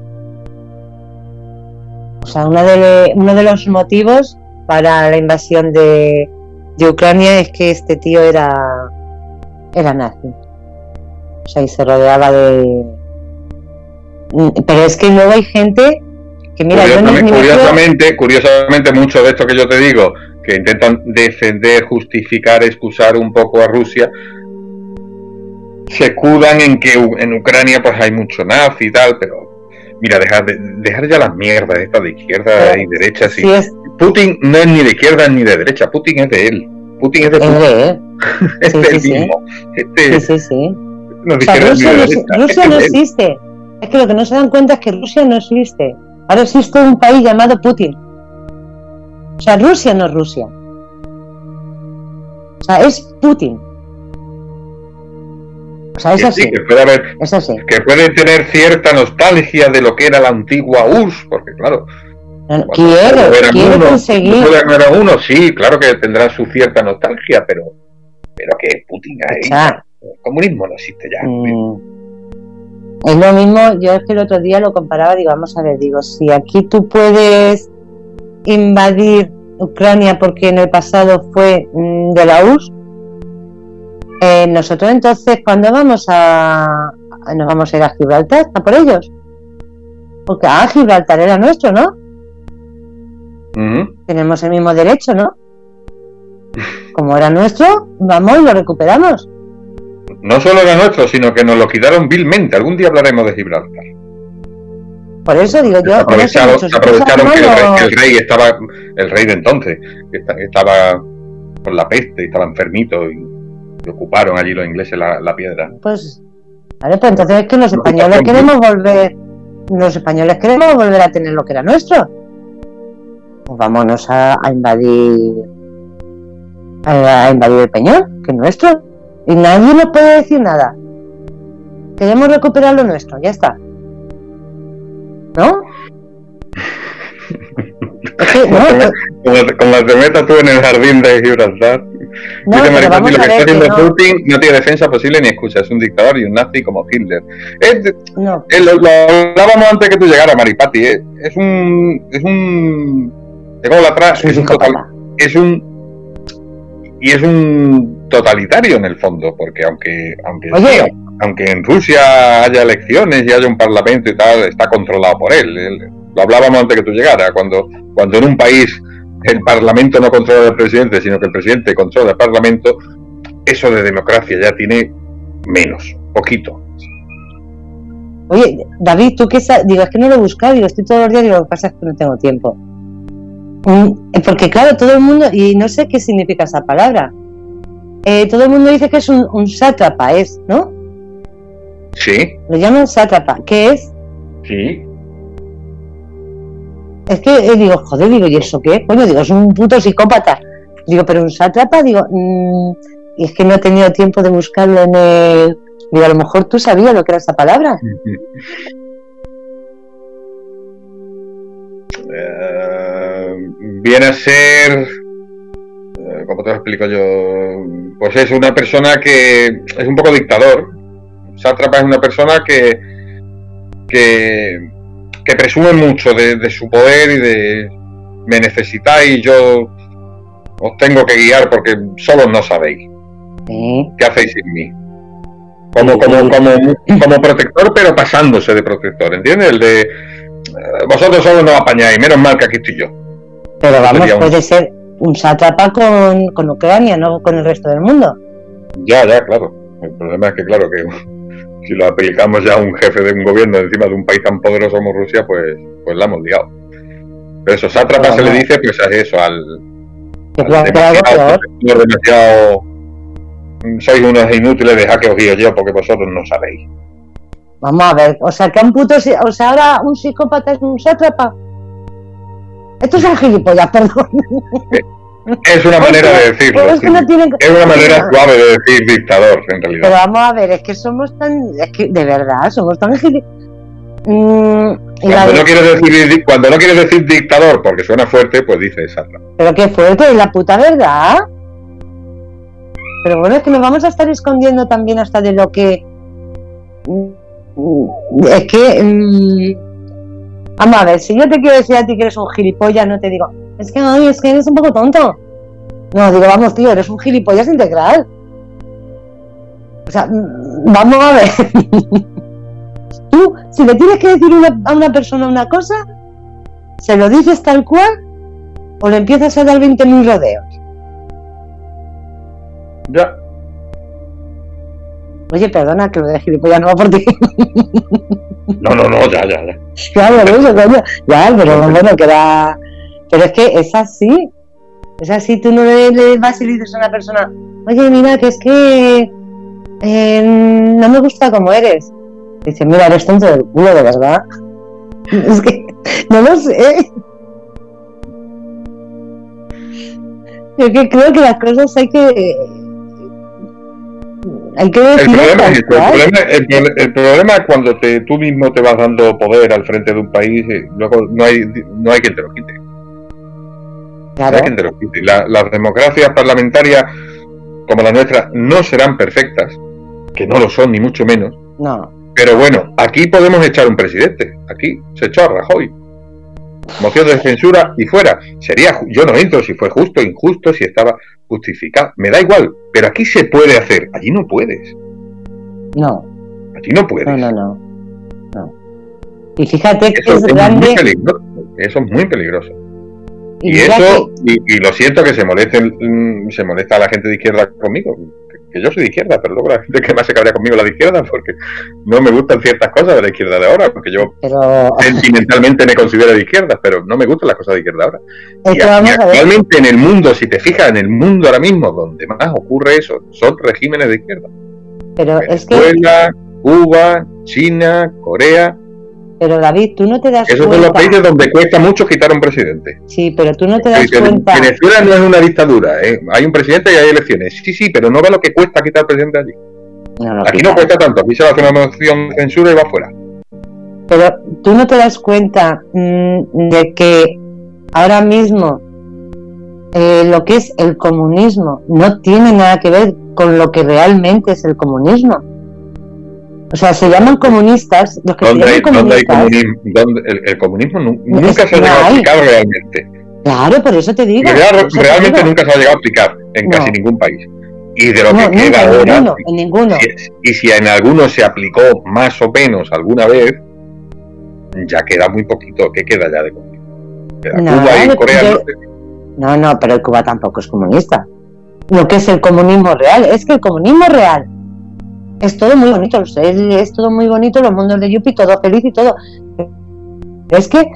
O sea, uno de, uno de los motivos para la invasión de, de Ucrania es que este tío era, era nazi. O sea, y se rodeaba de... Pero es que luego hay gente que mira... Curiosamente, curiosamente, curiosamente, mucho de esto que yo te digo, que intentan defender, justificar, excusar un poco a Rusia, se escudan en que en Ucrania pues hay mucho nazi y tal, pero mira, dejar, dejar ya las mierdas estas de izquierda y derecha. Sí. Putin no es ni de izquierda ni de derecha, Putin es de él. Putin es de. Es de él. mismo. Este, sí, sí, sí. Rusia, no, Rusia no existe. Es que lo que no se dan cuenta es que Rusia no existe. Ahora existe un país llamado Putin. O sea, Rusia no es Rusia. O sea, es Putin. O sea, es así. que, puede haber, es así. que puede tener cierta nostalgia de lo que era la antigua URSS, porque claro, quiero, quiero conseguir. era uno, sí, claro que tendrá su cierta nostalgia, pero, pero que Putin ahí. El comunismo no existe ya. Mm. Es lo mismo, yo es que el otro día lo comparaba, digo, vamos a ver, digo, si aquí tú puedes invadir Ucrania porque en el pasado fue mm, de la URSS, eh, nosotros entonces, cuando vamos a, nos vamos a ir a Gibraltar, a por ellos? Porque ah, Gibraltar era nuestro, ¿no? Tenemos el mismo derecho, ¿no? Como era nuestro, vamos y lo recuperamos. No solo era nuestro, sino que nos lo quitaron vilmente. Algún día hablaremos de Gibraltar. Por eso digo yo. Aprovecharon, aprovecharon que, el rey, estaba, el rey de entonces, que estaba con la peste y estaba enfermito y, ocuparon allí los ingleses la, piedra. Pues, vale, pues entonces es que los españoles queremos volver, los españoles queremos volver a tener lo que era nuestro. Pues vámonos a, invadir, a, invadir el Peñón, que es nuestro. Y nadie nos puede decir nada. Queremos recuperar lo nuestro, ya está. ¿No? como, te metas tú en el jardín de Gibraltar. No, dice lo que está haciendo Putin no tiene defensa posible ni escucha, es un dictador y un nazi como Hitler. no. lo, hablábamos antes que tú llegaras, Maripati. Eh, es un. Es un. la atrás, es un, es un. Y es un totalitario en el fondo, porque aunque. aunque aunque en Rusia haya elecciones y haya un parlamento y tal, está controlado por él. Lo hablábamos antes que tú llegaras, cuando, cuando en un país el parlamento no controla al presidente, sino que el presidente controla el parlamento, eso de democracia ya tiene menos, poquito. Oye, David, ¿tú qué sabes? Digo, es que no lo he buscado, digo, estoy todos los días y lo que pasa es que no tengo tiempo. Mm, porque claro, todo el mundo, y no sé qué significa esa palabra, eh, todo el mundo dice que es un, un sátrapa, ¿es? ¿No? Sí. Lo llaman sátrapa. ¿Qué es? Sí. Es que eh, digo, joder, digo, ¿y eso qué? Bueno, digo, es un puto psicópata. Digo, pero un sátrapa, digo, mm, y es que no he tenido tiempo de buscarlo en el. Digo, a lo mejor tú sabías lo que era esa palabra. Eh, viene a ser. ¿Cómo te lo explico yo? Pues es una persona que es un poco dictador, sátrapa es una persona que, que, presume mucho de, su poder y de me necesitáis, yo os tengo que guiar porque solo no sabéis. ¿Qué hacéis sin mí? Como, como, como, como protector, pero pasándose de protector, ¿entiendes? El de eh, vosotros solo no apañáis, menos mal que aquí estoy yo. Pero vamos, puede ser un sátrapa con, con Ucrania, no con el resto del mundo. Ya, ya, claro. El problema es que, claro, que si lo aplicamos ya a un jefe de un gobierno encima de un país tan poderoso como Rusia, pues, pues la hemos liado. Pero eso, sátrapa se le dice, pues a eso, al. demasiado, demasiado, sois unos inútiles, de que os guío yo porque vosotros no sabéis. Vamos a ver, o sea, que un puto. O sea, ahora un psicópata es un sátrapa. Esto es un gilipollas, perdón. Es una manera de decirlo. Es que sí. no tiene- Es una manera suave de decir dictador, en realidad. Pero vamos a ver, es que somos tan. Es que de verdad, somos tan. gili- Mm, Cuando no, quieres decir, cuando no quieres decir dictador porque suena fuerte, pues dices esa. Pero qué fuerte, es la puta verdad. Pero bueno, es que nos vamos a estar escondiendo también hasta de lo que. Mm, Es que. mm, Vamos a ver, si yo te quiero decir a ti que eres un gilipollas, no te digo, es que, ay, es que eres un poco tonto. No, digo, vamos, tío, eres un gilipollas integral. O sea, mm, vamos a ver. Tú, si le tienes que decir a una persona una cosa, se lo dices tal cual o le empiezas a dar 20.000 rodeos. Ya. Oye, perdona que lo de gilipollas no va por ti. No, no, no, ya, ya, ya. claro, por eso, coño. Ya, pero bueno, que era... Pero es que es así. Es así, tú no le, le vas y le dices a una persona, oye, mira, que es que eh, no me gusta como eres. Dice, mira, eres tonto del culo, de verdad. Es que no lo sé. Yo que creo que las cosas hay que... Hay que El problema, es, el, problema, el, el problema es cuando te, tú mismo te vas dando poder al frente de un país, eh, luego no hay, no hay quien te lo quite. No Claro. hay quien te lo quite. La- las democracias parlamentarias como la nuestra no serán perfectas, que no lo son ni mucho menos, No, pero bueno, aquí podemos echar un presidente. Aquí se echó a Rajoy. Moción de censura y fuera. Sería, yo no entro si fue justo, injusto, si estaba justificado. Me da igual. Pero aquí se puede hacer. Allí no puedes. no, Allí no puedes. no, no, no. no. Y fíjate que Eso es es muy grande. peligroso. Eso es muy peligroso. Y eso, y, y lo siento que se molesten, mm, se molesta a la gente de izquierda conmigo. Que, yo soy de izquierda, pero luego la gente que más se cabrea conmigo es la de izquierda, porque no me gustan ciertas cosas de la izquierda de ahora, porque yo pero sentimentalmente me considero de izquierda, pero no me gustan las cosas de izquierda ahora. Y, a- y actualmente en el mundo, si te fijas, en el mundo ahora mismo, donde más ocurre eso, son regímenes de izquierda. Pero es que, Cuba, China, Corea, pero David, tú no te das esos son los cuenta. países donde cuesta mucho quitar a un presidente. Sí, pero tú no te das cuenta. Venezuela no es una dictadura, ¿eh? hay un presidente y hay elecciones. Sí, sí, pero no ve lo que cuesta quitar al presidente allí. No, no, Aquí no cuesta tanto, aquí se va a hacer una moción de censura y va fuera. Pero tú no te das cuenta mm, de que ahora mismo eh, lo que es el comunismo no tiene nada que ver con lo que realmente es el comunismo. O sea, se llaman comunistas, los que se ¿Dónde hay, llaman dónde hay comunistas. comunismo? ¿Dónde- el, el comunismo nunca es se ha llegado a hay. aplicar realmente. Claro, por eso te digo. Real- te realmente digo. nunca se ha llegado a aplicar en No. casi ningún país. Y de lo No, que nunca, queda en ahora, ninguno, en ninguno. y si en algunos se aplicó más o menos alguna vez, ya queda muy poquito. ¿Qué queda ya de comunismo? Queda Cuba y Corea Norte. No, no, pero Cuba tampoco es comunista. Lo que es el comunismo real, es que el comunismo real es todo muy bonito, es, todo muy bonito, los mundos de Yuppie, todo feliz y todo. Pero es que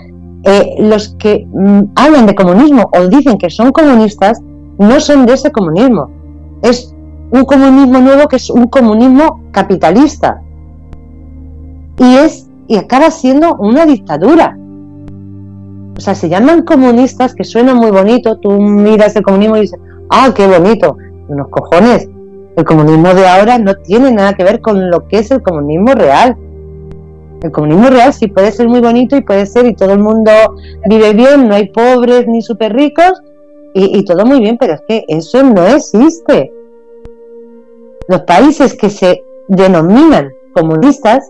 eh, los que mm, hablan de comunismo o dicen que son comunistas no son de ese comunismo. Es un comunismo nuevo que es un comunismo capitalista. Y es y acaba siendo una dictadura. O sea, se llaman comunistas que suena muy bonito. Tú miras el comunismo y dices, ah, qué bonito. Unos cojones. El comunismo de ahora no tiene nada que ver con lo que es el comunismo real. El comunismo real sí puede ser muy bonito y puede ser y todo el mundo vive bien, no hay pobres ni súper ricos y, y todo muy bien, pero es que eso no existe. Los países que se denominan comunistas,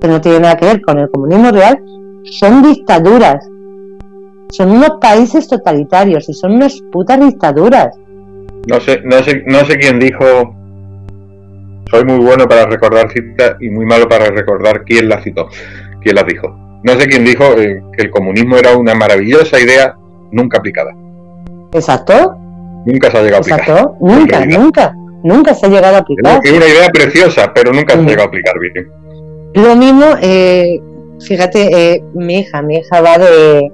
que no tienen nada que ver con el comunismo real, son dictaduras. Son unos países totalitarios y son unas putas dictaduras. No sé, no sé, no sé quién dijo. Soy muy bueno para recordar citas y muy malo para recordar quién las citó, quién las dijo. No sé quién dijo eh, que el comunismo era una maravillosa idea nunca aplicada. Exacto, Nunca se ha llegado a aplicar. exacto. Nunca, nunca, nunca se ha llegado a aplicar. Es una idea preciosa, pero nunca se ha llegado a aplicar bien. Lo mismo, eh, fíjate, eh, mi hija, mi hija va de,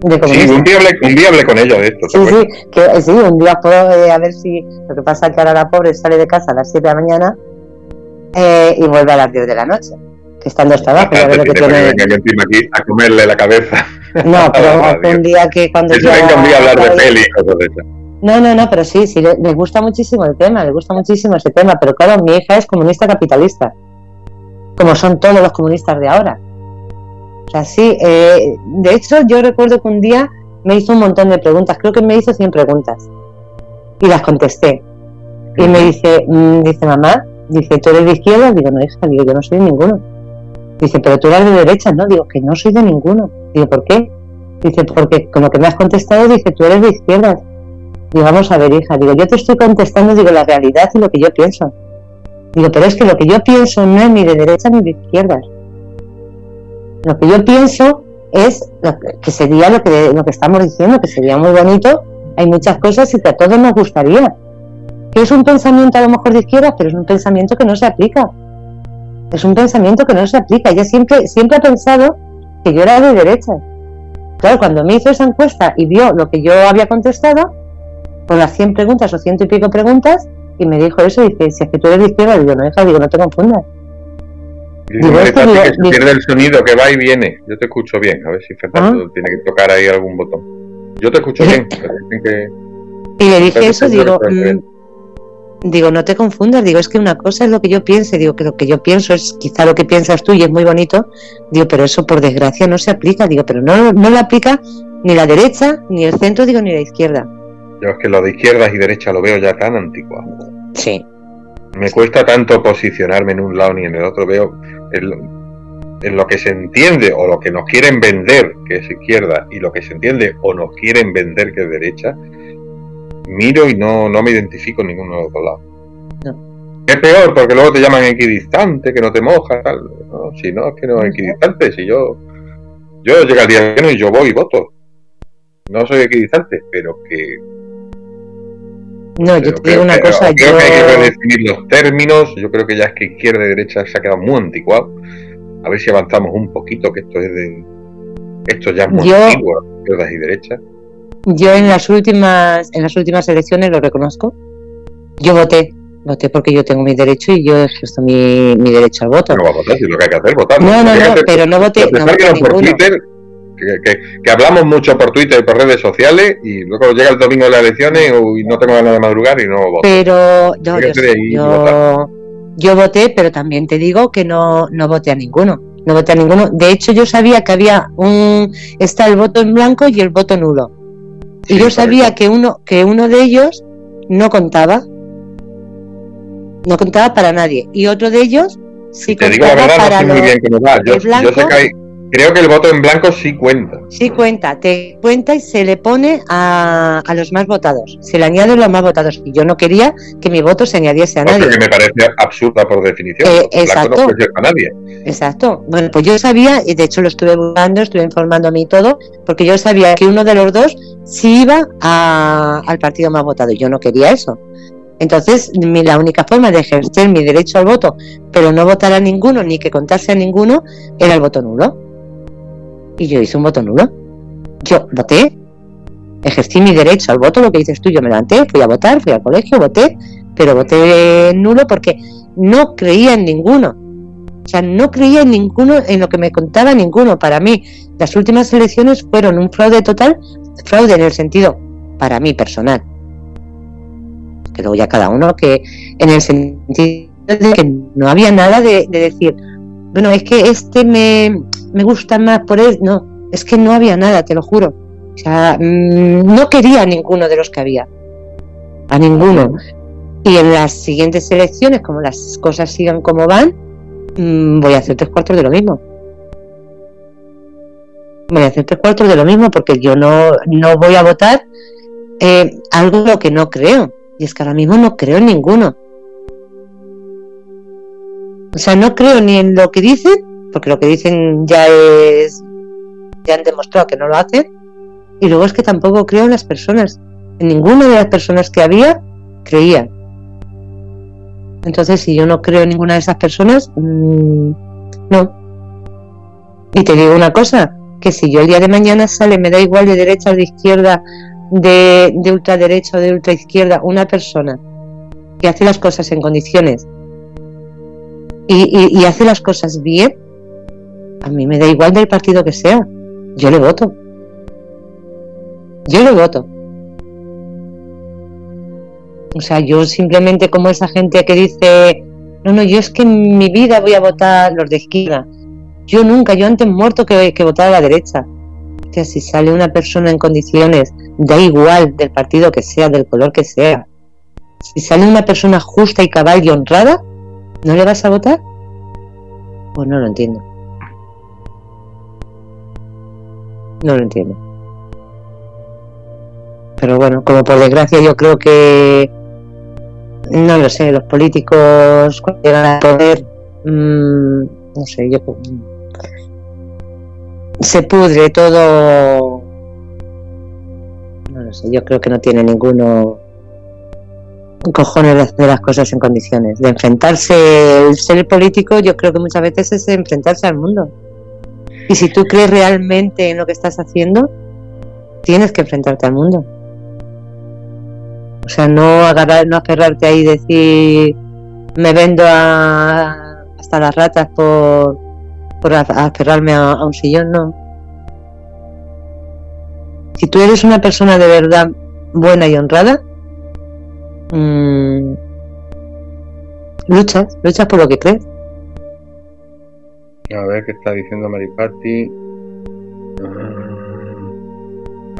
de Sí, un día hablé, un día hablé con ella de esto. ¿te Sí, sí, que, eh, sí, un día puedo eh, a ver si. Lo que pasa es que ahora la pobre sale de casa a las 7 de la mañana eh, y vuelve a las 10 de la noche. que estando hasta abajo, ya Bastante ves lo que tiene que encima aquí a comerle la cabeza. No, pero un día que cuando Eso venga un día a hablar de peli y cosas de esas. No, no, no, pero sí, sí, le, le gusta muchísimo el tema, le gusta muchísimo ese tema, pero claro, mi hija es comunista capitalista, como son todos los comunistas de ahora. O sea, sí, eh, de hecho yo recuerdo que un día me hizo un montón de preguntas, creo que me hizo 100 preguntas, y las contesté. Y me dice, mm, dice mamá, dice, ¿tú eres de izquierda? Digo, no, hija, digo, yo no soy de ninguno. Dice, pero tú eres de derecha, ¿no? Digo, que no soy de ninguno. Digo, ¿por qué? Dice, porque con lo que me has contestado, dice, tú eres de izquierdas. Digo, vamos a ver, hija, digo, yo te estoy contestando, digo, la realidad y lo que yo pienso. Digo, pero es que lo que yo pienso no es ni de derecha ni de izquierdas. Lo que yo pienso es lo que, sería lo que, lo que estamos diciendo, que sería muy bonito. Hay muchas cosas y que a todos nos gustaría. Que es un pensamiento a lo mejor de izquierdas, pero es un pensamiento que no se aplica. Es un pensamiento que no se aplica. Ella siempre, siempre ha pensado que yo era de derecha. Claro, cuando me hizo esa encuesta y vio lo que yo había contestado, con las 100 preguntas o ciento y pico preguntas, y me dijo eso, dice, si es que tú eres de izquierda, digo, no, hija, digo, no te confundas. Digo, "Hombre, esto Tati, digo- que se digo- pierde el sonido, que va y viene. Yo te escucho bien. A ver si Fernando Ah. tiene que tocar ahí algún botón. Yo te escucho bien. que... Y le dije eso, digo, mm, digo, no te confundas, digo, es que una cosa es lo que yo piense, digo, que lo que yo pienso es quizá lo que piensas tú y es muy bonito, digo, pero eso por desgracia no se aplica, digo, pero no, no lo aplica ni la derecha, ni el centro, digo, ni la izquierda. Yo es que lo de izquierdas y derecha lo veo ya tan anticuado. Sí. Me cuesta tanto posicionarme en un lado ni en el otro. Veo en lo que se entiende o lo que nos quieren vender que es izquierda y lo que se entiende o nos quieren vender que es derecha. Miro y no, no me identifico en ninguno de los dos lados. No. Es peor porque luego te llaman equidistante, que no te mojas, tal. No, si no, es que no es equidistante. Si yo, yo llega el día de y yo voy y voto. No soy equidistante, pero que No, yo te digo una que- cosa, creo yo... que hay que redefinir los términos. Yo creo que ya es que izquierda y derecha se ha quedado muy anticuado. A ver si avanzamos un poquito, que esto es de. Esto ya es muy Yo- antiguo, izquierdas y derechas. Yo en las últimas, en las últimas elecciones lo reconozco. Yo voté, voté porque yo tengo mi derecho y yo ejerzo mi, mi derecho al voto. No va a votar, si lo que hay que hacer votar. No, no, no, hacer- pero no voté, no voté por. Twitter, que, que- que hablamos mucho por Twitter y por redes sociales y luego llega el domingo de las elecciones y no tengo ganas de madrugar y no voto. Pero yo, yo, yo voté, pero también te digo que no, no voté a ninguno. No voté a ninguno. De hecho, yo sabía que había un está el voto en blanco y el voto nulo. Y Sí, yo sabía que uno que uno de ellos no contaba. No contaba para nadie. Y otro de ellos sí Te digo la contaba verdad, no sé muy bien cómo va. Yo, el blanco- yo sé que hay, creo que el voto en blanco sí cuenta. Sí cuenta, te cuenta y se le pone a, a los más votados. Se le añade los más votados. Y yo no quería que mi voto se añadiese a Cosa nadie. que me parece absurda por definición. Eh, no exacto. ser para nadie. Exacto. Bueno, pues yo sabía, y de hecho lo estuve buscando, estuve informándome y todo, porque yo sabía que uno de los dos sí iba a- al partido más votado. y Yo no quería eso. Entonces, mi- la única forma de ejercer mi derecho al voto, pero no votar a ninguno, ni que contase a ninguno, era el voto nulo. Y yo hice un voto nulo. Yo voté, ejercí mi derecho al voto, lo que dices tú, yo me levanté, fui a votar, fui al colegio, voté, pero voté nulo porque no creía en ninguno. O sea, no creía en ninguno, en lo que me contaba ninguno. Para mí, las últimas elecciones fueron un fraude total, fraude en el sentido, para mí personal, que luego ya cada uno, que en el sentido de que no había nada de, de decir, bueno, es que este me, me gusta más por él. No, es que no había nada, te lo juro. O sea, mm, no quería a ninguno de los que había. A ninguno. Y en las siguientes elecciones, como las cosas sigan como van, mm, voy a hacer tres cuartos de lo mismo. Voy a hacer tres cuartos de lo mismo porque yo no, no voy a votar eh, algo que no creo. Y es que ahora mismo no creo en ninguno. O sea, no creo ni en lo que dicen, porque lo que dicen ya es. ya han demostrado que no lo hacen. Y luego es que tampoco creo en las personas. En ninguna de las personas que había creía. Entonces, si yo no creo en ninguna de esas personas, mmm, no. Y te digo una cosa, que si yo el día de mañana sale, me da igual de derecha o de izquierda, de, de ultraderecha o de ultraizquierda, una persona que hace las cosas en condiciones y, y- hace las cosas bien, A mí me da igual del partido que sea. Yo le voto. Yo le voto. O sea, yo simplemente como esa gente que dice, no, no, yo es que en mi vida voy a votar los de izquierda. Yo nunca, yo antes muerto que, que votar a la derecha. O sea, si sale una persona en condiciones, da igual del partido que sea, del color que sea. Si sale una persona justa y cabal y honrada, ¿no le vas a votar? Pues no lo entiendo. No lo entiendo. Pero bueno, como por desgracia yo creo que no lo sé, los políticos cuando llegan al poder, mmm, no sé, yo se pudre todo. No lo sé, yo creo que no tiene ninguno cojones de hacer las cosas en condiciones. De enfrentarse, el ser político, yo creo que muchas veces es enfrentarse al mundo. Y si tú crees realmente en lo que estás haciendo, tienes que enfrentarte al mundo. O sea, no agarrar, no aferrarte ahí y decir me vendo a, hasta las ratas por, por aferrarme a, un sillón, no. Si tú eres una persona de verdad buena y honrada, mmm, luchas, luchas por lo que crees. A ver qué está diciendo Maripati.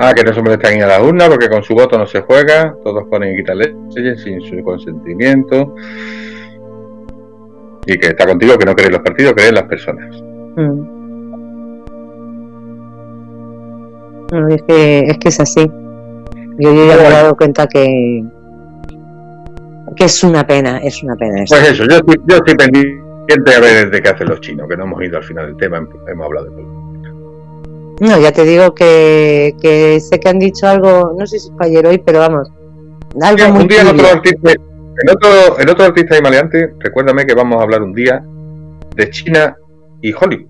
Ah, que no se molestan a la urna porque con su voto no se juega. Todos ponen y quitan leyes sin su consentimiento. Y que está contigo, que no cree en los partidos, cree en las personas. Mm. es, que, es que es así. Yo, ya me he dado cuenta que, que es una pena, es una pena. Eso. Pues eso, yo estoy, yo estoy pendiente a ver desde qué hacen los chinos, que no hemos ido al final del tema, hemos hablado de política. No, ya te digo que, que sé que han dicho algo, no sé si fue ayer hoy, pero vamos. Algo muy un día en otro, artista, en, otro, en otro artista y maleante, recuérdame que vamos a hablar un día de China y Hollywood.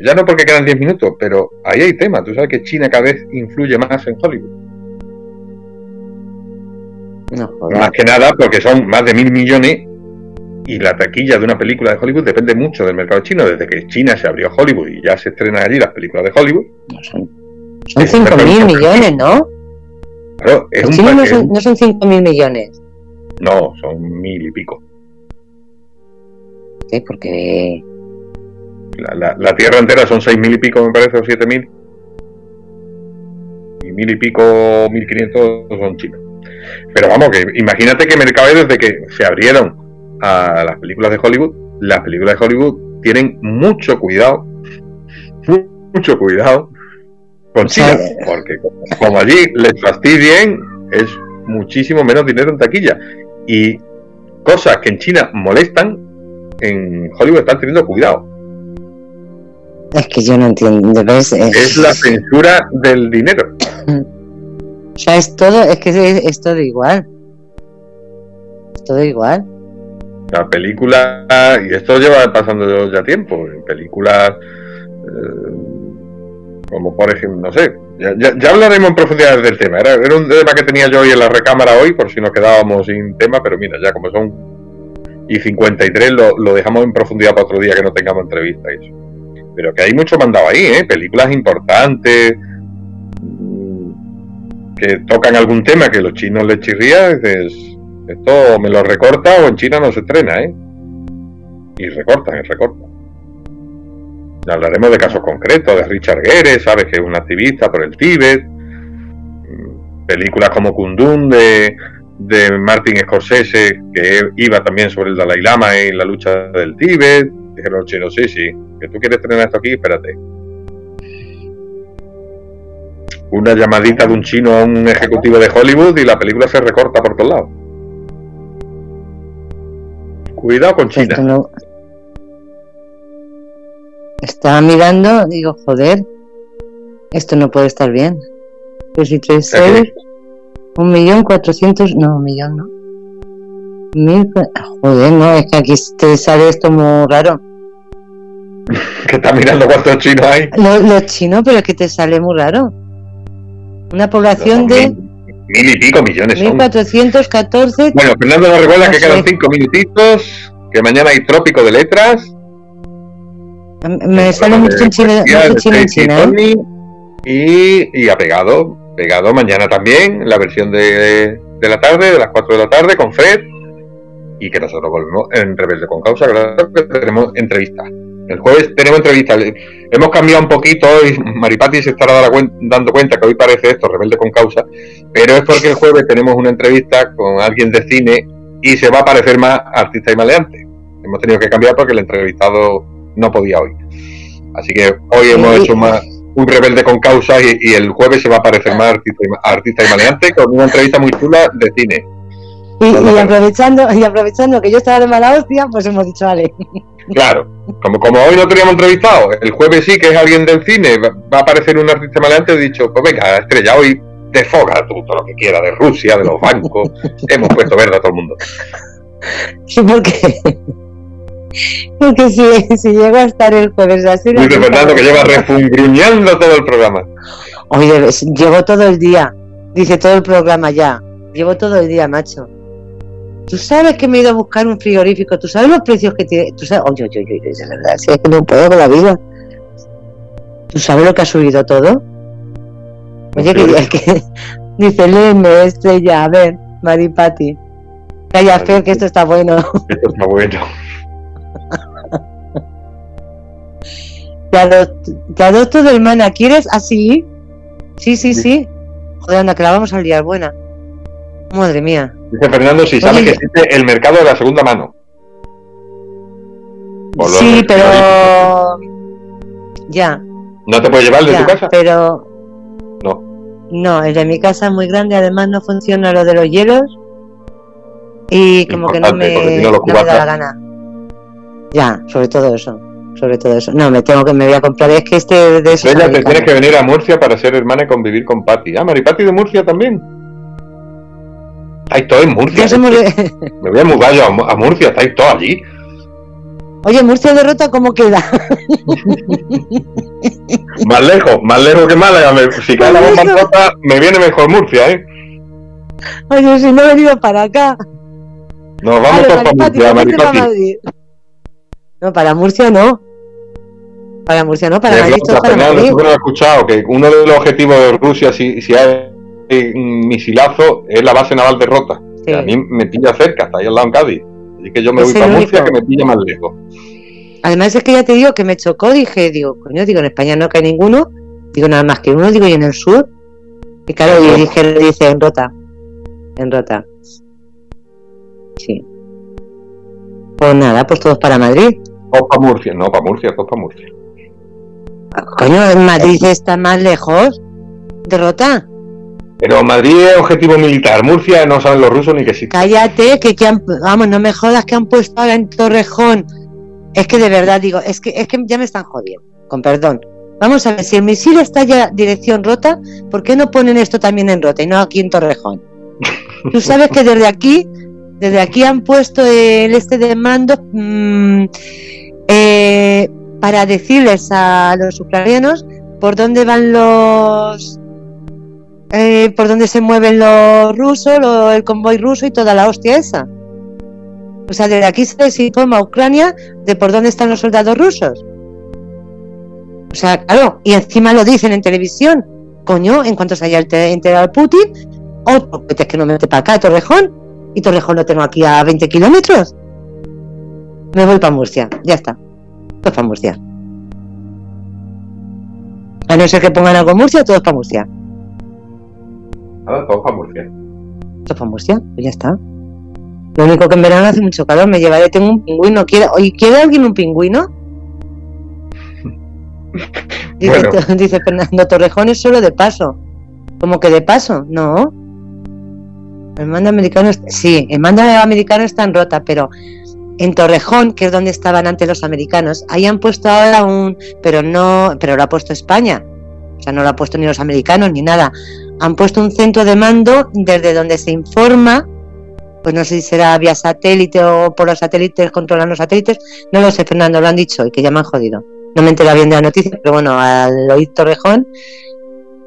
Ya no porque quedan 10 minutos, pero ahí hay tema. Tú sabes que China cada vez influye más en Hollywood. Más que nada porque son más de mil millones y la taquilla de una película de Hollywood depende mucho del mercado chino. Desde que China se abrió Hollywood y ya se estrenan allí las películas de Hollywood. son, son mil millones, ¿no? Claro, es un no, son, no son 5 mil millones. No, son mil y pico. Sí, porque la, la, tierra entera son seis mil y pico, me parece, o siete mil. Y mil y pico, mil quinientos son chinos. Pero vamos, que imagínate que Mercado desde que se abrieron a las películas de Hollywood, las películas de Hollywood tienen mucho cuidado, mucho cuidado con China, porque como allí les fastidien, es muchísimo menos dinero en taquilla. Y cosas que en China molestan, en Hollywood están teniendo cuidado. Es que yo no entiendo. Es, la censura del dinero. o sea, es todo, es que es, todo igual. Es todo igual. La película, y esto lleva pasando ya tiempo, en películas eh, como por ejemplo, no sé, ya, hablaremos en profundidad del tema. Era, un tema que tenía yo hoy en la recámara hoy, por si nos quedábamos sin tema, pero mira, ya como son y 53 lo, lo dejamos en profundidad para otro día que no tengamos entrevista y eso pero que hay mucho mandado ahí, ¿eh? películas importantes que tocan algún tema que los chinos les chirría, dices, esto me lo recorta o en China no se estrena, ¿eh? Y recortan, y recortan. Hablaremos de casos concretos, de Richard Gere, sabes que es un activista por el Tíbet, mm, películas como Kundun de, de Martin Scorsese, que iba también sobre el Dalai Lama y la lucha del Tíbet, dijeron los chinos, sí, sí, que tú quieres tener esto aquí, espérate. Una llamadita de un chino a un ejecutivo de Hollywood y la película se recorta por todos lados. Cuidado con China. Estaba mirando, digo, joder, esto no puede estar bien. Pues tres un millón cuatrocientos, no, un millón, no. Mil, joder, no, es que aquí te sale esto muy raro. que está mirando cuántos chinos hay. Los, chinos, pero es que te sale muy raro. Una población de. Mil, y pico millones. 1414. Bueno, Fernando nos recuerda que quedan cinco minutitos, que mañana hay trópico de letras. Me sale mucho en Chile, en China. ¿eh? Y, y apegado, pegado mañana también, la versión de, de la tarde, de las 4 de la tarde, con Fred. Y que nosotros volvemos en Rebelde con Causa, claro que tenemos entrevistas. El jueves tenemos entrevistas. Hemos cambiado un poquito y Maripati se estará dando cuenta que hoy parece esto, Rebelde con Causa, pero es porque el jueves tenemos una entrevista con alguien de cine y se va a parecer más artista y maleante. Hemos tenido que cambiar porque el entrevistado no podía hoy. Así que hoy hemos hecho más un rebelde con causa y, el jueves se va a parecer más artista, artista y maleante con una entrevista muy chula de cine. Y, aprovechando, y aprovechando que yo estaba de mala hostia, pues hemos dicho, vale. Claro, como, como hoy no teníamos entrevistado, el jueves sí que es alguien del cine, va, a aparecer un artista maleante, he dicho, pues venga, estrella, hoy desfoga tú todo lo que quiera de Rusia, de los bancos, hemos puesto verde a todo el mundo. Sí, porque porque si, si llego a estar el jueves así. Dice Fernando que lleva refungruñando todo el programa. Oye, llevo todo el día. Dice todo el programa ya. Llevo todo el día, macho. Tú sabes que me he ido a buscar un frigorífico. Tú sabes los precios que tiene. Tú sabes. Oye, oye, oye, es verdad. Si es que no puedo con la vida. ¿Tú sabes lo que ha subido todo? Oye, que, que dice, léeme, estrella, a ver, Maripati. Calla, Fer, que esto está bueno. Esto está bueno. Te adopto, te adopto de hermana, ¿quieres así? Sí, sí, sí. Joder, anda, que la vamos a liar buena. Madre mía. Dice Fernando si sabe que existe el mercado de la segunda mano. Sí, pero. Ya. ¿No te puedes llevar de tu casa? Pero. No. No, el de mi casa es muy grande, además no funciona lo de los hielos. Y como que no me, no me da la gana. Ya, sobre todo eso sobre todo eso. No, me tengo que me voy a comprar. Es que este de eso. Ella te tienes que venir a Murcia para ser hermana y convivir con Patti. Ah, Maripati de Murcia también. Estáis todos en Murcia. Me voy a mudar yo a, Murcia, estáis todos allí. Oye, Murcia derrota, ¿cómo queda? más lejos, más lejos que Málaga. si cae la bomba rota, me viene mejor Murcia, ¿eh? Oye, si no he venido para acá. Nos vamos todos para Murcia, Maripati. No, para Murcia no. Para Murcia no, para Madrid. Escuchado que uno de los objetivos de Rusia, si, si hay un misilazo, es la base naval de Rota. a mí me pilla cerca, está ahí al lado en Cádiz. Así que yo me voy para Murcia, que me pilla más lejos. Además es que ya te digo que me chocó, dije, digo, coño, digo, en España no cae ninguno, digo nada más que uno, digo, y en el sur. Y claro, y dije, dice, en Rota. En Rota. Sí. Pues nada, pues todos para Madrid. O para Murcia, no, para Murcia, todos para Murcia. Coño, en Madrid está más lejos. Derrota. Pero Madrid es objetivo militar. Murcia no saben los rusos ni que sí. Cállate, que, que han, vamos, no me jodas que han puesto ahora en Torrejón. Es que de verdad digo, es que, es que ya me están jodiendo, con perdón. Vamos a ver, si el misil está ya dirección rota, ¿por qué no ponen esto también en rota y no aquí en Torrejón? Tú sabes que desde aquí, desde aquí han puesto el este de mando mmm, eh, para decirles a los ucranianos por dónde van los eh, por dónde se mueven los rusos, el convoy ruso y toda la hostia esa. O sea, desde aquí se les informa a Ucrania de por dónde están los soldados rusos. O sea, claro, y encima lo dicen en televisión. Coño, en cuanto se haya enterado Putin, otro que es que no me mete para acá, Torrejón, y Torrejón lo tengo aquí a 20 kilómetros. Me voy para Murcia, ya está. Todos para Murcia. A no ser que pongan algo en Murcia, todos para Murcia. Nada, para Murcia. Todos para Murcia, pues ya está. Lo único que en verano hace mucho calor, me llevaré, tengo un pingüino. ¿Quiere, ¿quiere alguien un pingüino? Dice, dice Fernando Torrejón es solo de paso. ¿Cómo que de paso? No. El mando americano, sí, el mando americano está en rota, pero en Torrejón, que es donde estaban antes los americanos, ahí han puesto ahora un, pero no, pero lo ha puesto España, o sea, no lo ha puesto ni los americanos ni nada. Han puesto un centro de mando desde donde se informa, pues no sé si será vía satélite o por los satélites, controlan los satélites, no lo sé, Fernando, lo han dicho y que ya me han jodido. No me entera bien de la noticia, pero bueno, al oír Torrejón.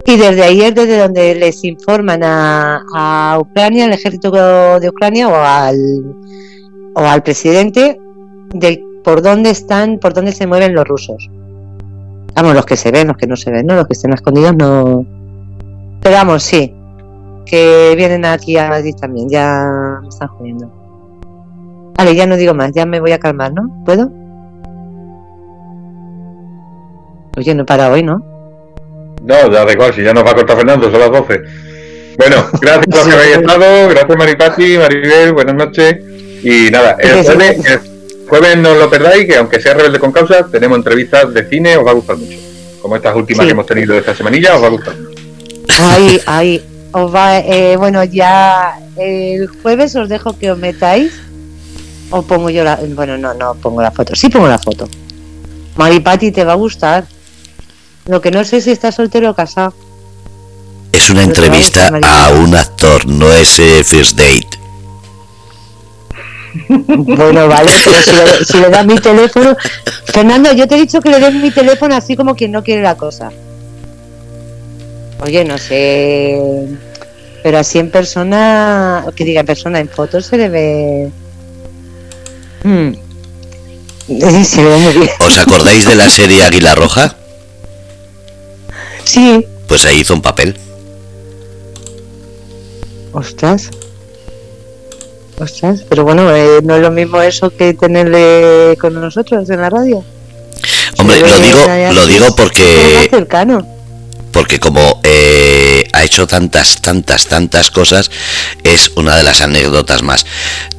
Y desde ahí es desde donde les informan a, a Ucrania, al ejército de Ucrania o al o al presidente de por dónde están, por dónde se mueven los rusos. Vamos, los que se ven, los que no se ven, ¿no? Los que estén escondidos no. Pero vamos, sí. Que vienen aquí a Madrid también, ya me están jodiendo. Vale, ya no digo más, ya me voy a calmar, ¿no? ¿Puedo? Oye, no para hoy, ¿no? No, da igual, si ya nos va a cortar Fernando, son las 12. Bueno, gracias por que habéis estado, gracias Maripati, Maribel, buenas noches. Y nada, el jueves, el jueves no lo perdáis, que aunque sea rebelde con causa, tenemos entrevistas de cine, os va a gustar mucho. Como estas últimas Sí. que hemos tenido esta semanilla, os va a gustar Ahí, ahí. Os va, eh, bueno, ya el jueves os dejo que os metáis. O pongo yo la. Bueno, no, no pongo la foto. Sí pongo la foto. Maripati, te va a gustar. Lo que no sé si estás soltero o casado. Es una Pero a entrevista a un actor, no es eh, First Date. Bueno, vale, pero si le, si le das mi teléfono. Fernando, yo te he dicho que le des mi teléfono así como quien no quiere la cosa. Oye, no sé. Pero así en persona. Que diga en persona, en fotos se le ve. Hmm. Se le ve muy bien. ¿Os acordáis de la serie Águila Roja? Sí. Pues ahí hizo un papel. Ostras. Ostras, pero bueno, eh, no es lo mismo eso que tenerle con nosotros en la radio. Hombre, lo digo, lo digo porque cercano. Porque como eh, ha hecho tantas, tantas, tantas cosas, es una de las anécdotas más.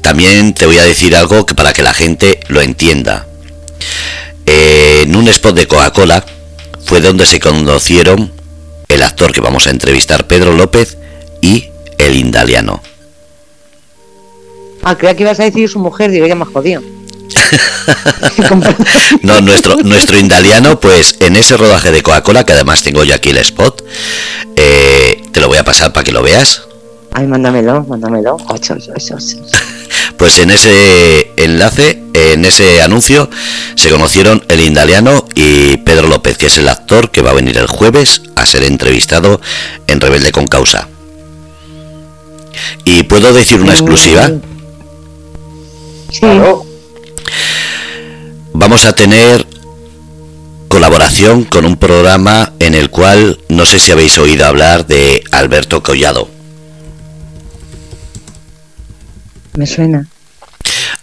También te voy a decir algo que para que la gente lo entienda. Eh, en un spot de Coca-Cola fue donde se conocieron el actor que vamos a entrevistar, Pedro López, y el indaliano. Ah, creía que ibas a decir su mujer, digo, ya me jodido. No, nuestro, nuestro indaliano, pues en ese rodaje de Coca-Cola, que además tengo yo aquí el spot, eh, te lo voy a pasar para que lo veas. Ay, mándamelo, mándamelo. Ocho, ocho, ocho, ocho. Pues en ese enlace, en ese anuncio, se conocieron el indaliano y Pedro López, que es el actor que va a venir el jueves a ser entrevistado en Rebelde con Causa. Y puedo decir una exclusiva. Sí, Claro. Vamos a tener colaboración con un programa en el cual no sé si habéis oído hablar de Alberto Collado, me suena.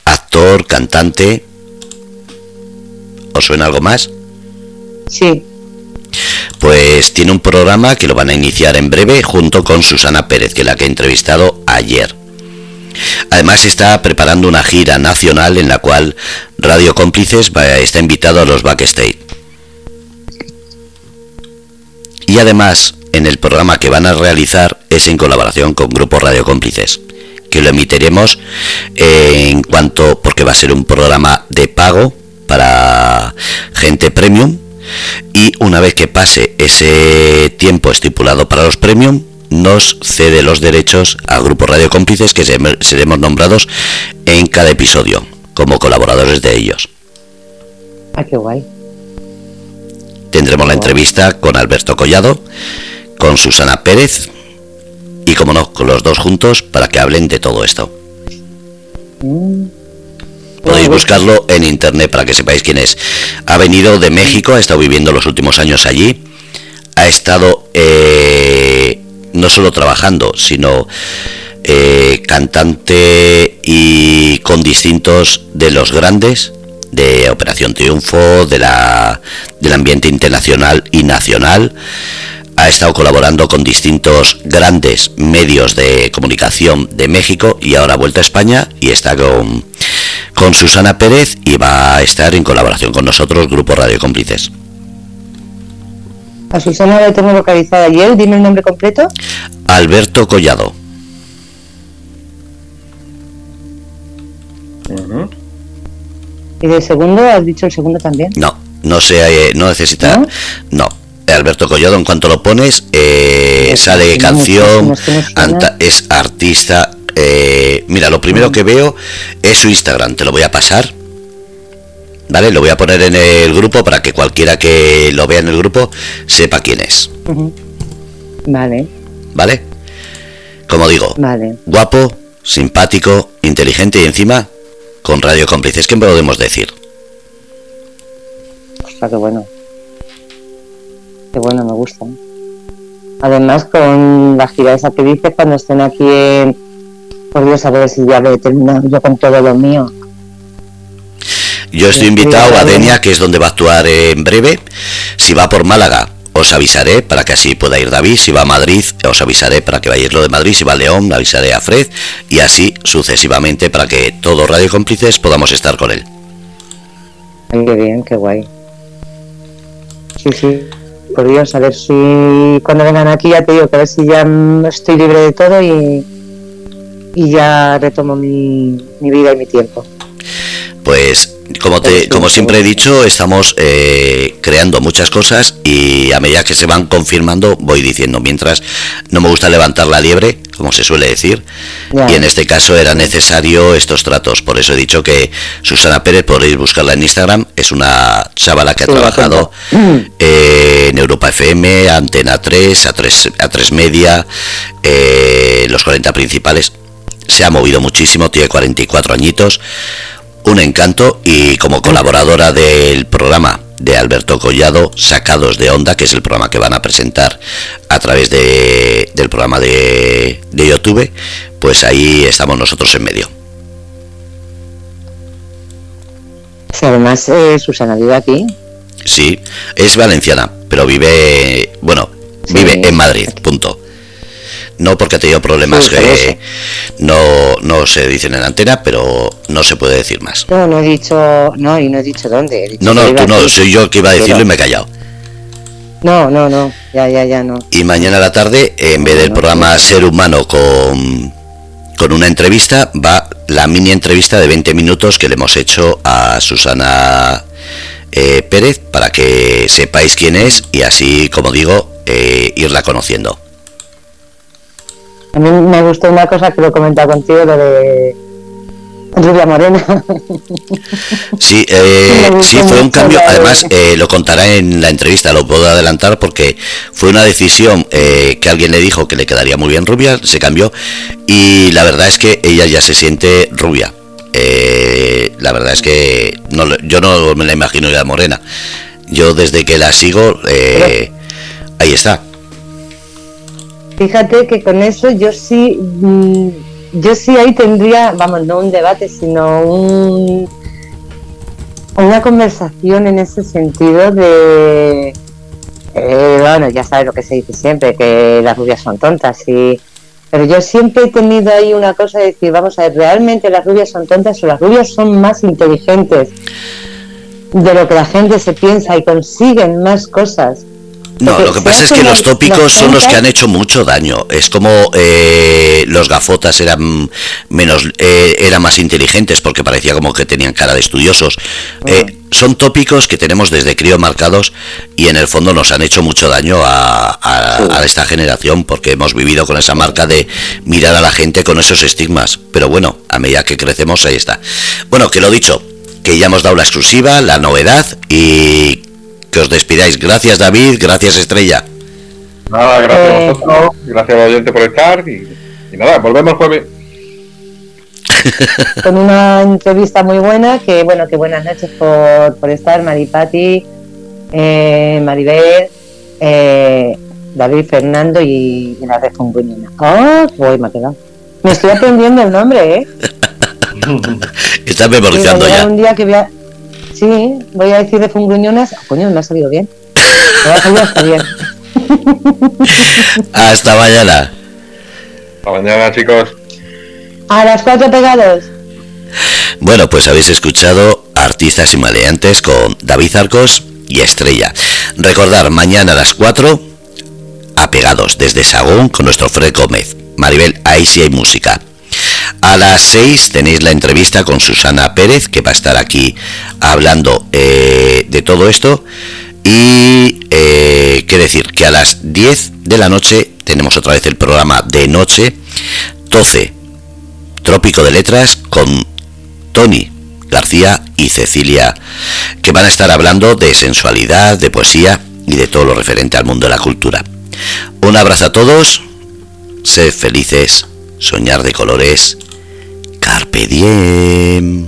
actor, cantante. ¿Os suena algo más? Sí, Pues tiene un programa que lo van a iniciar en breve junto con Susana Pérez, que es la que he entrevistado ayer. Además está preparando una gira nacional en la cual Radio Cómplices está invitado a los backstage. Y además en el programa que van a realizar es en colaboración con Grupo Radio Cómplices, que lo emitiremos en cuanto, porque va a ser un programa de pago para gente premium y una vez que pase ese tiempo estipulado para los premium nos cede los derechos a Grupo Radio Cómplices que se- seremos nombrados en cada episodio como colaboradores de ellos. ah, qué guay. Tendremos la entrevista con Alberto Collado, con Susana Pérez y como no, con los dos juntos para que hablen de todo esto. Mm. Podéis buscarlo en internet para que sepáis quién es. Ha venido de México, ha estado viviendo los últimos años allí. Ha estado eh, no solo trabajando, sino eh, cantante y con distintos de los grandes de Operación Triunfo, de la, del ambiente internacional y nacional. Ha estado colaborando con distintos grandes medios de comunicación de México y ahora ha vuelto a España y está con, con Susana Pérez y va a estar en colaboración con nosotros, Grupo Radio Cómplices. A Susana la tengo localizada ayer, dime el nombre completo. Alberto Collado. Y de segundo, has dicho el segundo también. No, no se, eh, no necesita, ¿No? no. Alberto Collado, en cuanto lo pones, eh, Pues sale canción, anta- es artista. eh, mira, lo primero que veo es su Instagram, te lo voy a pasar. ¿Vale? Lo voy a poner en el grupo para que cualquiera que lo vea en el grupo sepa quién es. Vale, ¿Vale? Como digo, vale. guapo, simpático, inteligente y encima con radio cómplices, ¿qué podemos decir? Ostras, qué bueno. Qué bueno, me gusta. Además, con la gira esa que dices, cuando estén aquí en... Por Dios, a ver si ya he terminado yo con todo lo mío. Yo estoy invitado a Denia, que es donde va a actuar en breve. Si va por Málaga, os avisaré para que así pueda ir David. Si va a Madrid, os avisaré para que vayáis lo de Madrid. Si va a León, avisaré a Fred. Y así sucesivamente para que todos Radio Cómplices podamos estar con él. Ay, qué bien, qué guay. Sí, sí. Por Dios, a ver si cuando vengan aquí ya te digo que a ver si ya estoy libre de todo y, y ya retomo mi, mi vida y mi tiempo. Pues como te, como siempre he dicho, estamos eh, creando muchas cosas y a medida que se van confirmando voy diciendo. Mientras no me gusta levantar la liebre, como se suele decir, y en este caso era necesario estos tratos. Por eso he dicho que Susana Pérez podéis buscarla en Instagram. Es una chavala que ha trabajado eh, en Europa FM, Antena 3, A3, A3 Media, eh, los 40 principales. Se ha movido muchísimo, tiene 44 añitos un encanto y como colaboradora del programa de Alberto Collado, Sacados de Onda, que es el programa que van a presentar a través de, del programa de, de YouTube, pues ahí estamos nosotros en medio. Sí, además eh, Susana vive aquí. Sí, es valenciana, pero vive, bueno, vive en Madrid, punto no porque ha tenido problemas que no, no se dicen en antena, pero no se puede decir más. No, no he dicho, no, y no he dicho dónde. no, no, tú no, soy yo que iba a decirlo y me he callado. No, no, no, ya, ya, ya no. Y mañana a la tarde, en vez del programa Ser Humano con, con una entrevista, va la mini entrevista de 20 minutos que le hemos hecho a Susana eh, Pérez para que sepáis quién es y así, como digo, eh, irla conociendo. A mí me gustó una cosa que lo he comentado contigo, lo de Rubia Morena. Sí, eh, sí, fue un cambio. Además, eh, lo contará en la entrevista, lo puedo adelantar porque fue una decisión eh, que alguien le dijo que le quedaría muy bien rubia, se cambió y la verdad es que ella ya se siente rubia. la verdad es que no, yo no me la imagino ya morena. Yo desde que la sigo, ahí está. Fíjate que con eso yo sí, mm, yo sí ahí tendría, vamos, no un debate, sino un, una conversación en ese sentido de, eh, bueno, ya sabes lo que se dice siempre, que las rubias son tontas, y, pero yo siempre he tenido ahí una cosa de decir, vamos a ver, ¿realmente las rubias son tontas o las rubias son más inteligentes de lo que la gente se piensa y consiguen más cosas? No, lo que pasa es que los tópicos son los que han hecho mucho daño. Es como eh, los gafotas eran menos, eh, eran más inteligentes porque parecía como que tenían cara de estudiosos. Eh, ah. son tópicos que tenemos desde crío marcados y en el fondo nos han hecho mucho daño a, a, esta generación porque hemos vivido con esa marca de mirar a la gente con esos estigmas. Pero bueno, a medida que crecemos ahí está. Bueno, que lo dicho, que ya hemos dado la exclusiva, la novedad y que os despidáis. Gracias David, gracias Estrella. Nada, gracias a eh, vosotros, gracias a oyente por estar y, nada, volvemos jueves. Con una entrevista muy buena, que bueno, que buenas noches por, por estar, Maripati, eh, Maribel, eh, David Fernando y, la red ¡Oh! Voy, me ha quedado. Me estoy aprendiendo el nombre, ¿eh? Estás memorizando ya. Un día que voy a, Sí, voy a decir de fungruñonas. Oh, coño, me ha salido bien. Me ha salido hasta bien. hasta mañana. Hasta mañana, chicos. A las cuatro pegados. Bueno, pues habéis escuchado Artistas y Maleantes con David Arcos y Estrella. Recordar, mañana a las 4, apegados desde Sagún con nuestro Fred Gómez. Maribel, ahí sí hay música. A las 6 tenéis la entrevista con Susana Pérez, que va a estar aquí hablando eh, de todo esto. Y eh, decir, que a las 10 de la noche tenemos otra vez el programa de noche, 12, Trópico de Letras, con Tony García y Cecilia, que van a estar hablando de sensualidad, de poesía y de todo lo referente al mundo de la cultura. Un abrazo a todos, sed felices soñar de colores. Carpe diem.